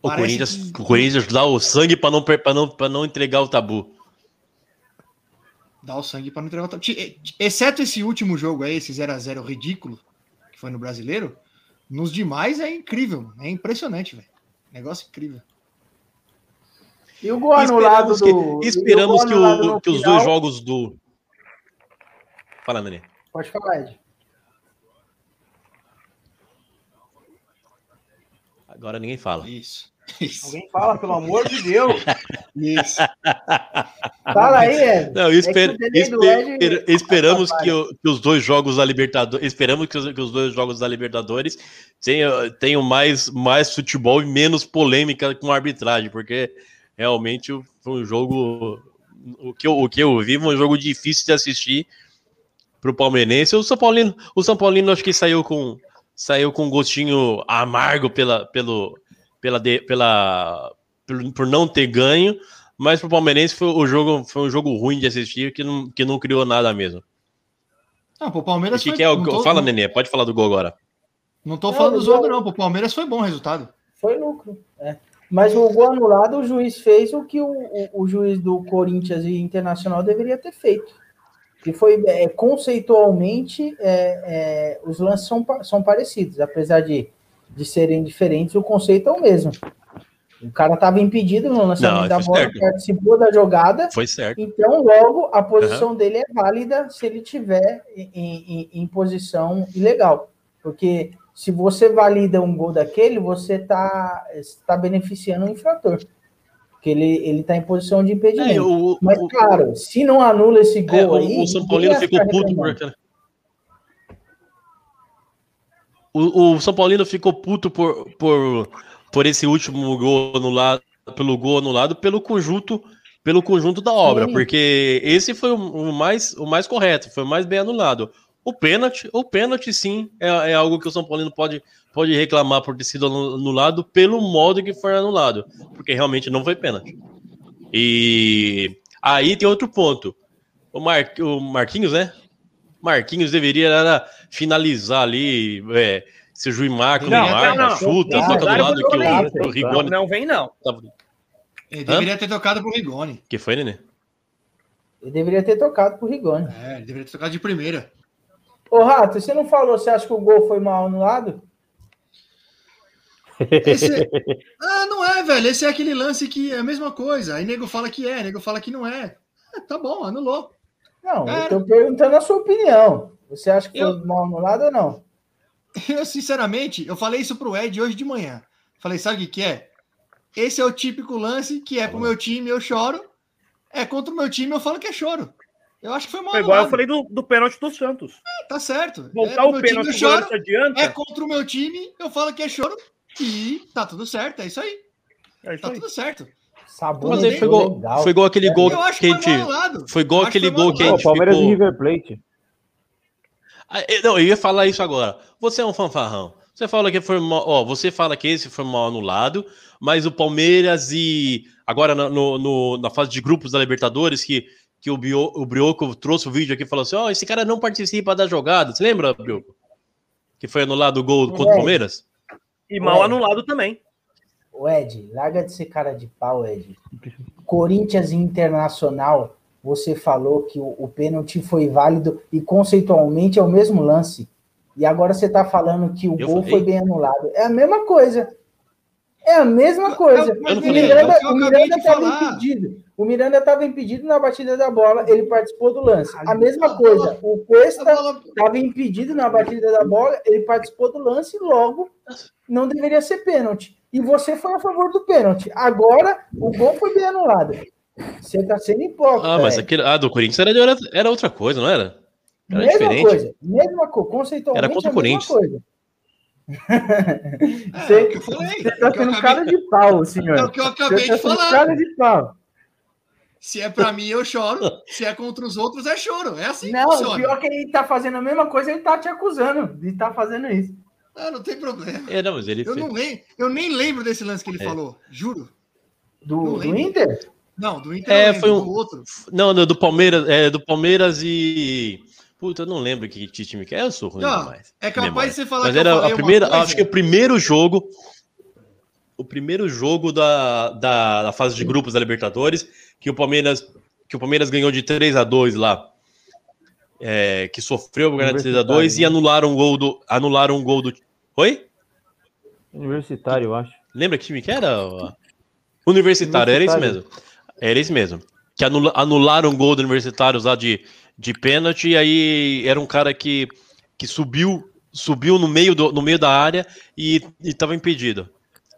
o Parece Corinthians, que- o Corinthians dá o sangue para não, pra não, pra não entregar o tabu. Dá o sangue para não entregar o tabu. Exceto esse último jogo aí, esse 0x0 ridículo, que foi no brasileiro, nos demais é incrível. É impressionante, velho. Negócio incrível. E o gol anulado Esperamos que, do. e o esperamos que, o- que os final- dois jogos do. Fala, Nenê. Pode falar, Ed. Agora ninguém fala. Isso. Isso. Alguém fala, pelo amor de Deus. Isso. Fala aí, Ed. Não, esper- É que esper- Ed esperamos atrapalha. que, o- que os dois jogos da Libertadores, esperamos que os, que os dois jogos da Libertadores tenham, tenham mais, mais futebol e menos polêmica com a arbitragem, porque realmente foi um jogo o que eu, o que eu vi, foi um jogo difícil de assistir para o palmeirense. O São Paulino, o São Paulino acho que saiu com saiu com um gostinho amargo pela pelo pela, de- pela por, por não ter ganho. Mas pro Palmeirense foi, o jogo, foi um jogo ruim de assistir, que não, que não criou nada mesmo. Não, pro O Palmeiras que, foi- que é o não tô- Fala, não- Nenê, pode falar do gol agora. Não tô Não, falando do o jogo, não. Pro Palmeiras foi bom o resultado. Foi lucro. é. Mas o gol anulado, o juiz fez o que o, o- o juiz do Corinthians e Internacional deveria ter feito. Que foi é, conceitualmente é, é, os lances são, são parecidos, apesar de, de serem diferentes, o conceito é o mesmo. O cara estava impedido no lançamento Não, da bola, certo. participou da jogada, Foi certo. então logo a posição dele é válida se ele tiver em, em- em posição ilegal. Porque se você valida um gol daquele, você está tá beneficiando o infrator. Porque ele, ele tá em posição de impedimento. É, o, Mas, o- claro, se não anula esse é, gol o- aí. o São Paulino ficou puto por aquela. O, o São Paulino ficou puto por, por, por esse último gol anulado, pelo gol anulado, pelo conjunto, pelo conjunto da obra, Sim. porque esse foi o, o mais, o mais correto, foi o mais bem anulado. O pênalti, o pênalti sim, é, é algo que o São Paulino pode, pode reclamar por ter sido anu- anulado pelo modo que foi anulado, porque realmente não foi pênalti. E aí tem outro ponto. O, Mar, o Marquinhos, né? Marquinhos deveria era finalizar ali. É, se o juiz marca, não, Não, marca, não, não. chuta, Não, toca do lado não, que o, o Rigoni. Não vem, não. tava- Ele deveria ter tocado pro Rigoni. Que foi, Nenê? Ele deveria ter tocado pro Rigoni. É, ele deveria ter tocado de primeira. Ô, Rato, você não falou, você acha que o gol foi mal anulado? Esse... ah, não é, velho. Esse é aquele lance que é a mesma coisa. Aí nego fala que é, nego fala que não é. É, tá bom, anulou. Não, Cara. eu tô perguntando a sua opinião. Você acha que foi Eu- mal anulado ou não? Eu, sinceramente, eu falei isso pro Ed hoje de manhã. Falei, sabe o que, que é? Esse é o típico lance que é pro meu time, eu choro. É contra o meu time, eu falo que é choro. Eu acho que foi mal Foi igual eu anulado. falei do, do pênalti do Santos. Tá certo. é Voltar pro o meu time, pênalti, eu choro. adianta. É contra o meu time, eu falo que é choro. E tá tudo certo, é isso aí. É isso Tá aí. tudo certo. Sabor Mas aí foi igual, foi igual aquele gol Eu que a gente. Foi que aquele gol que a gente Palmeiras e ficou. River Plate. Ah, eu- Não, eu ia falar isso agora. Você é um fanfarrão. Você fala que foi mal, ó, você fala que esse foi mal anulado, mas o Palmeiras e agora na- no, no- na fase de grupos da Libertadores que, que o, Bio, o Brioco trouxe o vídeo aqui e falou assim: ó, esse cara não participa da jogada. Você lembra, Brioco? Que foi anulado o gol contra o É. Palmeiras? E mal Ué. anulado também. O Ed, larga de ser cara de pau, Ed. Corinthians Internacional, você falou que o, o pênalti foi válido e conceitualmente é o mesmo lance. E agora você tá falando que o Eu gol falei? foi bem anulado. É a mesma coisa. É a mesma coisa. Eu eu o Miranda estava falar. impedido. O Miranda estava impedido na batida da bola, ele participou do lance. A mesma coisa. O Cuesta estava impedido na batida da bola, ele participou do lance, logo não deveria ser pênalti. E você foi a favor do pênalti. Agora, o gol foi bem anulado. Você está sendo hipócrita. Ah, mas é. aquele, ah, do Corinthians era, era, era outra coisa, não era? Era mesma diferente. coisa, mesma coisa, conceitualmente Era contra é o Corinthians. coisa. É, Você- é o que eu falei. Você é está o que eu sendo acabei- cara de pau, senhor. É o que eu acabei Você tá de falar. cara de pau. Se é pra mim, eu choro. Se é contra os outros, é choro. É assim que Não, funciona. pior que ele tá fazendo a mesma coisa, ele tá te acusando de estar fazendo isso. Ah, não tem problema. É, não, mas ele Eu, fez. não lembro, eu nem lembro desse lance que ele É. falou. Juro. Do, Não do. Inter? Não, do Inter É, foi um- do outro. Não, não, do Palmeiras, é, do Palmeiras e. Puta, eu não lembro que, que time que é. Eu sou ruim Não, demais. é capaz memória. de você falar Mas que eu era falei a uma primeira, coisa. acho que o primeiro jogo, o primeiro jogo da, da, da fase de grupos da Libertadores, que o Palmeiras, que o Palmeiras ganhou de 3 a 2 lá, é, que sofreu ganhar de 3 a 2 e Universitário, né? anularam um gol do, anularam um gol do. Oi? Universitário, eu acho. Lembra que time que era? Universitário, era isso Universitário. mesmo. Era isso mesmo. que anula- anularam um gol do Universitários lá de, de pênalti, e aí era um cara que, que subiu subiu no meio, do, no meio da área e estava impedido.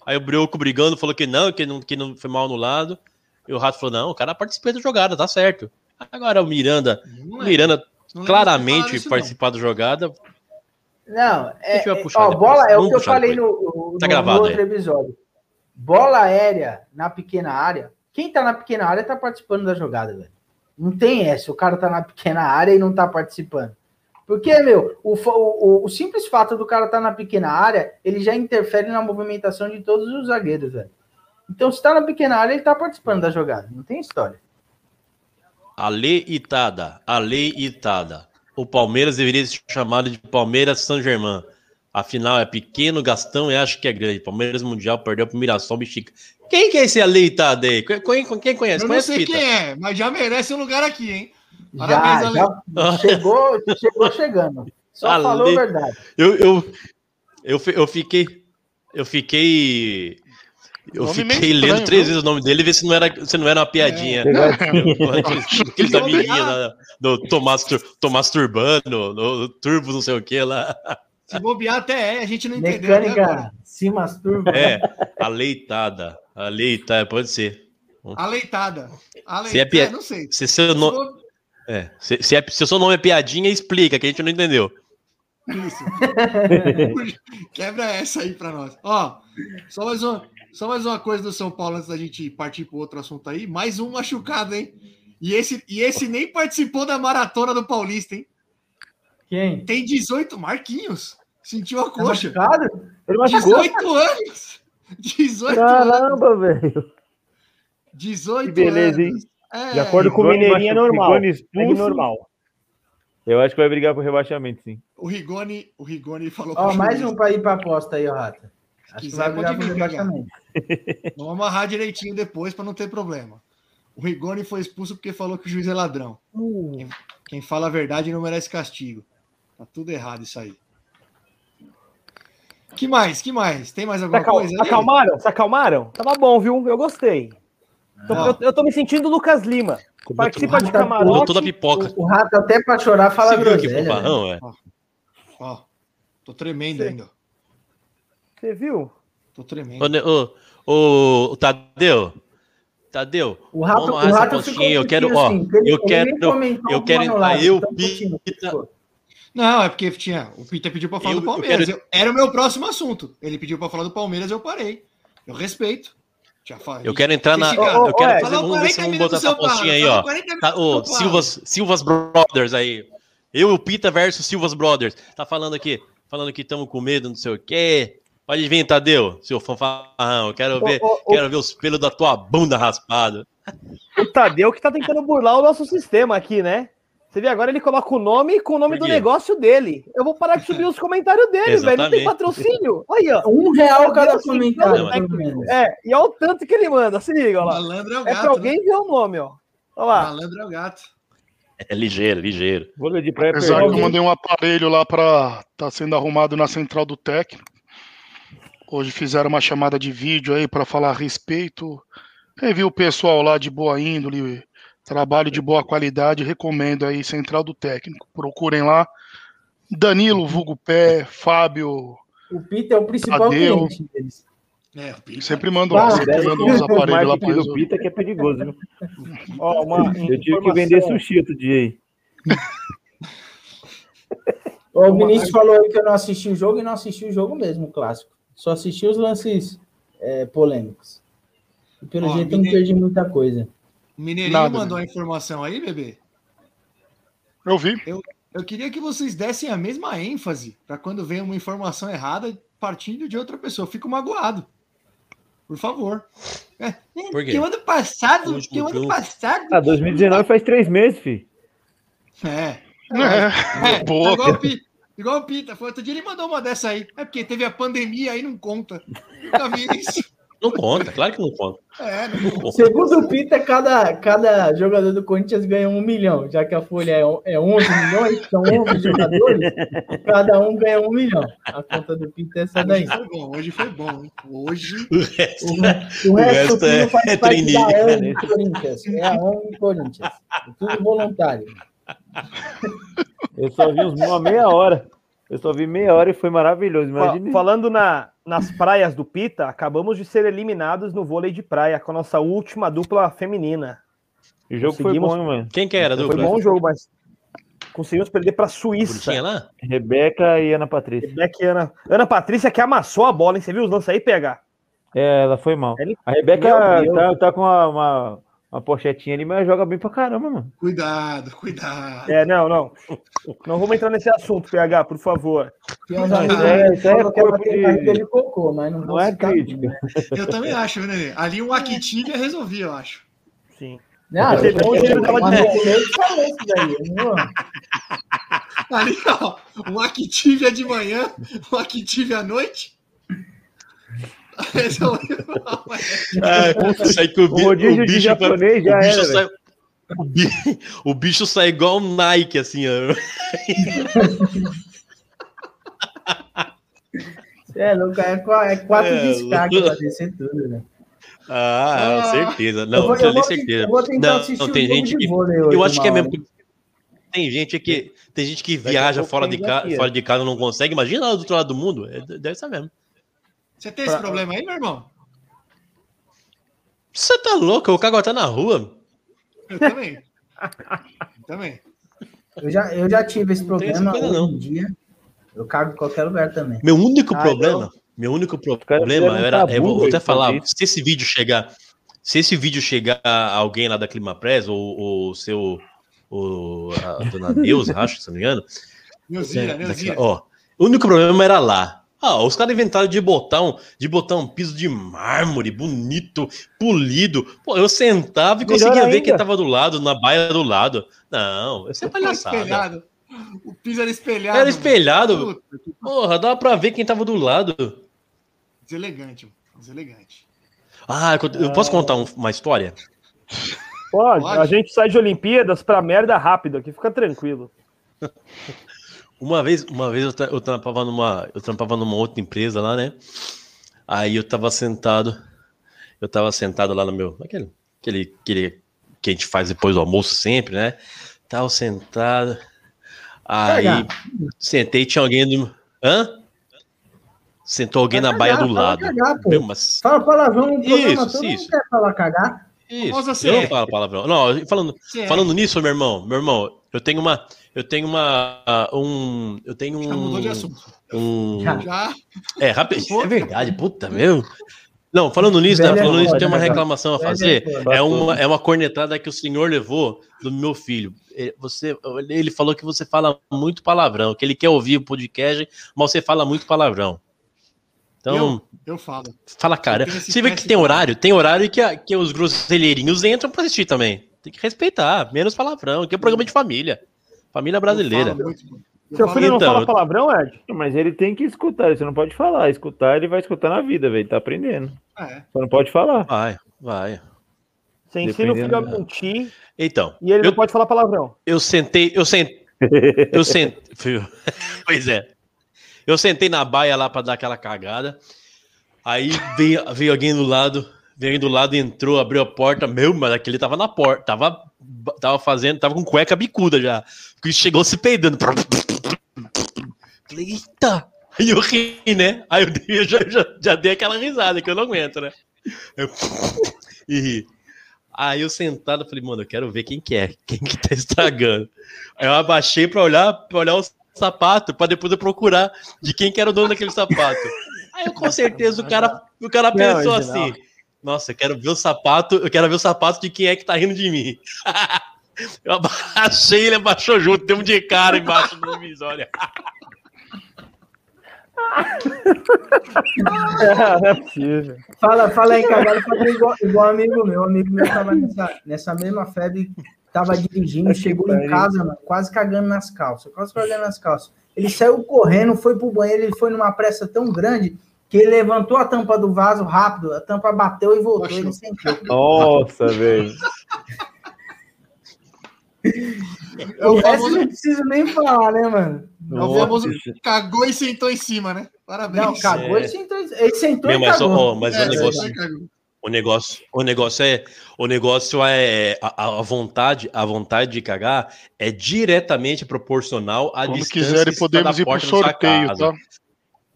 Aí o Brioco brigando falou que não, que não, que não foi mal anulado. E o Rato falou: não, o cara participou da jogada, tá certo. Agora o Miranda, o lembro. Miranda Não claramente isso, participar da jogada. Não, é, Deixa eu é- puxar ó, bola é o que eu falei depois. no, no, Tá no gravado outro aí. episódio. Bola aérea na pequena área. Quem tá na pequena área tá participando da jogada, velho. Não tem essa. O cara tá na pequena área e não tá participando. Porque, meu, o, o, o- o simples fato do cara estar na pequena área, ele já interfere na movimentação de todos os zagueiros, velho. Então, se tá na pequena área, ele tá participando da jogada. Não tem história. Ale Itada, Ale Itada. O Palmeiras deveria ser chamado de Palmeiras São Germain. Afinal, é pequeno, Gastão e acho que é grande. Palmeiras Mundial perdeu pro Mirassol Bexiga. Quem que é esse Ale Itada aí? Quem, conhece? Eu não sei Pita? quem é, mas já merece um lugar aqui, hein? Já, Parabéns, Ale. já chegou, chegou chegando. Só Ale- falou a verdade. Eu, eu, eu, eu fiquei. Eu fiquei. Eu Nome fiquei lendo estranho, três viu? vezes o nome dele, ver se não era, se não era uma piadinha. Se amiguinhos bobear- lá do Tomás, Tomás Turbano, no Turbo, não sei o que lá. Se bobear até é, a gente não entendeu. agora. Mecânica se masturba. É, aleitada. Aleitada, pode ser. Aleitada. Aleitada. Se é pia- não sei. Se, seu Se no... é, se, se, é- se o seu nome é piadinha, explica, que a gente não entendeu. Isso. Quebra essa aí pra nós. Ó, só mais, uma, só mais uma coisa do São Paulo antes da gente partir para outro assunto aí. Mais um machucado, hein? E esse, e esse nem participou da maratona do Paulista, hein? Quem? Tem 18 Marquinhos. Sentiu a Tá coxa. machucado? Ele machucou. 18 anos. 18 anos. Caramba, velho. 18 Que beleza, hein? anos. É, De acordo com o Mineirinho é normal. É normal. Eu acho que vai brigar por rebaixamento, sim. O Rigoni, o Rigoni falou Ó, pro mais um pra ir pra aposta aí, ó, Rata. Acho que quiser, vai brigar vir, rebaixamento. Vamos amarrar direitinho depois para não ter problema. O Rigoni foi expulso porque falou que o juiz é ladrão. Quem, quem fala a verdade não merece castigo. Tá tudo errado isso aí. Que mais? Que mais? Tem mais Se, alguma acal- coisa? aí? acalmaram? Se acalmaram? Tava bom, viu? Eu gostei. Tô- eu, eu tô me sentindo Lucas Lima. Participa de Comeu camarote. toda a pipoca. O, o Rato até pra chorar fala Você viu groselha. né? é? Ó, tô tremendo Sim. ainda. Você viu? Tô tremendo. Ô, ne- ô, ô, ô, Tadeu, Tadeu, O Rato, vamos o Rato ficou. Eu quero, ó, assim, ele- eu ele quero, eu quero o. Eu, tão putinho que Pita. Não, é porque tinha. O Peter pediu para falar Eu- do eu Palmeiras. quero- Eu- era o meu próximo assunto. Ele pediu para falar do Palmeiras, eu parei. Eu respeito. Já falei. eu quero entrar na. Esse cara- Eu quero ô, fazer. Vamos ver se 40 vamos botar essa postinha aí, ó. falou 40 minutos Tá. Silvas, Silvas Brothers aí. Eu e o Pita versus Silvas Brothers. Tá falando aqui, falando que estamos com medo, não sei o quê. Pode vir, Tadeu, seu fanfarrão. Eu quero ver, Ô, ô, ô. quero ver os pelos da tua bunda raspada. O Tadeu que tá tentando burlar o nosso sistema aqui, né? Você vê agora ele coloca o nome com o nome do negócio dele. Eu vou parar de subir os comentários dele, velho. Não tem patrocínio. Aí, ó. Um real cada Tadeu, comentário, não, menos. É, e olha o tanto que ele manda. Se liga, ó lá. Malandro é o É pra gato. né? alguém ver o nome, ó. Olha lá. Malandro é o gato. É ligeiro, ligeiro. Vôlei de praia Apesar que eu mandei um aparelho lá para tá sendo arrumado na central do técnico. Hoje fizeram uma chamada de vídeo aí para falar a respeito. Quem viu o pessoal lá de boa índole, trabalho de boa qualidade, recomendo aí central do técnico. Procurem lá. Danilo, Vulgo Pé, Fábio, O Peter é o principal Tadeu. cliente deles. É, o Peter. sempre mando lá, Ah, sempre mando uns aparelhos lá para resolver. Pita que é perigoso, viu? Ó, uma Eu tive que vender sushi outro dia aí. O Vinícius falou aí que eu não assisti o jogo e não assisti o jogo mesmo, o clássico. Só assisti os lances é, polêmicos. E pelo Ó, jeito eu não perdi muita coisa. O Mineirinho Nada, mandou né? a informação aí, bebê. Eu vi. Eu queria que vocês dessem a mesma ênfase para quando vem uma informação errada partindo de outra pessoa. Eu fico magoado. Por favor. É, Por quê? que o ano passado, que ano jogo. passado. Ah, 2019 faz três meses, fi. É. É, É, boa. igual o Pita. Igual o Pita. Foi outro dia ele mandou uma dessa aí. É porque teve a pandemia aí, não conta. Nunca vi isso. Não conta, claro que não conta. É, não Não conta. Segundo o Pita, cada, cada jogador do Corinthians ganha um milhão, já que a folha é, é 11 milhões, são 11 jogadores, cada um ganha um milhão. A conta do Pita é essa daí. Hoje foi bom, hoje foi bom. hein? Hoje. O resto, O, o O resto, resto é- faz é ONG Corinthians. É a ONG Corinthians. É tudo voluntário. Eu só vi uns uma meia hora. Eu só vi meia hora e foi maravilhoso. Imagine. Falando na, nas praias do Pita, acabamos de ser eliminados no vôlei de praia com a nossa última dupla feminina. O jogo foi bom, hein, mano. Quem que era, Foi dupla? bom o jogo, mas conseguimos perder para a Suíça. Lá? Rebeca e Ana Patrícia. Rebeca e Ana, Ana Patrícia que amassou a bola, hein? Você viu os lances aí, PH? É, ela foi mal. Ele- A Rebeca tá, tá com uma, uma, uma pochetinha ali, mas joga bem pra caramba, mano. Cuidado, cuidado. É, não, não. Não vamos entrar nesse assunto, PH, por favor. Não, isso é- isso é ela corpo de- cocô, mas não, Não é crítica. nome. Eu também acho, viu, Nenê? Ali um Activia resolvia, eu acho. Sim. Não, Você eu, tava de Ali, ó, um Activia de manhã, um Activia à noite. Aí que o, O bi- o de bicho, japonês já o bicho era, sai, o, bi- o bicho sai igual um Nike, assim, ó. É, louco, é, é quatro É, descargas louco. pra descer tudo, né? Ah, Ah. certeza. Eu Não, vou- aquilo eu vou- certeza. eu vou tentar Não, não, tem gente que. hoje, Eu acho que é mesmo. Tem gente que tem gente que Daqui viaja fora de, ca... desafio. fora de casa e não consegue. Imagina lá do outro lado do mundo. É, deve ser mesmo. Você tem esse problema aí, meu irmão? Você tá louco? Eu cago até na rua. Eu também. Eu também. Eu já, eu já tive esse Não problema hoje não. em dia. Eu cago em qualquer lugar também. Meu único Ah, problema, meu único problema um era, tabu, eu vou, vou até falar, se esse vídeo chegar, se esse vídeo chegar a alguém lá da Clima Press ou o seu, o, a dona Neuza, acho, se não me engano, Neuzinha, daqui- Neuzinha. ó, o único problema era lá. Ah, os caras inventaram de botar um, de botar um piso de mármore bonito, polido. Pô, eu sentava e Melhor conseguia ver ainda. quem tava do lado, na baia do lado. Não, isso é palhaçada. O piso era espelhado. Era espelhado. Puta, Porra, dava pra ver quem tava do lado. Deselegante. Deselegante. Ah, eu posso contar um- uma história? Pode, Pode. a gente sai de Olimpíadas pra merda rápido aqui, fica tranquilo. Uma vez, uma vez eu, tra- eu trampava numa, eu trampava numa outra empresa lá, né? Aí eu tava sentado, eu tava sentado lá no meu, aquele, aquele, aquele que a gente faz depois do almoço sempre, né? Tava sentado, aí Pegar. sentei, tinha alguém do, hã? Sentou alguém Vai na baia cagar, do fala lado. cagar, pô. Meu, mas Fala palavrão no programa Isso, todo, isso. não quer falar cagar. isso, eu não falo palavrão. Não, falando. Falando nisso, meu irmão, meu irmão, eu tenho uma, eu tenho uma, um, eu tenho Já mudou de um, assunto. um, Já. É rápido, é verdade, puta meu. Não, falando nisso, né, falando nisso, tem uma né, reclamação a fazer. É uma, é uma cornetada que o senhor levou do meu filho. É, Você, ele falou que você fala muito palavrão, que ele quer ouvir o podcast, mas você fala muito palavrão. Então, Eu, eu falo. fala cara. Você vê que tem horário, tem horário que, a- que os groselheirinhos entram pra assistir também. Tem que respeitar, menos palavrão, que é um programa de família. Família brasileira. Seu filho não Então, fala eu- palavrão, Ed? Mas ele tem que escutar, você não pode falar. Escutar, ele vai escutar na vida, velho. Tá aprendendo. É. Só não pode falar. Vai, vai. Você ensina o filho a mentir Então, e ele eu, não pode falar palavrão. eu sentei, eu sentei, eu sentei, pois é, eu sentei na baia lá pra dar aquela cagada, aí veio, veio alguém do lado, veio alguém do lado, entrou, abriu a porta, meu, mas aquele tava na porta, tava, tava fazendo, tava com cueca bicuda já, que chegou se peidando. Falei, eita! Aí eu ri, né? Aí eu, já, já, já dei aquela risada que eu não aguento, né? Eu, e ri. Aí eu sentado, falei, mano, eu quero ver quem que é, quem que tá estragando. Aí eu abaixei pra olhar, pra olhar o sapato, pra depois eu procurar de quem que era o dono daquele sapato. Aí eu, com certeza o cara, o cara Não, pensou assim: Nossa, eu quero ver o sapato, eu quero ver o sapato de quem é que tá rindo de mim. eu abaixei, ele abaixou junto, tem um de cara embaixo do divisória. não é possível. Fala, fala aí, cagada, fala igual, igual amigo meu. Amigo meu tava nessa, nessa mesma febre, tava dirigindo, chegou em casa, mano, quase cagando nas calças, quase cagando nas calças. Ele saiu correndo, foi pro banheiro, ele foi numa pressa tão grande que ele levantou a tampa do vaso rápido, a tampa bateu e voltou, ele sentou. Nossa, velho. É o resto famoso, não preciso nem falar, né, mano? é o famoso cagou e sentou em cima, né? Parabéns. Não, cagou É. e sentou. Ele sentou Meu, e mas, cagou. ó, mas É, o negócio, o negócio, o negócio é, o negócio é a, a vontade, a vontade de cagar é diretamente proporcional à Quando distância quiserem, podemos da ir sua sorteio, tá?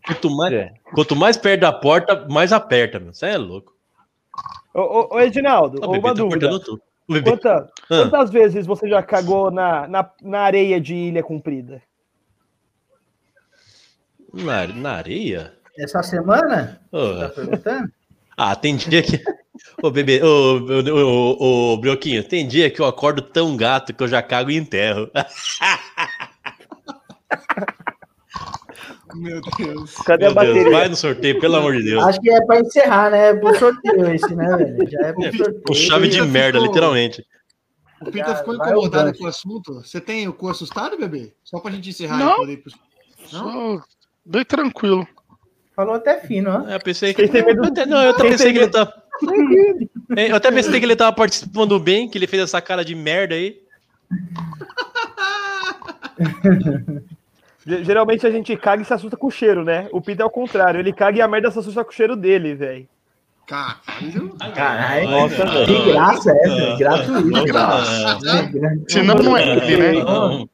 Quanto mais, É. quanto mais perto da porta, mais aperta, meu. Você é louco. Ô, ô, ô, Edinaldo, O uma tá dúvida. Quanta- Ah. quantas vezes você já cagou na, na, na areia de Ilha Comprida? Na, na areia? Essa semana? Porra. Tá perguntando? Ah, tem dia que. Ô, bebê, ô, ô, ô, ô, Brioquinho, tem dia que eu acordo tão gato que eu já cago e enterro. Meu Deus. Cadê a Meu Deus, bateria? vai no sorteio, pelo amor de Deus. Acho que é pra encerrar, né? É pro sorteio esse, né, velho? Já é pro sorteio. Com chave de merda, ficou- literalmente. O Pita Já ficou incomodado com o assunto. Você tem o cu assustado, bebê? Só pra gente encerrar Não. e poder. Não? Só bem tranquilo. Falou até fino, ó. É, Eu pensei que. Medo- Não, eu até pensei que ele tá. É, Eu até pensei que ele tava participando bem, que ele fez essa cara de merda aí. Ge- Geralmente a gente caga e se assusta com o cheiro, né? O Pita é o contrário. Ele caga e a merda se assusta com o cheiro dele, velho. Caralho. Caralho. Nossa, velho. Que graça é essa? É gratuito. Não, graça. É gra- Senão não é ele, né? Não.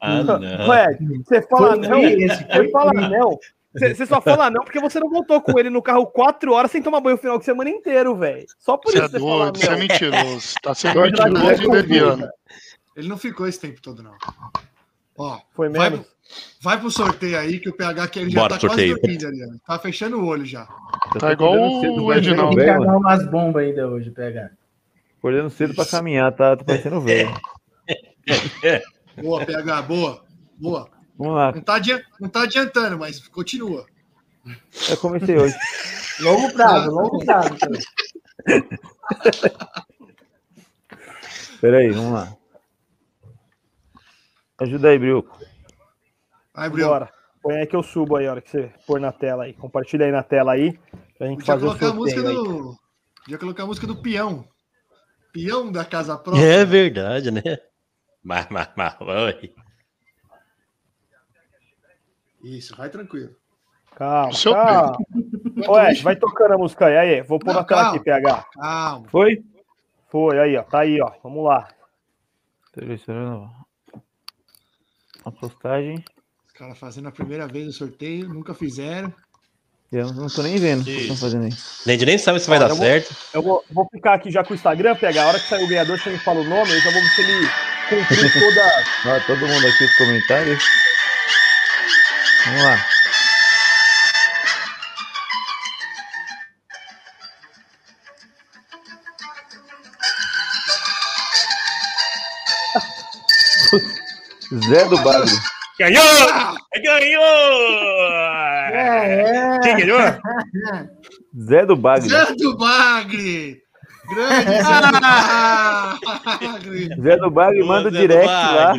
Ah, não. Ué, você fala Foi não, esse, você fala não. Você você só fala não porque você não voltou com ele no carro quatro horas sem tomar banho o final de semana inteiro, velho. Só por Você isso é você fala doido, você é não. mentiroso. Tá sendo mentiroso e leviano. Ele não ficou esse tempo todo, não. Ó, Foi vai, mesmo? vai pro sorteio aí que o PH que ele já Bora, tá sorteio. quase dormindo ali. ó. Tá fechando o olho já. Tá igual cedo, o vai Edinaldo. Tem que cagar umas bombas ainda hoje, pegar. Acordando cedo pra caminhar, tá, tá parecendo velho. Boa, PH, boa. Boa. Vamos lá, Não tá, não tá adiantando, mas continua. eu comecei hoje. Longo prazo, longo prazo. Peraí, vamos lá. Ajuda aí, Brioco. Vai, Bril. Bora. Põe aí que eu subo aí a hora que você pôr na tela aí. Compartilha aí na tela aí. Pra gente Podia fazer o colocar a música aí. do. Podia colocar a música do peão. Peão da casa própria. É verdade, né? Mas, mas, mas, oi. Isso, vai tranquilo. Calma, O seu calma. Ué, vai tocando a música aí. aí. Vou pôr Não, na tela calma. aqui, PH. Calma. Foi? Foi, aí, ó. Tá aí, ó. Vamos lá. Selecionando a postagem. Os caras fazendo a primeira vez o sorteio, nunca fizeram. Eu não tô nem vendo o que estão fazendo aí. Gente nem sabe se vai dar eu vou- certo. Eu vou, vou ficar aqui já com o Instagram, PH. A hora que sair o ganhador, você me fala o nome, eu já vou ver se ele cumpriu toda. Ó, todo mundo aqui nos comentários. Vamos lá. Zé do Bagre. Ganhou! Ganhou! É, é. Quem ganhou? Zé do Bagre. Zé do Bagre! Grande Zé do Bagre! Zé do Bagre manda o Zé direct lá.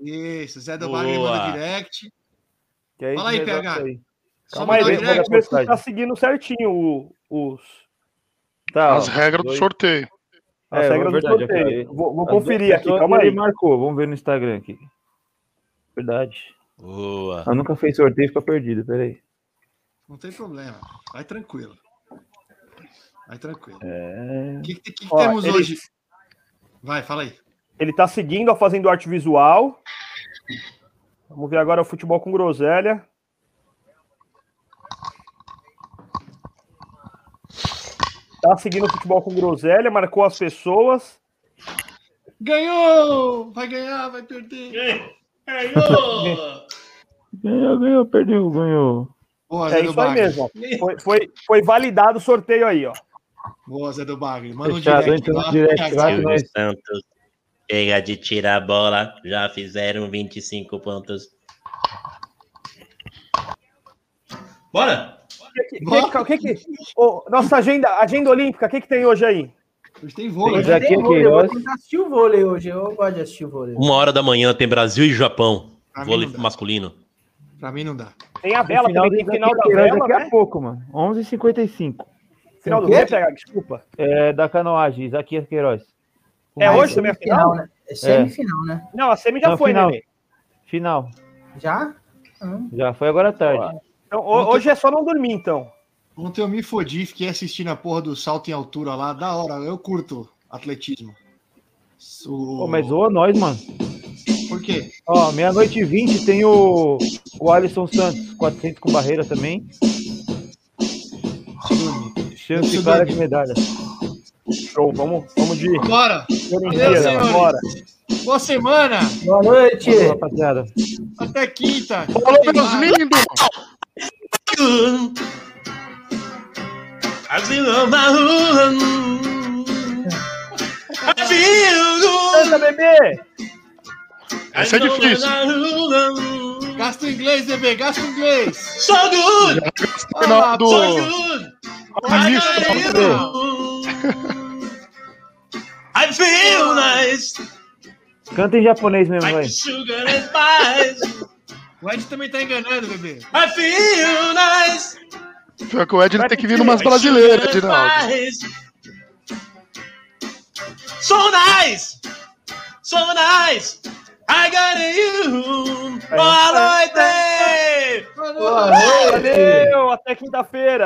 Isso, Zé do Bagre manda direct. que aí Fala aí, PH. aí. Só Calma aí, direct. ver se tá seguindo certinho o- os, Tá, ó, As regras do sorteio. as É, regras verdade, do sorteio. Vou, vou conferir aqui, calma ele aí. marcou, vamos ver no Instagram aqui. Verdade. Boa. Ah, nunca fez sorteio, fica perdido, peraí. Não tem problema. Vai tranquilo. Vai tranquilo. É... O que, que- que Ó, temos ele- hoje? Vai, fala aí. Ele tá seguindo a Fazendo Arte Visual. Vamos ver agora o futebol com groselha. Tá seguindo o futebol com groselha, marcou as pessoas. Ganhou! Vai ganhar, vai perder. Ganhou! Ganhou, ganhou, perdeu, ganhou. Boa, Zé É isso aí mesmo. ó. Foi, foi, foi validado o sorteio aí, ó. Boa, Zé do Bagre. Manda um direct lá. direct lá. Que nós- Santos. Chega de tirar a bola. Já fizeram 25 pontos. Bora! Que, que, que, que, ô, nossa agenda, agenda olímpica, o que, que tem hoje aí? Hoje tem vôlei. Hoje né? aqui Tem vôlei, eu vou tentar assistir o vôlei hoje. Eu gosto de assistir o vôlei. Uma hora da manhã tem Brasil e Japão. Pra Vôlei masculino. Pra mim não dá. Tem a vela final também, tem final da vela, daqui a né? pouco, mano. 11h55. Final do quê? PH? Desculpa. É, da canoagem, Isaquias Queiroz. É hoje também a final? né? É semifinal, né? Não, a semi já Não, foi, final. né? Final. Já? Hum. Já foi agora à tarde. Então, ho- hoje é só não dormir, então. Ontem eu me fodi, fiquei assistindo a porra do salto em altura lá. Da hora, eu curto atletismo. O... Pô, mas zoa nós, mano. Por quê? Ó, meia-noite e 20 tem o, o Alisson Santos, 400 com barreira também. Chance Deixa eu clara dormir. de medalha. Show, vamos, vamos de Bora! Olimpíada, bora. Boa semana! Boa noite! Rapaziada. Até quinta! Falou, meus lindos! I feel on my own. I feel good. Canta, bebê! Essa é difícil. Gasta o inglês, bebê, gasta o inglês! So good. Ah, do. So good. I feel nice. Canta em japonês mesmo, vai. sugar and spice. O Ed também tá enganando, bebê. I feel nice. Pior que o Ed ele tem que vir numas brasileiras, spice. So nice. So nice. I got you. Boa noite. Boa noite! Valeu! Até quinta-feira!